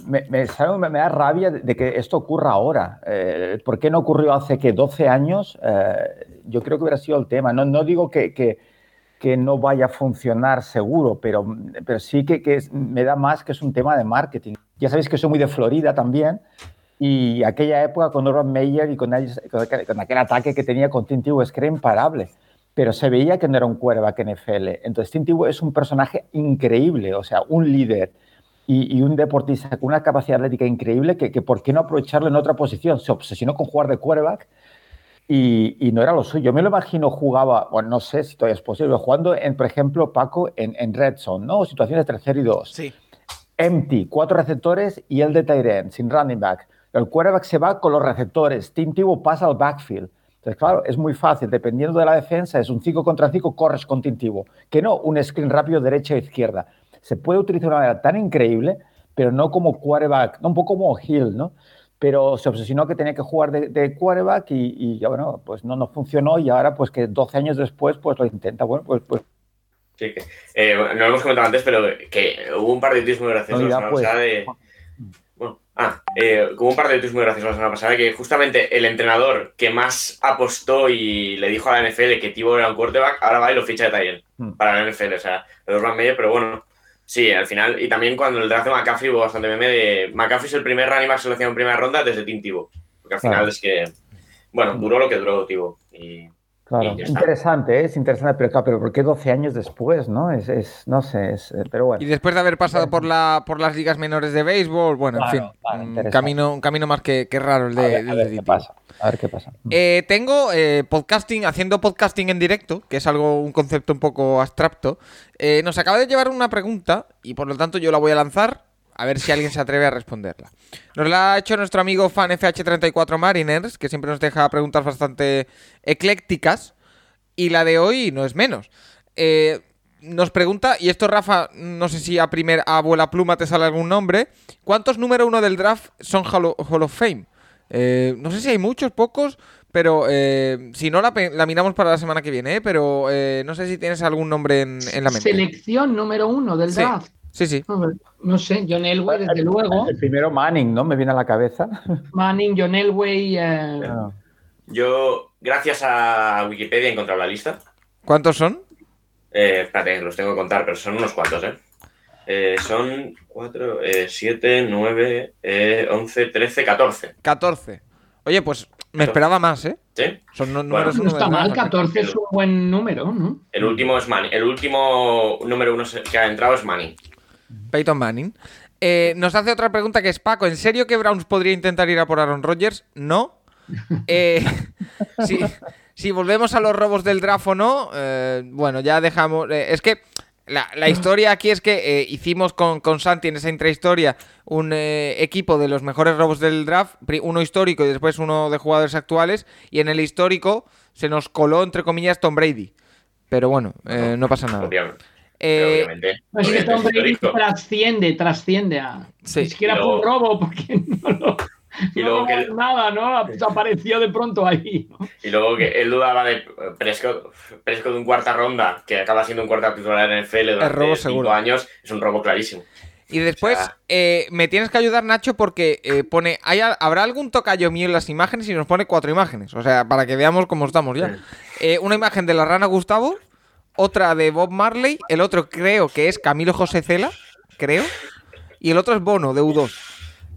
me, me, me- da rabia de que esto ocurra ahora. Eh, ¿Por qué no ocurrió hace que 12 años? Eh, yo creo que hubiera sido el tema. No, digo que, no vaya a funcionar seguro, pero, sí que, que me da más que es un tema de marketing. Ya sabéis que soy muy de Florida también. Y aquella época con Urban Meyer y con, con aquel, con aquel ataque que tenía con Tim Tebow es que era imparable. Pero se veía que no era un quarterback NFL. Entonces Tim Tebow es un personaje increíble, o sea, un líder y, y un deportista con una capacidad atlética increíble que, que ¿por qué no aprovecharlo en otra posición? Se obsesionó con jugar de quarterback y, y no era lo suyo. Yo me lo imagino jugaba, bueno, no sé si todavía es posible, jugando, en, por ejemplo, Paco, en, en red zone, ¿no? Situaciones de tercer y dos Sí. empty, cuatro receptores y el de end, sin running back. El quarterback se va con los receptores. Tim Tebow pasa al backfield. Entonces, claro, es muy fácil. Dependiendo de la defensa, es un 5 contra 5, corres con Tim Tebow. Que no, un screen rápido derecha o izquierda. Se puede utilizar de una manera tan increíble, pero no como quarterback, no un poco como Hill, ¿no? Pero se obsesionó que tenía que jugar de, de quarterback y, y ya, bueno, pues no, no funcionó y ahora, pues que 12 años después, pues lo intenta. Bueno, pues, pues Sí, que, eh, no lo hemos comentado antes, pero que hubo un par de tweets muy graciosos No, ya, la semana pues. pasada de... Ah, eh, hubo un par de tweets muy graciosos la semana pasada que justamente el entrenador que más apostó y le dijo a la NFL que Tibo era un quarterback, ahora va y lo ficha de Tyrion Hmm. para la NFL, o sea, de Urban Meyer, pero bueno, sí, al final, y también cuando el draft de McCaffrey hubo bastante meme de McCaffrey es el primer running back seleccionado en primera ronda desde Tim Tebow, porque al final Claro. es que, bueno, duró lo que duró Tibo y Claro, interesante, ¿eh? es interesante, pero claro, pero ¿por qué 12 años después, no? Es, es no sé, es, eh, pero bueno. Y después de haber pasado por, la, por las ligas menores de béisbol, bueno, en fin, un, interesante. camino, un camino más que, que raro el de, a ver, el a de ver qué pasa, a ver qué pasa. Eh, tengo eh, podcasting, haciendo podcasting en directo, que es algo, un concepto un poco abstracto. Eh, nos acaba de llevar una pregunta y por lo tanto yo la voy a lanzar a ver si alguien se atreve a responderla. Nos la ha hecho nuestro amigo fan FH34 Mariners, que siempre nos deja preguntas bastante eclécticas. Y la de hoy no es menos. Eh, nos pregunta, y esto Rafa, no sé si a primer a abuela pluma te sale algún nombre, ¿cuántos número uno del draft son Hall, of Fame? Eh, no sé si hay muchos, pocos, pero eh, si no la, la miramos para la semana que viene, ¿eh? pero eh, no sé si tienes algún nombre en, en la mente. Selección número uno del Sí. draft. Sí, sí. No sé, John Elway, desde luego. El primero Manning, ¿no? Me viene a la cabeza. Manning, John Elway. eh, Ah, yo, gracias a Wikipedia, he encontrado la lista. ¿Cuántos son? Eh, espérate, los tengo que contar, pero son unos cuantos, ¿eh? Eh, son 4, 7, 9, 11, 13, 14. 14. Oye, pues me esperaba más, ¿eh? ¿Sí? Son no- números no uno está mal, draft. 14 es un buen número, ¿no? El último es Manning. El último número uno que ha entrado es Manning. Peyton Manning. Eh, nos hace otra pregunta que es, Paco, ¿en serio que Browns podría intentar ir a por Aaron Rodgers? No. (laughs) Eh, si, si volvemos a los robos del draft o no, eh, bueno, ya dejamos... eh, es que la, la historia aquí es que eh, hicimos con, con Santi en esa intrahistoria un eh, equipo de los mejores robos del draft, uno histórico y después uno de jugadores actuales, y en el histórico se nos coló, entre comillas, Tom Brady. Pero bueno, eh, no pasa nada. Obviamente. Eh, obviamente. Así que obviamente Tom es Brady histórico. trasciende, trasciende a. Sí. Ni siquiera Y fue un luego- robo, porque (laughs) no lo. Y luego que nada, ¿no? Apareció de pronto ahí. Y luego que él dudaba de Prescott, Prescott de un cuarta ronda, que acaba siendo un cuarta titular en el FL durante robo cinco seguro. años, es un robo clarísimo. Y después O sea- eh, me tienes que ayudar, Nacho, porque eh, pone. ¿hay, al- ¿Habrá algún tocayo mío en las imágenes? Y nos pone cuatro imágenes. O sea, para que veamos cómo estamos ya. Eh, una imagen de la rana Gustavo, otra de Bob Marley, el otro creo que es Camilo José Cela, creo. Y el otro es Bono, de U2.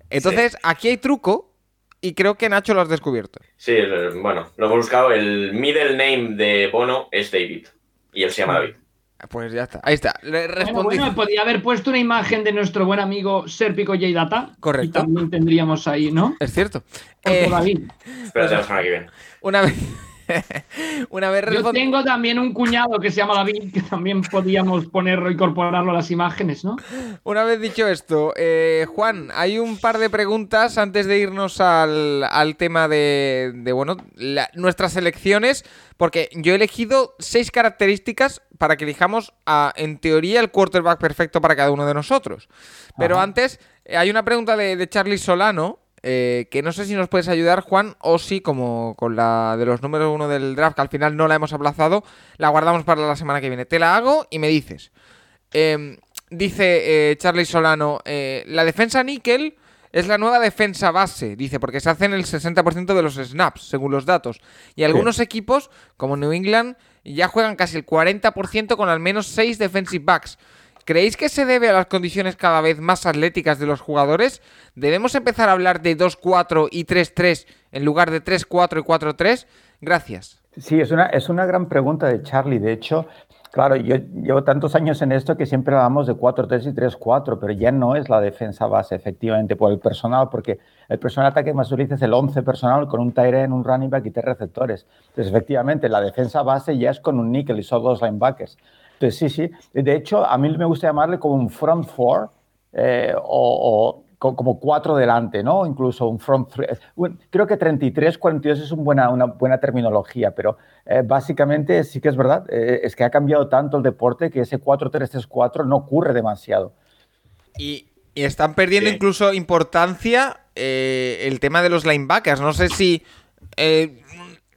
Entonces, aquí hay truco. Y creo que Nacho lo has descubierto. Sí, bueno, lo hemos buscado. El middle name de Bono es David. Y él se llama David. Pues ya está. Ahí está. Le Bueno, respondí. bueno, podría haber puesto una imagen de nuestro buen amigo Serpico J Data. Correcto. Y también tendríamos ahí, ¿no? Es cierto. Eh, David. Espérate la semana que viene. una vez. (laughs) una vez Yo tengo también un cuñado que se llama David, que también podíamos ponerlo, incorporarlo a las imágenes, ¿no? Una vez dicho esto, eh, Juan, hay un par de preguntas antes de irnos al, al tema de, de, bueno, la- nuestras elecciones, porque yo he elegido seis características para que elijamos, a, en teoría, el quarterback perfecto para cada uno de nosotros. Pero Ajá. antes, eh, hay una pregunta de, de Charlie Solano, eh, que no sé si nos puedes ayudar, Juan, o si, como con la de los números uno del draft, que al final no la hemos aplazado, la guardamos para la semana que viene. Te la hago y me dices. Eh, dice eh, Charlie Solano, eh, la defensa níquel es la nueva defensa base, dice, porque se hacen el 60% de los snaps, según los datos. Y algunos equipos, como New England, ya juegan casi el 40% con al menos 6 defensive backs. ¿Creéis que se debe a las condiciones cada vez más atléticas de los jugadores? ¿Debemos empezar a hablar de 2-4 y 3-3 en lugar de 3-4 y 4-3? Gracias. Sí, es una, es una gran pregunta de Charlie. De hecho, claro, yo llevo tantos años en esto que siempre hablamos de 4-3 y 3-4, pero ya no es la defensa base, efectivamente, por el personal, porque el personal ataque más utiliza es el 11 personal con un end, un running back y tres receptores. Entonces, efectivamente, la defensa base ya es con un nickel y son dos linebackers. Entonces, sí, sí. De hecho, a mí me gusta llamarle como un front four eh, o, o co- como cuatro delante, ¿no? Incluso un front three. Creo que 33, 42 es un buena, una buena terminología, pero eh, básicamente sí que es verdad. eh, es que ha cambiado tanto el deporte que ese 4-3-3-4 no ocurre demasiado. Y, y están perdiendo Sí. incluso importancia el tema de los linebackers. No sé si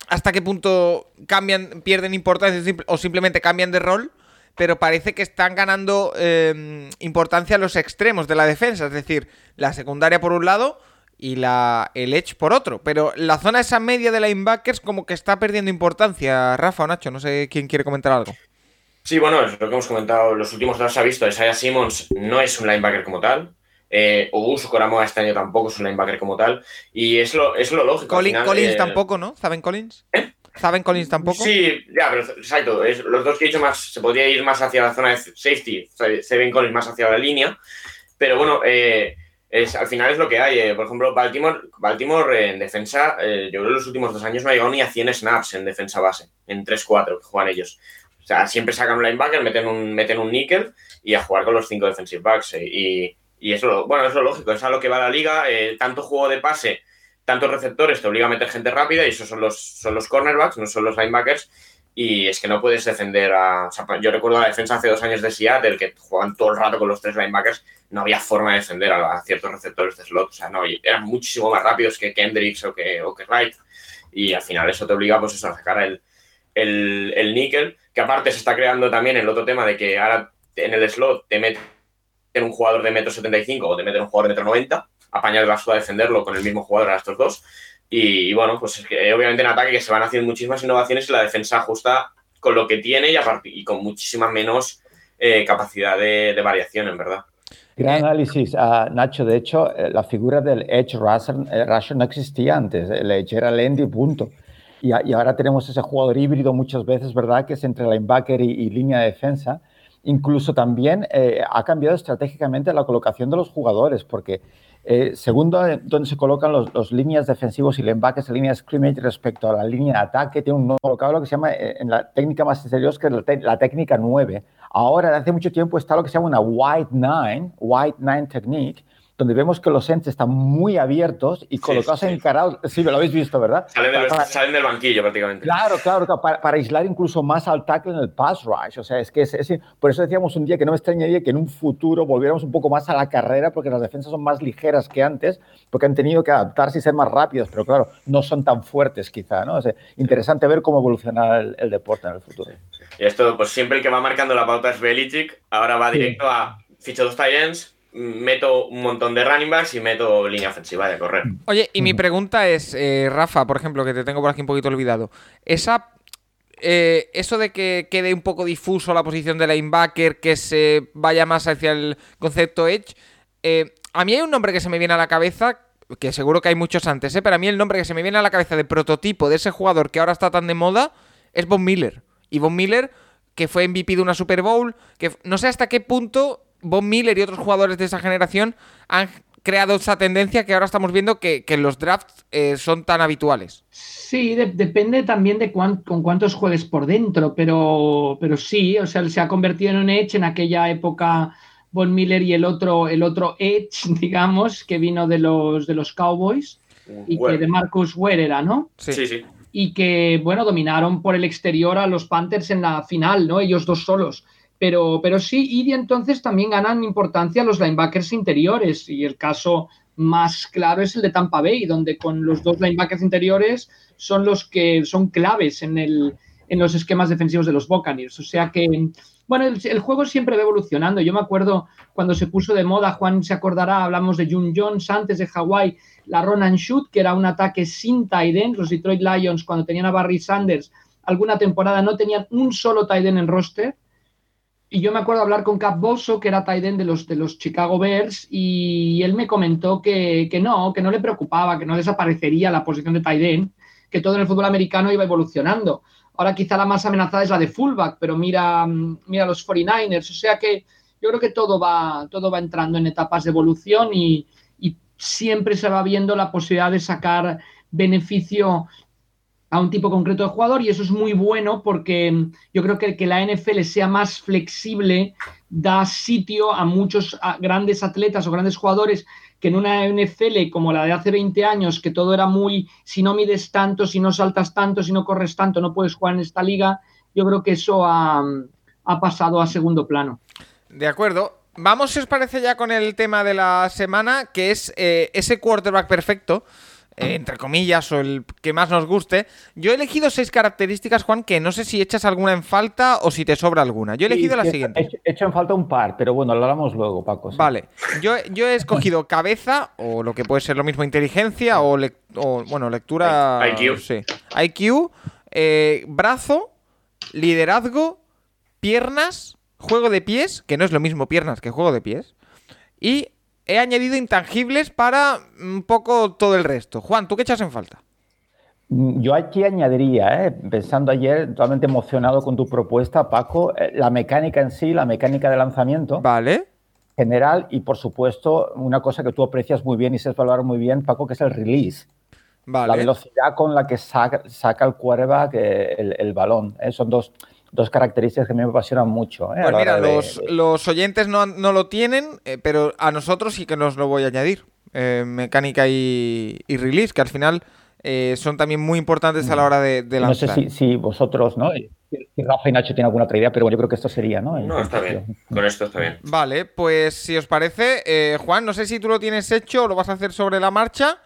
hasta qué punto cambian, pierden importancia o simplemente cambian de rol, pero parece que están ganando eh, importancia los extremos de la defensa, es decir, la secundaria por un lado y la, el edge por otro. Pero la zona esa media de linebackers como que está perdiendo importancia, Rafa o Nacho, no sé quién quiere comentar algo. Sí, bueno, es lo que hemos comentado. Los últimos dos se ha visto. Isaiah Simmons no es un linebacker como tal. Eh, Ogusu Koramoa este año tampoco es un linebacker como tal. Y es lo, es lo lógico. al Colin- final, Collins eh, tampoco, ¿no? ¿Saben Collins? ¿Saben Collins tampoco? Sí, ya, pero exacto. Es, los dos que he dicho más, se podría ir más hacia la zona de safety. Ven Collins más hacia la línea. Pero bueno, eh, es, al final es lo que hay. eh. Por ejemplo, Baltimore, Baltimore eh, en defensa, eh, yo creo que los últimos dos años no ha llegado ni a 100 snaps en defensa base, en 3-4 que juegan ellos. O sea, siempre sacan un linebacker, meten un, meten un níquel y a jugar con los cinco defensive backs. eh, y, y eso, bueno, es lo lógico, es a lo que va la liga. eh, tanto juego de pase, tantos receptores te obliga a meter gente rápida y esos son los, son los cornerbacks, no son los linebackers. Y es que no puedes defender a. o sea, yo recuerdo la defensa hace dos años de Seattle, que jugaban todo el rato con los tres linebackers. No había forma de defender a, a ciertos receptores de slot. O sea, no, eran muchísimo más rápidos que Kendricks o que, o que Wright. Y al final eso te obliga pues, eso, a sacar el, el, el níquel. Que aparte se está creando también el otro tema de que ahora en el slot te meten un jugador de metro 75 o te meten un jugador de metro 90. Apañar tú a defenderlo con el mismo jugador a estos dos. Y, y bueno, pues es que eh, obviamente en ataque que se van haciendo muchísimas innovaciones y la defensa ajusta con lo que tiene y, y con muchísima menos eh, capacidad de, de variación, en verdad. Gran análisis, ah, Nacho. De hecho, eh, la figura del edge rusher, eh, rusher no existía antes. El edge era el end y punto. Y, a- y ahora tenemos ese jugador híbrido muchas veces, ¿verdad? Que es entre linebacker y, y línea de defensa. Incluso también eh, ha cambiado estratégicamente la colocación de los jugadores, porque eh, según do- donde se colocan los, los líneas defensivos y linebackers en línea scrimmage respecto a la línea de ataque, tiene un nuevo colocado lo que se llama, eh, en la técnica más sencilla, que es la, la técnica 9. Ahora, hace mucho tiempo, está lo que se llama una white nine, white nine technique, donde vemos que los ends están muy abiertos y colocados sí. encarados. Sí, me lo habéis visto, ¿verdad? Salen del, Para- salen del banquillo prácticamente. Claro, claro, claro, para, para aislar incluso más al tackle en el pass rush. O sea, es que es, es- por eso decíamos un día que no me extrañaría que en un futuro volviéramos un poco más a la carrera, porque las defensas son más ligeras que antes, porque han tenido que adaptarse y ser más rápidos, pero claro, no son tan fuertes quizá, ¿no? O sea, interesante ver cómo evoluciona el, el deporte en el futuro. Y esto, pues siempre el que va marcando la pauta es Belichick. Ahora va Sí. directo a ficho dos ends, meto un montón de running backs y meto línea ofensiva de correr. Oye, y mi pregunta es, eh, Rafa, por ejemplo, que te tengo por aquí un poquito olvidado. Esa. eh, eso de que quede un poco difuso la posición de linebacker, que se vaya más hacia el concepto Edge. eh, a mí hay un nombre que se me viene a la cabeza, que seguro que hay muchos antes, ¿eh? pero a mí el nombre que se me viene a la cabeza de prototipo de ese jugador que ahora está tan de moda es Von Miller. Y Von Miller, que fue MVP de una Super Bowl, que no sé hasta qué punto Von Miller y otros jugadores de esa generación han creado esa tendencia que ahora estamos viendo que, que los drafts eh, son tan habituales. Sí, de- depende también de cuán- con cuántos juegues por dentro, pero, pero sí, o sea, se ha convertido en un Edge en aquella época Von Miller y el otro, el otro Edge, (laughs) digamos, que vino de los, de los Cowboys y Bueno, que de Marcus Ware era, ¿no? Sí. sí, sí. y que, bueno, dominaron por el exterior a los Panthers en la final, ¿no? Ellos dos solos. Pero, pero sí, y entonces también ganan importancia los linebackers interiores. Y el caso más claro es el de Tampa Bay, donde con los dos linebackers interiores son los que son claves en, el, en los esquemas defensivos de los Buccaneers. O sea que, bueno, el, juego siempre va evolucionando. Yo me acuerdo cuando se puso de moda, Juan se acordará, hablamos de June Jones antes de Hawái, la run and shoot, que era un ataque sin tight end. Los Detroit Lions, cuando tenían a Barry Sanders, alguna temporada no tenían un solo tight end en roster. Y yo me acuerdo hablar con Cap Bosso, que era end de los, de los Chicago Bears, y él me comentó que, que no, que no le preocupaba, que no desaparecería la posición de end, que todo en el fútbol americano iba evolucionando. Ahora quizá la más amenazada es la de fullback, pero mira, mm, mira los 49ers. O sea que yo creo que todo va, todo va entrando en etapas de evolución y, y siempre se va viendo la posibilidad de sacar beneficio a un tipo concreto de jugador y eso es muy bueno porque mm, yo creo que que la NFL sea más flexible da sitio a muchos grandes atletas o grandes jugadores que en una NFL como la de hace 20 años, que todo era muy, si no mides tanto, si no saltas tanto, si no corres tanto, no puedes jugar en esta liga, yo creo que eso ha, ha pasado a segundo plano. De acuerdo. Vamos, si os parece, ya con el tema de la semana, que es eh, ese quarterback perfecto, eh, entre comillas, o el que más nos guste. Yo he elegido seis características, Juan, que no sé si echas alguna en falta o si te sobra alguna. Yo he elegido Sí, la siguiente. He hecho, he hecho en falta un par, pero bueno, lo hablamos luego, Paco. sí. Vale, yo, yo he escogido (laughs) cabeza, o lo que puede ser lo mismo, inteligencia, o, o, bueno, lectura. IQ. Sí. IQ, eh, brazo, liderazgo, piernas, juego de pies, que no es lo mismo piernas que juego de pies. Y he añadido intangibles para un poco todo el resto. Juan, ¿tú qué echas en falta? Mm, Yo aquí añadiría, ¿eh? pensando ayer, totalmente emocionado con tu propuesta, Paco, eh, la mecánica en sí, la mecánica de lanzamiento Vale. general y, por supuesto, una cosa que tú aprecias muy bien y sabes valorar muy bien, Paco, que es el release. La Vale. velocidad con la que saca, saca el quarterback el, el balón. ¿eh? Son dos, dos características que a mí me apasionan mucho. ¿eh? Pues mira, los, de- los oyentes no, no lo tienen, eh, pero a nosotros sí que nos lo voy a añadir. Eh, mecánica y, y release, que al final eh, son también muy importantes a la hora de, de no sé lanzar. si, si vosotros, ¿no? Si si Rafa y Nacho tienen alguna otra idea, pero bueno, yo creo que esto sería, ¿no? No, está bien. Con esto está bien. Vale, pues si os parece, eh, Juan, no sé si tú lo tienes hecho o lo vas a hacer sobre la marcha,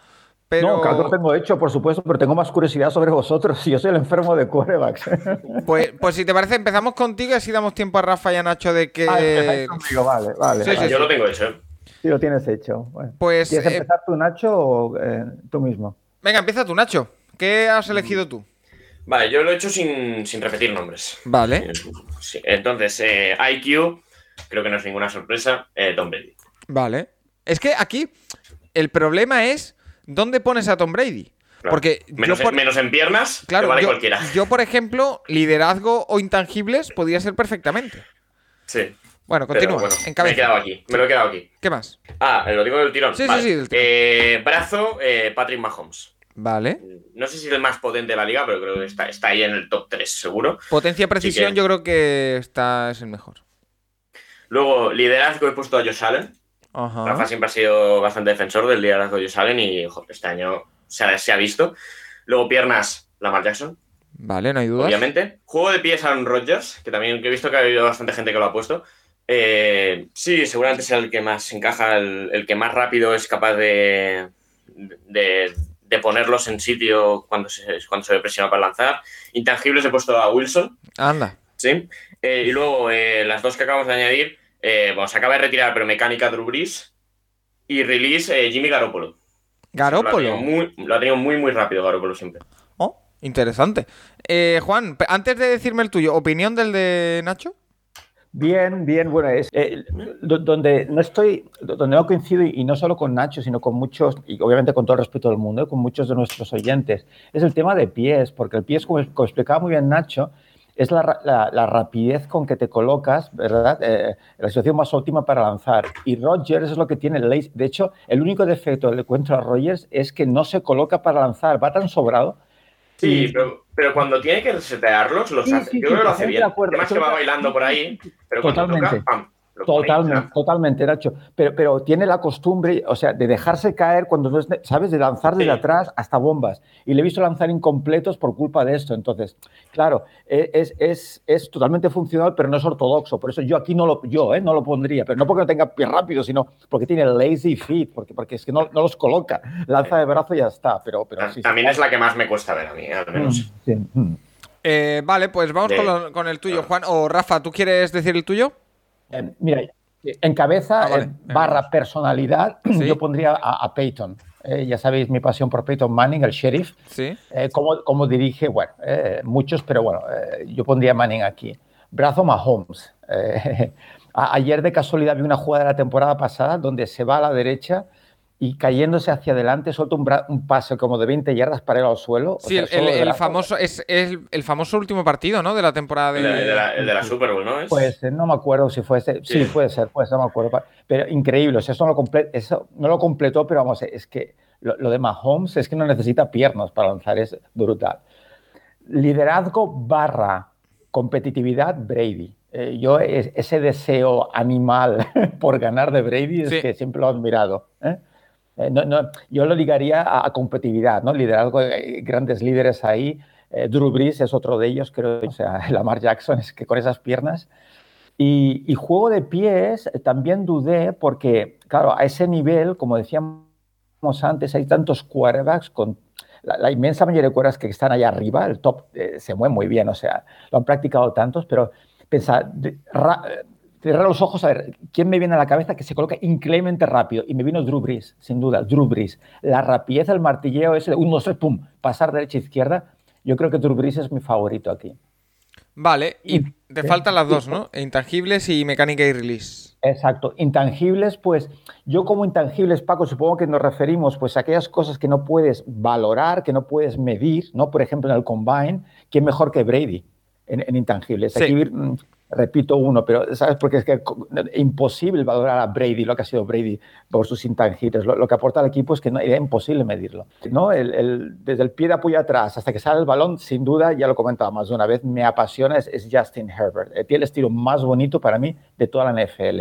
pero No, claro que lo tengo hecho, por supuesto, pero tengo más curiosidad sobre vosotros. (laughs) Yo soy el enfermo de quarterbacks. (laughs) pues, pues si te parece, empezamos contigo y así damos tiempo a Rafa y a Nacho de que... Ah, conmigo, vale, vale. Sí, vale. sí, Yo lo tengo hecho. ¿eh? Sí, lo tienes hecho. Bueno. Pues, ¿Quieres eh, empezar tú, Nacho, o eh, tú mismo? Venga, empieza tú, Nacho. ¿Qué has elegido tú? Vale, yo lo he hecho sin, sin repetir nombres. Vale, Sí, Entonces, eh, IQ, creo que no es ninguna sorpresa, eh, Tom Brady. vale. Es que aquí el problema es dónde pones a Tom Brady. Porque menos, yo por- en, menos en piernas, Claro, vale yo, cualquiera. yo, por ejemplo, liderazgo o intangibles podría ser perfectamente. Sí. Bueno, continúa. bueno, me he quedado aquí. Me lo he quedado aquí. ¿Qué más? Ah, lo digo del tirón. Sí, sí, sí, del tirón. Eh, brazo, eh, Patrick Mahomes. Vale. No sé si es el más potente de la liga, pero creo que está, está ahí en el top 3, seguro. Potencia, precisión, que- yo creo que está es el mejor. Luego, liderazgo, he puesto a Josh Allen. Ajá. Rafa siempre ha sido bastante defensor del liderazgo de Josh Allen y este año se ha, se ha visto. Luego piernas, Lamar Jackson, Vale, no hay dudas. obviamente. Juego de pies Aaron Rodgers, que también he visto que ha habido bastante gente que lo ha puesto. Eh, sí, seguramente sea el que más encaja, el, el que más rápido es capaz de, de, de ponerlos en sitio cuando se, cuando se ve presionado para lanzar. Intangibles he puesto a Wilson, Anda. ¿sí? Eh, y luego eh, las dos que acabamos de añadir, eh, bueno, se acaba de retirar, pero mecánica Drew Brees y release eh, Jimmy Garoppolo. Lo ha, Garópolo. tenido muy, lo ha tenido muy, muy rápido Garoppolo siempre. Oh, interesante. Eh, Juan, antes de decirme el tuyo, ¿opinión del de Nacho? Bien, bien, bueno, es eh, do- donde no estoy, donde no coincido y no solo con Nacho, sino con muchos, y obviamente con todo el respeto del mundo, con muchos de nuestros oyentes, es el tema de pies, porque el pie es, como, como explicaba muy bien Nacho, es la, la- la rapidez con que te colocas, ¿verdad? Eh, la situación más óptima para lanzar. Y Rogers es lo que tiene el lace. De hecho, el único defecto del encuentro a Rogers es que no se coloca para lanzar, va tan sobrado. Sí, y- pero, pero cuando tiene que setearlos, los Sí, hace. sí, Yo sí, creo que lo hace bien. Además que va bailando por ahí, pero cuando Totalmente. toca, ¡pam! Totalmente, totalmente, Nacho. Pero, pero tiene la costumbre, o sea, de dejarse caer cuando no es, ¿sabes? De lanzar desde Sí. atrás hasta bombas. Y le he visto lanzar incompletos por culpa de esto. Entonces, claro, e- es, es, es totalmente funcional, pero no es ortodoxo. Por eso yo aquí no lo, yo, ¿eh? no lo pondría. Pero no porque no tenga pie rápido, sino porque tiene lazy feet, porque, porque es que no, no los coloca. Lanza de brazo y ya está. Pero, pero sí, sí. También es la que más me cuesta ver a mí, al Mm, menos. sí, mm. Eh, vale, pues vamos De- con, lo- con el tuyo, Juan. O Rafa, ¿tú quieres decir el tuyo? Eh, mira, en cabeza, Ah, vale. eh, barra personalidad, (clears throat) Sí. yo pondría a, a Peyton. Eh, ya sabéis mi pasión por Peyton Manning, el sheriff. Sí. Eh, cómo, cómo dirige, bueno, muchos, pero bueno, yo pondría a Manning aquí. Brazo Mahomes. (laughs) A- ayer de casualidad vi una jugada de la temporada pasada donde se va a la derecha y cayéndose hacia adelante suelta un, un pase como de 20 yardas para ir al suelo. o Sí, sea, el, el- el famoso es el, el famoso último partido, ¿no? De la temporada de. El, de- el de la, el de la Super Bowl, ¿no? Es- Pues eh, no me acuerdo si fue ese. Sí, Sí. puede ser, puede ser, no me acuerdo. Pero increíble, o sea, eso no lo, comple- eso no lo completó, pero vamos, es que lo, lo de Mahomes es que no necesita piernas para lanzar, es brutal. Liderazgo barra competitividad Brady. Eh, yo es- ese deseo animal (laughs) por ganar de Brady es Sí. que siempre lo he admirado. ¿eh? Eh, no- no, yo lo ligaría a, competitividad, ¿no? Liderazgo, eh, grandes líderes ahí. Eh, Drew Brees es otro de ellos, creo. O sea, (laughs) Lamar Jackson es que con esas piernas. Y, juego de pies también dudé porque, claro, a ese nivel, como decíamos antes, hay tantos quarterbacks con la, inmensa mayoría de quarterbacks que están allá arriba, el top se mueve muy bien, o sea, lo han practicado tantos, pero pensar, cerrar los ojos a ver quién me viene a la cabeza que se coloca increíblemente rápido. Y me vino Drew Brees, sin duda, Drew Brees. La rapidez, el martilleo ese de un, dos, tres, pum, pasar derecha, izquierda. Yo creo que Drew Brees es mi favorito aquí. Vale, y te sí. faltan las dos, ¿no? Intangibles y mecánica y release. Exacto. Intangibles, pues yo como intangibles, Paco, supongo que nos referimos pues a aquellas cosas que no puedes valorar, que no puedes medir, ¿no? Por ejemplo, en el combine, ¿quién mejor que Brady en, en intangibles? Sí. Aquí mm, repito uno, pero ¿sabes? Porque es que co- imposible valorar a Brady, lo que ha sido Brady por sus intangibles. Lo, lo que aporta al equipo es que no, era imposible medirlo. ¿no? El- el- desde el pie de apoyo atrás hasta que sale el balón, sin duda, ya lo comentaba más de una vez, me apasiona, es, es Justin Herbert. Eh, Tiene el estilo más bonito para mí de toda la NFL.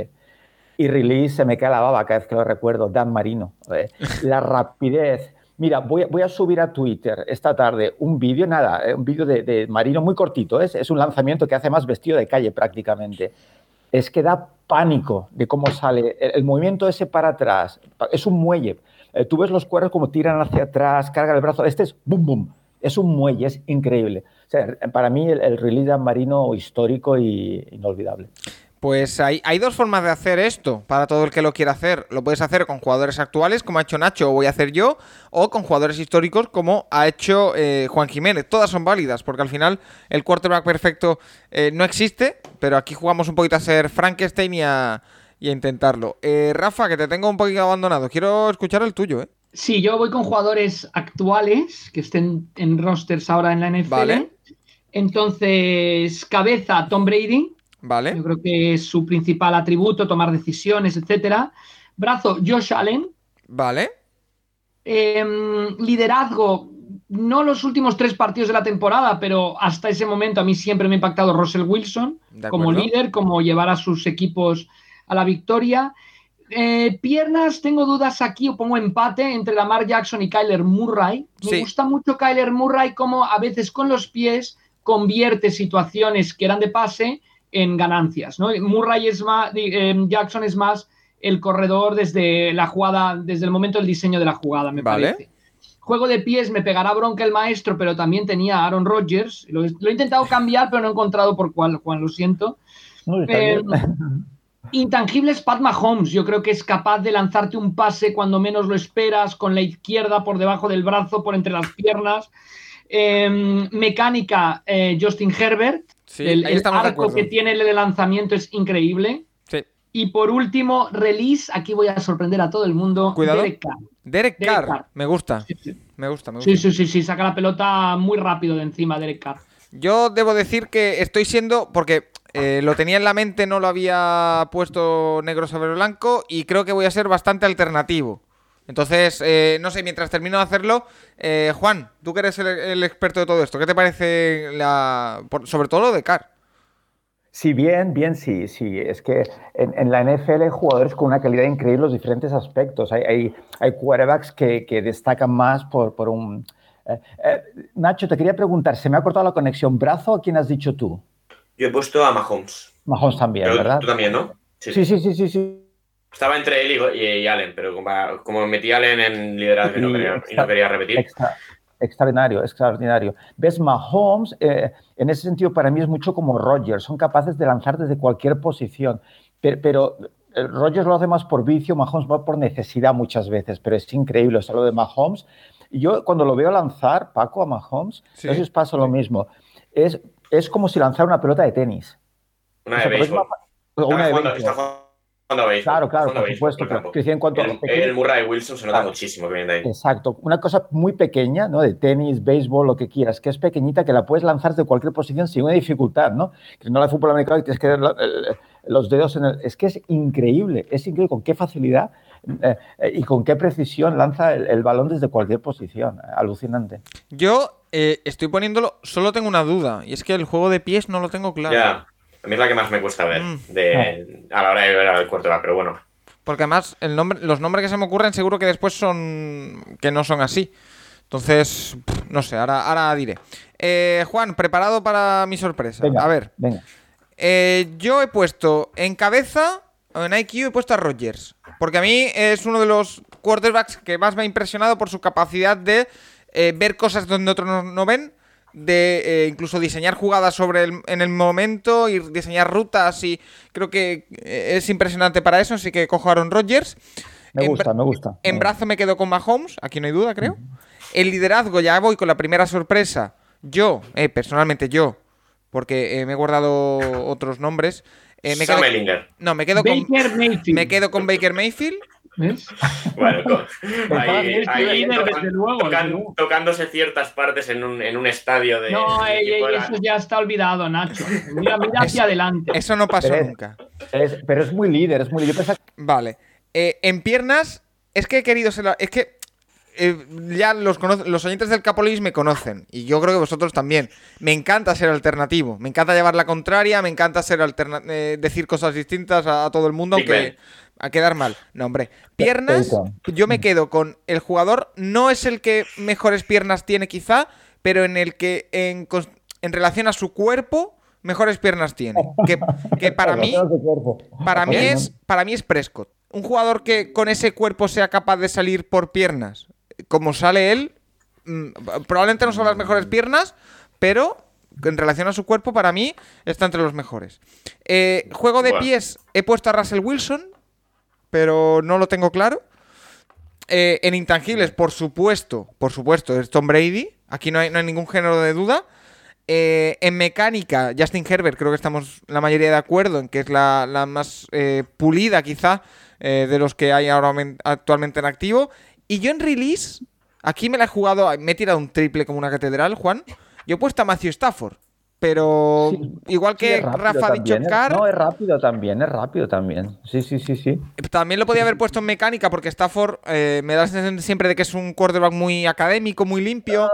Y release se me cae la baba cada vez que lo recuerdo, Dan Marino. Eh, (laughs) La rapidez. Mira, voy, a- subir a Twitter esta tarde un vídeo, nada, eh, un vídeo de, Marino muy cortito, es, es un lanzamiento que hace más vestido de calle prácticamente. Es que da pánico de cómo sale el, el movimiento ese para atrás. Es un muelle. Eh, tú ves los cuernos como tiran hacia atrás, cargan el brazo. Este es boom, boom. Es un muelle, es increíble. O para mí el, el release de Marino histórico y inolvidable. Pues hay, hay dos formas de hacer esto para todo el que lo quiera hacer. Lo puedes hacer con jugadores actuales, como ha hecho Nacho o voy a hacer yo, o con jugadores históricos, como ha hecho eh, Juan Jiménez. Todas son válidas, porque al final el quarterback perfecto eh, no existe, pero aquí jugamos un poquito a ser Frankenstein y a, y a intentarlo. Eh, Rafa, que te tengo un poquito abandonado, quiero escuchar el tuyo, ¿eh? Sí, yo voy con jugadores actuales que estén en rosters ahora en la NFL. Vale. Entonces, cabeza, Tom Brady. Vale, Yo creo que es su principal atributo, tomar decisiones, etcétera. Brazo, Josh Allen. vale, Em, liderazgo, no los últimos tres partidos de la temporada, pero hasta ese momento a mí siempre me ha impactado Russell Wilson como líder, como llevar a sus equipos a la victoria. Eh, piernas, tengo dudas aquí, o pongo empate entre Lamar Jackson y Kyler Murray. Me Sí. gusta mucho Kyler Murray como a veces con los pies convierte situaciones que eran de pase en ganancias. ¿no? Murray es más, eh, Jackson es más el corredor desde la jugada, desde el momento del diseño de la jugada, me Vale. parece. Juego de pies, me pegará bronca el maestro, pero también tenía a Aaron Rodgers. Lo, lo he intentado cambiar, pero no he encontrado por cuál, Juan, lo siento. No, Eh. (laughs) Intangibles Pat Mahomes, yo creo que es capaz de lanzarte un pase cuando menos lo esperas, con la izquierda por debajo del brazo, por entre las piernas. Eh, mecánica, eh, Justin Herbert. Sí, el ahí el estamos de arco que tiene el de lanzamiento es increíble. Sí. Y por último, release, aquí voy a sorprender a todo el mundo. Cuidado. Derek Carr. Derek Derek Carr, Carr. me gusta, Sí, sí. me gusta, me gusta. Sí, sí, sí, sí, saca la pelota muy rápido de encima, Derek Carr. Yo debo decir que estoy siendo, porque eh, lo tenía en la mente, no lo había puesto negro sobre blanco y creo que voy a ser bastante alternativo. Entonces, eh, no sé, mientras termino de hacerlo, eh, Juan, tú que eres el, el experto de todo esto, ¿qué te parece la, por- sobre todo lo de Carr? Sí, bien, bien, sí, sí. Es que en, en la NFL hay jugadores con una calidad increíble en los diferentes aspectos. Hay, hay, hay quarterbacks que, que destacan más por, por un... eh, eh, Nacho, te quería preguntar, se me ha cortado la conexión. ¿Brazo o quién has dicho tú? Yo he puesto a Mahomes. Mahomes también, Pero ¿verdad? tú también, ¿no? Sí, Sí, sí, sí, sí, sí. Estaba entre él y, Go- y- y Allen, pero como, como metí a Allen en liderazgo y no quería, y extra- no quería repetir. Extra- extraordinario, extraordinario. ¿Ves? Mahomes, eh, en ese sentido, para mí es mucho como Rodgers. Son capaces de lanzar desde cualquier posición. Pero, pero eh, Rodgers lo hace más por vicio, Mahomes va por necesidad muchas veces, pero es increíble. O sea, lo de Mahomes. Yo cuando lo veo lanzar, Paco, a Mahomes, Sí. no sé si os pasa lo mismo. Es, es como si lanzara una pelota de tenis. Una O de sea, béisbol. una de jugando, béisbol. está Claro, claro, por supuesto, pero en cuanto a el, lo pequeño- el Murray Wilson se nota Claro. muchísimo que viene de ahí. Exacto, una cosa muy pequeña, ¿no? De tenis, béisbol, lo que quieras, que es pequeñita, que la puedes lanzar de cualquier posición sin una dificultad, ¿no? Que no la de fútbol americano y tienes que el- los dedos en el... Es que es increíble, es increíble con qué facilidad eh, eh, y con qué precisión lanza el, el balón desde cualquier posición. Alucinante. Yo eh, estoy poniéndolo, solo tengo una duda, y es que el juego de pies no lo tengo claro. Ya, a mí es la que más me cuesta ver Mm. de, a la hora de ver al quarterback, pero bueno. Porque además el nombre, los nombres que se me ocurren seguro que después son que no son así. Entonces, pff, no sé, ahora, ahora diré. Eh, Juan, preparado para mi sorpresa. Venga, A ver, Venga. eh, yo he puesto en cabeza, en IQ he puesto a Rodgers. Porque a mí es uno de los quarterbacks que más me ha impresionado por su capacidad de eh, ver cosas donde otros no, no ven. De eh, incluso diseñar jugadas sobre el, en el momento y diseñar rutas. Y creo que eh, es impresionante para eso. Así que cojo a Aaron Rodgers. Me gusta, me gusta. En brazo me quedo con Mahomes, aquí no hay duda, creo. El liderazgo, ya voy con la primera sorpresa. Yo, eh, personalmente yo, porque eh, me he guardado otros nombres. eh, me quedo- no, me quedo, con, Baker Mayfield. me quedo con Baker Mayfield. ¿Ves? Bueno, con- ahí- tocan- desde luego, tocan- desde luego. tocándose ciertas partes en un, en un estadio de. No, de ey, ey, eso ya está olvidado, Nacho. Mira, mira hacia adelante. Eso no pasó Pero nunca. Es- pero es muy líder, es muy líder. Vale. Eh, en piernas, es que he querido ser. la- Es que eh, ya los, los oyentes del Capolis me conocen. Y yo creo que vosotros también. Me encanta ser alternativo. Me encanta llevar la contraria. Me encanta ser eh, decir cosas distintas a, a todo el mundo. Aunque. A quedar mal. No, hombre. Piernas, yo me quedo con el jugador. No es el que mejores piernas tiene, quizá. Pero en el que en, en relación a su cuerpo. Mejores piernas tiene. Que, que (laughs) para mí. Para mí, es, para mí es Prescott. Un jugador que con ese cuerpo sea capaz de salir por piernas, como sale él, mm, probablemente no son las mejores piernas, pero en relación a su cuerpo, para mí, está entre los mejores. Eh, juego de Bueno. pies, he puesto a Russell Wilson, pero no lo tengo claro. Eh, en intangibles, por supuesto, por supuesto, es Tom Brady. Aquí no hay, no hay ningún género de duda. Eh, en mecánica, Justin Herbert, creo que estamos la mayoría de acuerdo en que es la, la más eh, pulida, quizá, de los que hay ahora men- actualmente en activo. Y yo en release, aquí me la he jugado, me he tirado un triple como una catedral, Juan. Yo he puesto a Matthew Stafford. Pero Sí, igual que Rafa ha dicho ¿eh? Car, No, es rápido también, es rápido también. Sí, sí, sí, sí. también lo podía haber puesto en mecánica porque Stafford eh, me da la sensación siempre de que es un quarterback muy académico, muy limpio.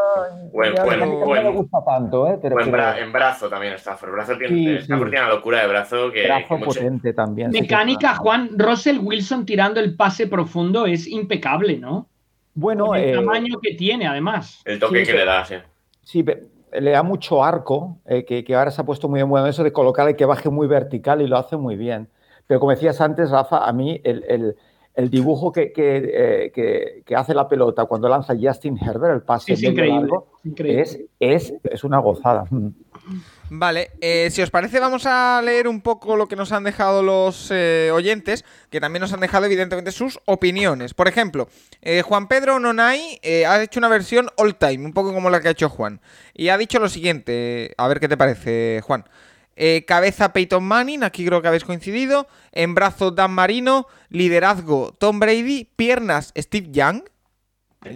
Buen- Ya, buen- a mí no buen- me gusta tanto, ¿eh? Pero, O en, pero bra- en brazo también Stafford. Brazo tiene, Sí, Stafford tiene una locura de brazo que, brazo que mucho- potente también. Mecánica, Juan, Russell Wilson tirando el pase profundo es impecable, ¿no? Bueno, Con el eh, tamaño que tiene, además. el toque Sí, que pero- le da, sí. Sí, pe- le da mucho arco, eh, que, que ahora se ha puesto muy en bueno eso de colocarle que baje muy vertical y lo hace muy bien. Pero como decías antes, Rafa, a mí el, el- el dibujo que, que, eh, que- que hace la pelota cuando lanza Justin Herbert, el pase Es medio increíble. largo, increíble. es, es, es una gozada. Vale, eh, si os parece vamos a leer un poco lo que nos han dejado los eh, oyentes, que también nos han dejado evidentemente sus opiniones. Por ejemplo, eh, Juan Pedro Nonay ha hecho una versión all time, un poco como la que ha hecho Juan, y ha dicho lo siguiente, a ver qué te parece Juan. Cabeza Peyton Manning, aquí creo que habéis coincidido. En brazo Dan Marino, liderazgo Tom Brady, piernas Steve Young.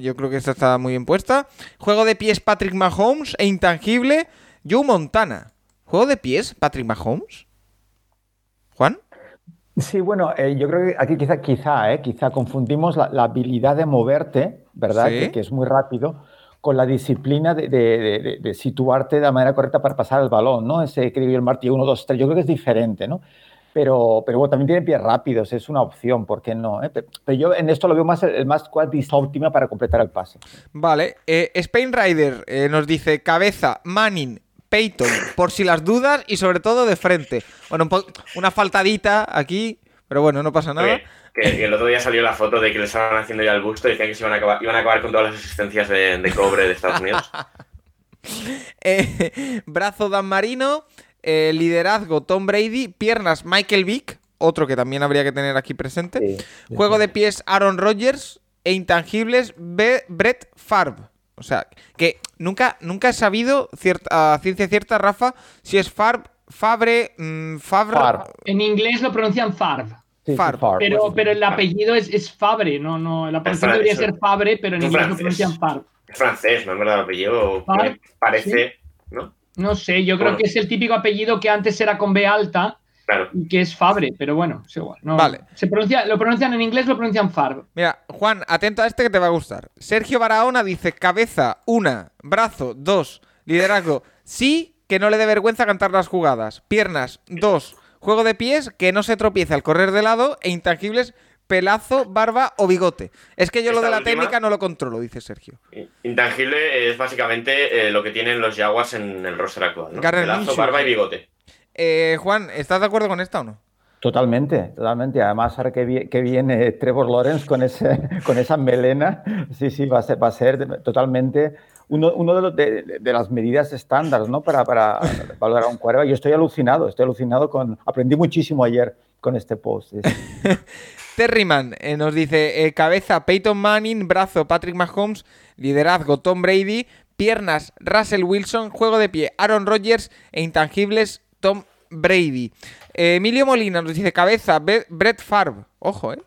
Yo creo que esta está muy bien puesta. Juego de pies Patrick Mahomes e intangible Joe Montana. ¿Juego de pies Patrick Mahomes? ¿Juan? Sí, bueno, eh, yo creo que aquí quizá, quizá, eh, quizá confundimos la, la habilidad de moverte, ¿verdad? Sí. Que, que es muy rápido, con la disciplina de, de- de- de- de situarte de la manera correcta para pasar el balón, ¿no? Ese que el martillo 1, 2, 3, yo creo que es diferente, ¿no? Pero, pero bueno, también tiene pies rápidos, es una opción, ¿por qué no? eh? Pe- Pero yo en esto lo veo más el, más óptima para completar el pase. Vale. Spain Rider nos dice cabeza, Manning, Peyton, por si las dudas y sobre todo de frente. Bueno, un po- una faltadita aquí, pero bueno, no pasa nada. Que, que el otro día salió la foto de que le estaban haciendo ya el busto y decían que se iban a acabar, iban a acabar con todas las asistencias de, de cobre de Estados Unidos. (laughs) Eh, brazo Dan Marino, eh, liderazgo Tom Brady, piernas Michael Vick, otro que también habría que tener aquí presente. Sí, Juego de pies Aaron Rodgers e intangibles Brett Favre. O sea, que nunca, nunca he sabido cierta, a ciencia cierta, Rafa, si es Favre, Fabre, mm, Favre. Favre. En inglés lo pronuncian Farb. Sí, Favre. Favre, Pero, pero el apellido es, es Fabre, no, no, la pronunciación debería es- ser Fabre, pero en inglés lo pronuncian Farb. Es francés, ¿no es verdad el apellido? Parece, ¿no? No sé, yo creo Bueno. que es el típico apellido que antes era con B alta Claro. y que es Fabre, pero bueno, es igual. no- Vale. Se pronuncia, lo pronuncian en inglés, lo pronuncian Farb. Mira, Juan, atento a este que te va a gustar. Sergio Barahona dice cabeza, una, brazo, dos, liderazgo, sí, que no le dé vergüenza cantar las jugadas. Piernas, dos, juego de pies, que no se tropiece al correr de lado, e intangibles, pelazo, barba o bigote. Es que yo lo de la última- técnica no lo controlo, dice Sergio. Intangible es básicamente eh, lo que tienen los Jaguars en el roster actual, ¿no? Pelazo, Minshew. barba y bigote. Eh, Juan, ¿estás de acuerdo con esta o no? Totalmente, totalmente. Además, ahora que, vi- que viene Trevor Lawrence con, ese, (laughs) con esa melena, sí, sí, va a ser, va a ser totalmente uno, uno de, los- de- de las medidas estándar ¿no? para, para (laughs) valorar a un quarterback. Yo estoy alucinado, estoy alucinado con... Aprendí muchísimo ayer con este post. (laughs) Terryman eh, nos dice eh, cabeza Peyton Manning, brazo Patrick Mahomes, liderazgo Tom Brady, piernas Russell Wilson, juego de pie Aaron Rodgers e intangibles Tom Brady. Eh, Emilio Molina nos dice cabeza Be- Brett Favre, ojo, eh.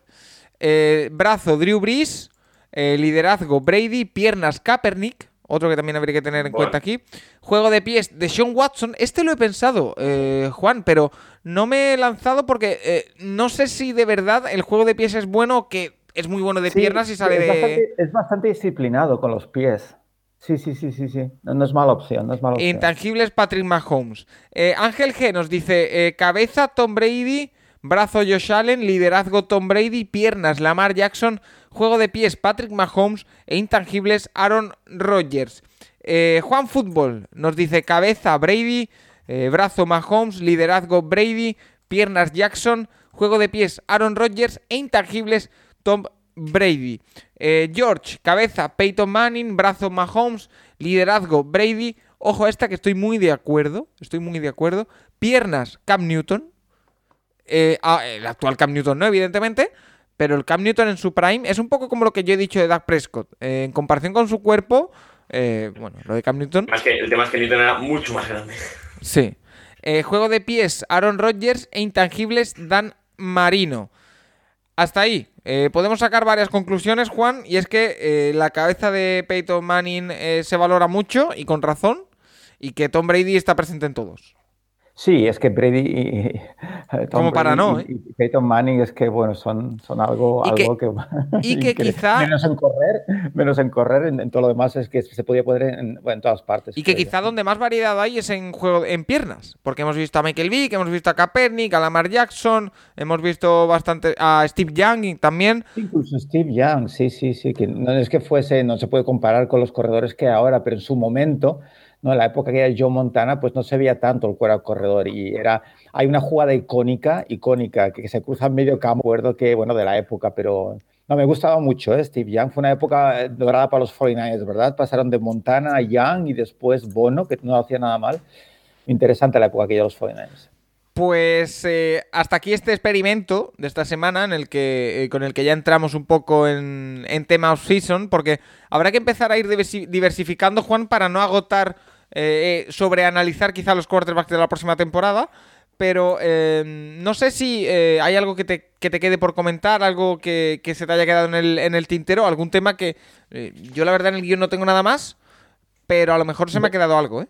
Eh, brazo Drew Brees, eh, liderazgo Brady, piernas Kaepernick, otro que también habría que tener en Bueno. cuenta aquí. Juego de pies de Sean Watson. Este lo he pensado, eh, Juan, pero no me he lanzado porque eh, no sé si de verdad el juego de pies es bueno o que es muy bueno de Sí, piernas y sale es de. Bastante, es bastante disciplinado con los pies. Sí, sí, sí, sí, sí. No, es mala opción, no es mala opción. Intangibles Patrick Mahomes. Eh, Ángel G nos dice: eh, cabeza Tom Brady, brazo Josh Allen, liderazgo Tom Brady, piernas Lamar Jackson, juego de pies Patrick Mahomes e intangibles Aaron Rodgers. Eh, Juan Fútbol nos dice: cabeza Brady, brazo Mahomes, liderazgo Brady, piernas Jackson, juego de pies Aaron Rodgers e intangibles Tom Brady. Eh, George, cabeza, Peyton Manning, brazo Mahomes, liderazgo Brady. Ojo a esta que estoy muy de acuerdo. Estoy muy de acuerdo. Piernas, Cam Newton. Eh, ah, el actual Cam Newton no, evidentemente. Pero el Cam Newton en su prime es un poco como lo que yo he dicho de Dak Prescott. Eh, en comparación con su cuerpo, bueno, lo de Cam Newton. Más que, el tema es que Newton era mucho más grande. Sí. Juego de pies, Aaron Rodgers e intangibles, Dan Marino. Hasta ahí. Eh, podemos sacar varias conclusiones, Juan, y es que eh, la cabeza de Peyton Manning eh, se valora mucho y con razón. y que Tom Brady está presente en todos. Sí, es que Brady y, (laughs) Como para no, ¿eh? y Peyton Manning es que bueno, son, son algo, Y algo que, y (laughs) que quizá- menos en correr, menos en correr, en, en todo lo demás es que se podía poner en, bueno, en todas partes. Y que creo quizá donde más variedad hay es en juego en piernas, porque hemos visto a Michael Vick, hemos visto a Kaepernick, a Lamar Jackson, hemos visto bastante a Steve Young también. Incluso Steve Young, sí, sí, sí, que no es que fuese, no se puede comparar con los corredores que hay ahora, pero en su momento, ¿no? En la época que era Joe Montana, pues no se veía tanto el cuero corredor y era, hay una jugada icónica, icónica, que, se cruza en medio campo, recuerdo que, bueno, de la época, pero no, me gustaba mucho, ¿eh? Steve Young, fue una época eh, dorada para los 49ers, ¿verdad? Pasaron de Montana a Young y después Bono, que no hacía nada mal. Interesante la época aquella de los 49ers. Pues eh, hasta aquí este experimento de esta semana en el que, eh, con el que ya entramos un poco en, en tema off-season, porque habrá que empezar a ir diversi- diversificando, Juan, para no agotar, eh, eh, sobreanalizar quizá los quarterbacks de la próxima temporada. Pero eh, no sé si eh, hay algo que te, que te quede por comentar, algo que, que se te haya quedado en el, en el tintero, algún tema que yo la verdad en el guion no tengo nada más, pero a lo mejor se me ha quedado algo, ¿eh?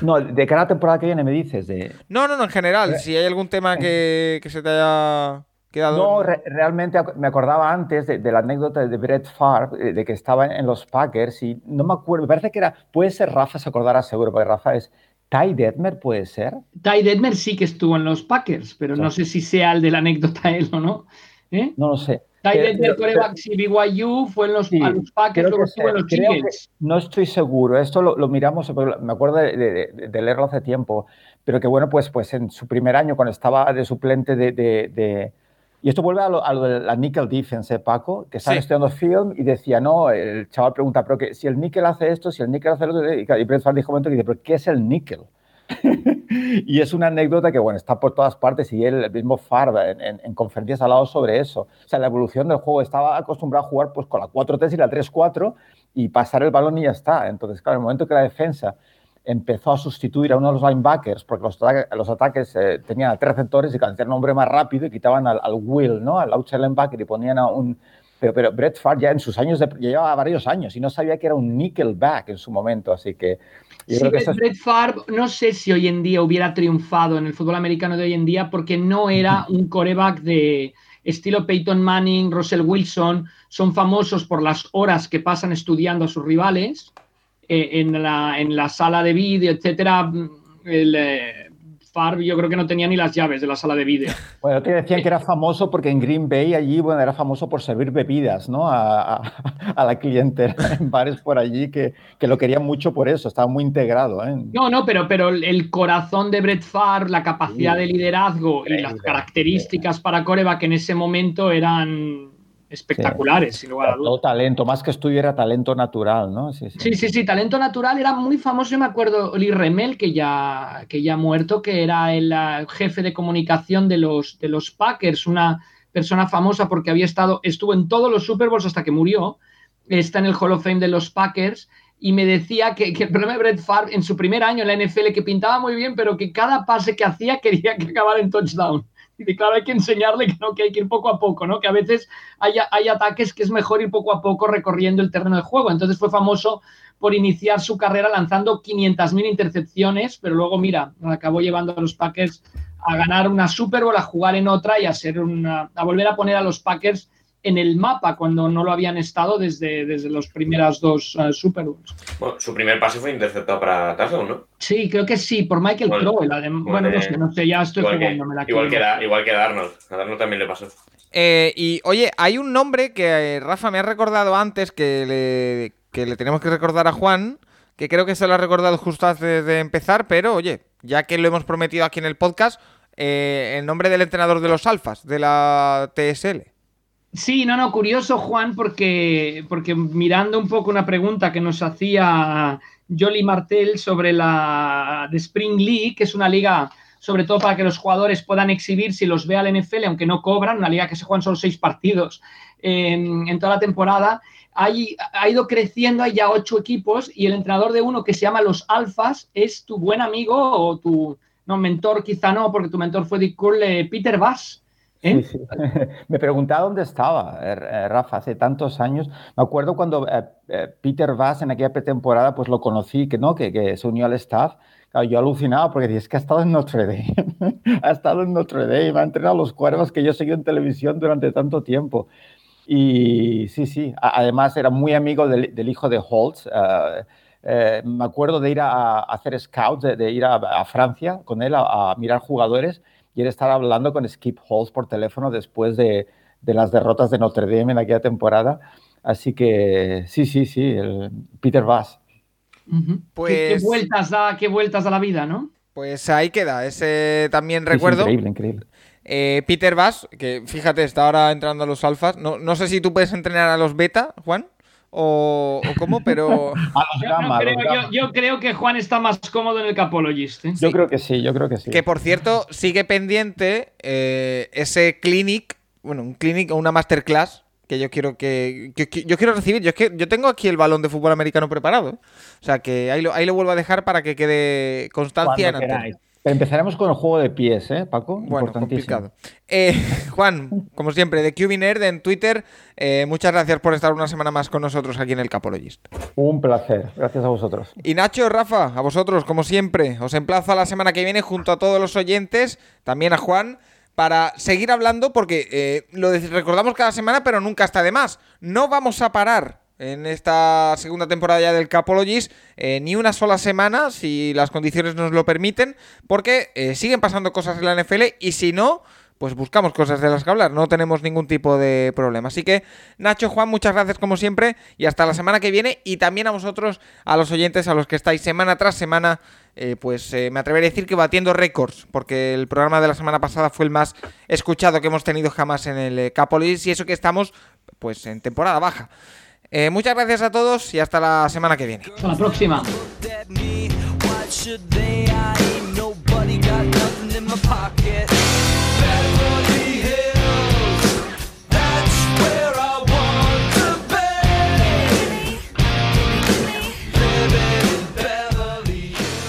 No, de cara a la temporada que viene me dices, de, No, no, no, en general, si hay algún tema que, que se te haya quedado... No, en- re- realmente me acordaba antes de, de la anécdota de Brett Favre, eh, de que estaba en los Packers y no me acuerdo, me parece que era, puede ser Rafa, se acordará seguro, porque Rafa es Ty Detmer, puede ser. Ty Detmer sí que estuvo en los Packers, pero no sé si sea el de la anécdota (laughs) él o no. ¿Eh? No lo sé. Ty Detmer, coreback, BYU, fue en los, Sí, a los Packers, luego que estuvo en los creo que- Eagles. no estoy seguro, esto lo, lo miramos, me acuerdo de, de- de- de leerlo hace tiempo, pero que bueno, pues, pues en su primer año, cuando estaba de suplente de... de- de- y esto vuelve a lo, a lo de la nickel defense, ¿eh, Paco, que estaban Sí. estudiando film y decía, no, el chaval pregunta, pero que si el níquel hace esto, si el níquel hace lo otro, y, y Brett Favre dijo un momento que dice, pero ¿qué es el níquel? (laughs) y es una anécdota que, bueno, está por todas partes y él, el mismo en, en- en conferencias ha hablado sobre eso. O sea, la evolución del juego estaba acostumbrado a jugar pues con la 4-3 y la 3-4 y pasar el balón y ya está. Entonces, claro, en el momento que la defensa empezó a sustituir a uno de los linebackers, porque los, los ataques eh, tenían a tres receptores y cada un hombre más rápido y quitaban al, al Will, ¿no? Al outside linebacker y ponían a un... Pero, pero Brett Favre ya en sus años, de, ya llevaba varios años y no sabía que era un nickelback en su momento, así que yo Sí, creo que es- Brett Favre, no sé si hoy en día hubiera triunfado en el fútbol americano de hoy en día porque no era un coreback de estilo Peyton Manning, Russell Wilson, son famosos por las horas que pasan estudiando a sus rivales en, la, en la sala de vídeo, etcétera. El, eh, Favre yo creo que no tenía ni las llaves de la sala de vídeo. (laughs) Bueno, te decían que era famoso porque en Green Bay allí, bueno, era famoso por servir bebidas, ¿no? A, a- (laughs) a la clientela (laughs) en bares por allí que, que lo querían mucho por eso, estaba muy integrado, ¿eh? No, no, pero, pero el corazón de Brett Favre, la capacidad Sí. de liderazgo y las características para coreback en ese momento eran espectaculares, sin lugar a dudas. Todo talento, más que estudio era talento natural, ¿no? Sí, sí. Sí, sí, sí, talento natural era muy famoso. Yo me acuerdo Oli Remel, que ya, que ya ha muerto, que era el jefe de comunicación de los, de los Packers, una persona famosa porque había estado, estuvo en todos los Super Bowls hasta que murió. Está en el Hall of Fame de los Packers y me decía que, que el problema de Brett Favre en su primer año en la NFL, que pintaba muy bien, pero que cada pase que hacía quería que acabara en touchdown. Y claro, hay que enseñarle que, no, que hay que ir poco a poco, ¿no? Que a veces hay, hay ataques que es mejor ir poco a poco recorriendo el terreno de juego. Entonces fue famoso por iniciar su carrera lanzando 500.000 intercepciones, pero luego, mira, acabó llevando a los Packers a ganar una Super Bowl, a jugar en otra y a ser una, a volver a poner a los Packers en el mapa cuando no lo habían estado desde, desde los primeras dos uh, Super Bowls. Bueno, su primer pase fue interceptado para touchdown, ¿no? Sí, creo que sí, por Michael Crowell. igual bueno, de- no sé, no sé, ya estoy Igual que, jugándome la igual, que Da- igual que Darnold. A Darnold también le pasó. Eh, y oye, hay un nombre que eh, Rafa me ha recordado antes que le, que le tenemos que recordar a Juan, que creo que se lo ha recordado justo antes de empezar, pero oye, ya que lo hemos prometido aquí en el podcast, eh, el nombre del entrenador de los Alfas, de la TSL. Sí, no, no, curioso, Juan, porque, porque mirando un poco una pregunta que nos hacía Jolly Martel sobre la de Spring League, que es una liga sobre todo para que los jugadores puedan exhibir si los ve al NFL, aunque no cobran, una liga que se juegan solo seis partidos en, toda la temporada, hay- ha ido creciendo, hay ya ocho equipos y el entrenador de uno que se llama Los Alfas es tu buen amigo o tu, no, mentor quizá no, porque tu mentor fue Dick Curl, eh, Peter Bass. ¿Eh? Sí, sí. (laughs) Me preguntaba dónde estaba eh, eh, Rafa hace tantos años. Me acuerdo cuando eh, eh, Peter Vass en aquella pretemporada, pues lo conocí, que no, que, que se unió al staff. Claro, yo alucinaba porque decía, es que ha estado en Notre Dame, (laughs) ha estado en Notre Dame, ha entrenado a los cuervos que yo seguí en televisión durante tanto tiempo. Y sí, sí, además era muy amigo del, del hijo de Holtz. eh, eh, me acuerdo de ir a, a hacer scouts, de, de ir a, a Francia con él a, a mirar jugadores y él estar hablando con Skip Holtz por teléfono después de, de las derrotas de Notre Dame en aquella temporada. Así que sí, sí, sí, el Peter Bass. ¿Qué- Pues- ¿Qué, vueltas da, qué vueltas da la vida, ¿no? Pues ahí queda, ese también recuerdo. increíble, increíble. Eh, Peter Bass, que fíjate, está ahora entrando a los alfas. No, no sé si tú puedes entrenar a los beta, Juan, o, o cómo, pero (laughs) A los Yo, no gamma, a los creo, yo- gamma. yo creo que Juan está más cómodo en el Capologist. ¿eh? Yo creo que sí, yo creo que sí. que por cierto sigue pendiente eh, ese clinic, bueno, un clinic o una masterclass que yo quiero que, que- que- yo quiero recibir. Yo es que yo tengo aquí el balón de fútbol americano preparado, o sea que ahí lo, ahí lo vuelvo a dejar para que quede constancia en Cuando antena. Empezaremos con el juego de pies, ¿eh, Paco? Bueno, complicado. Eh, (laughs) Juan, como siempre, de QB Nerd en Twitter, eh, muchas gracias por estar una semana más con nosotros aquí en el Capologist. Un placer. Gracias a vosotros. Y Nacho, Rafa, a vosotros, como siempre, os emplazo a la semana que viene junto a todos los oyentes, también a Juan, para seguir hablando, porque eh, lo recordamos cada semana, pero nunca está de más. No vamos a parar en esta segunda temporada ya del Capologist eh, ni una sola semana, si las condiciones nos lo permiten, porque eh, siguen pasando cosas en la NFL y si no... Pues buscamos cosas de las que hablar, no tenemos ningún tipo de problema. Así que, Nacho, Juan, muchas gracias como siempre y hasta la semana que viene. Y también a vosotros, a los oyentes, a los que estáis semana tras semana, eh, pues eh, me atreveré a decir que batiendo récords, porque el programa de la semana pasada fue el más escuchado que hemos tenido jamás en el eh, Capolis y eso que estamos, pues, en temporada baja. Eh, muchas gracias a todos y hasta la semana que viene. Hasta la próxima. looked at me. Why should they? I ain't nobody, got nothing in my pocket.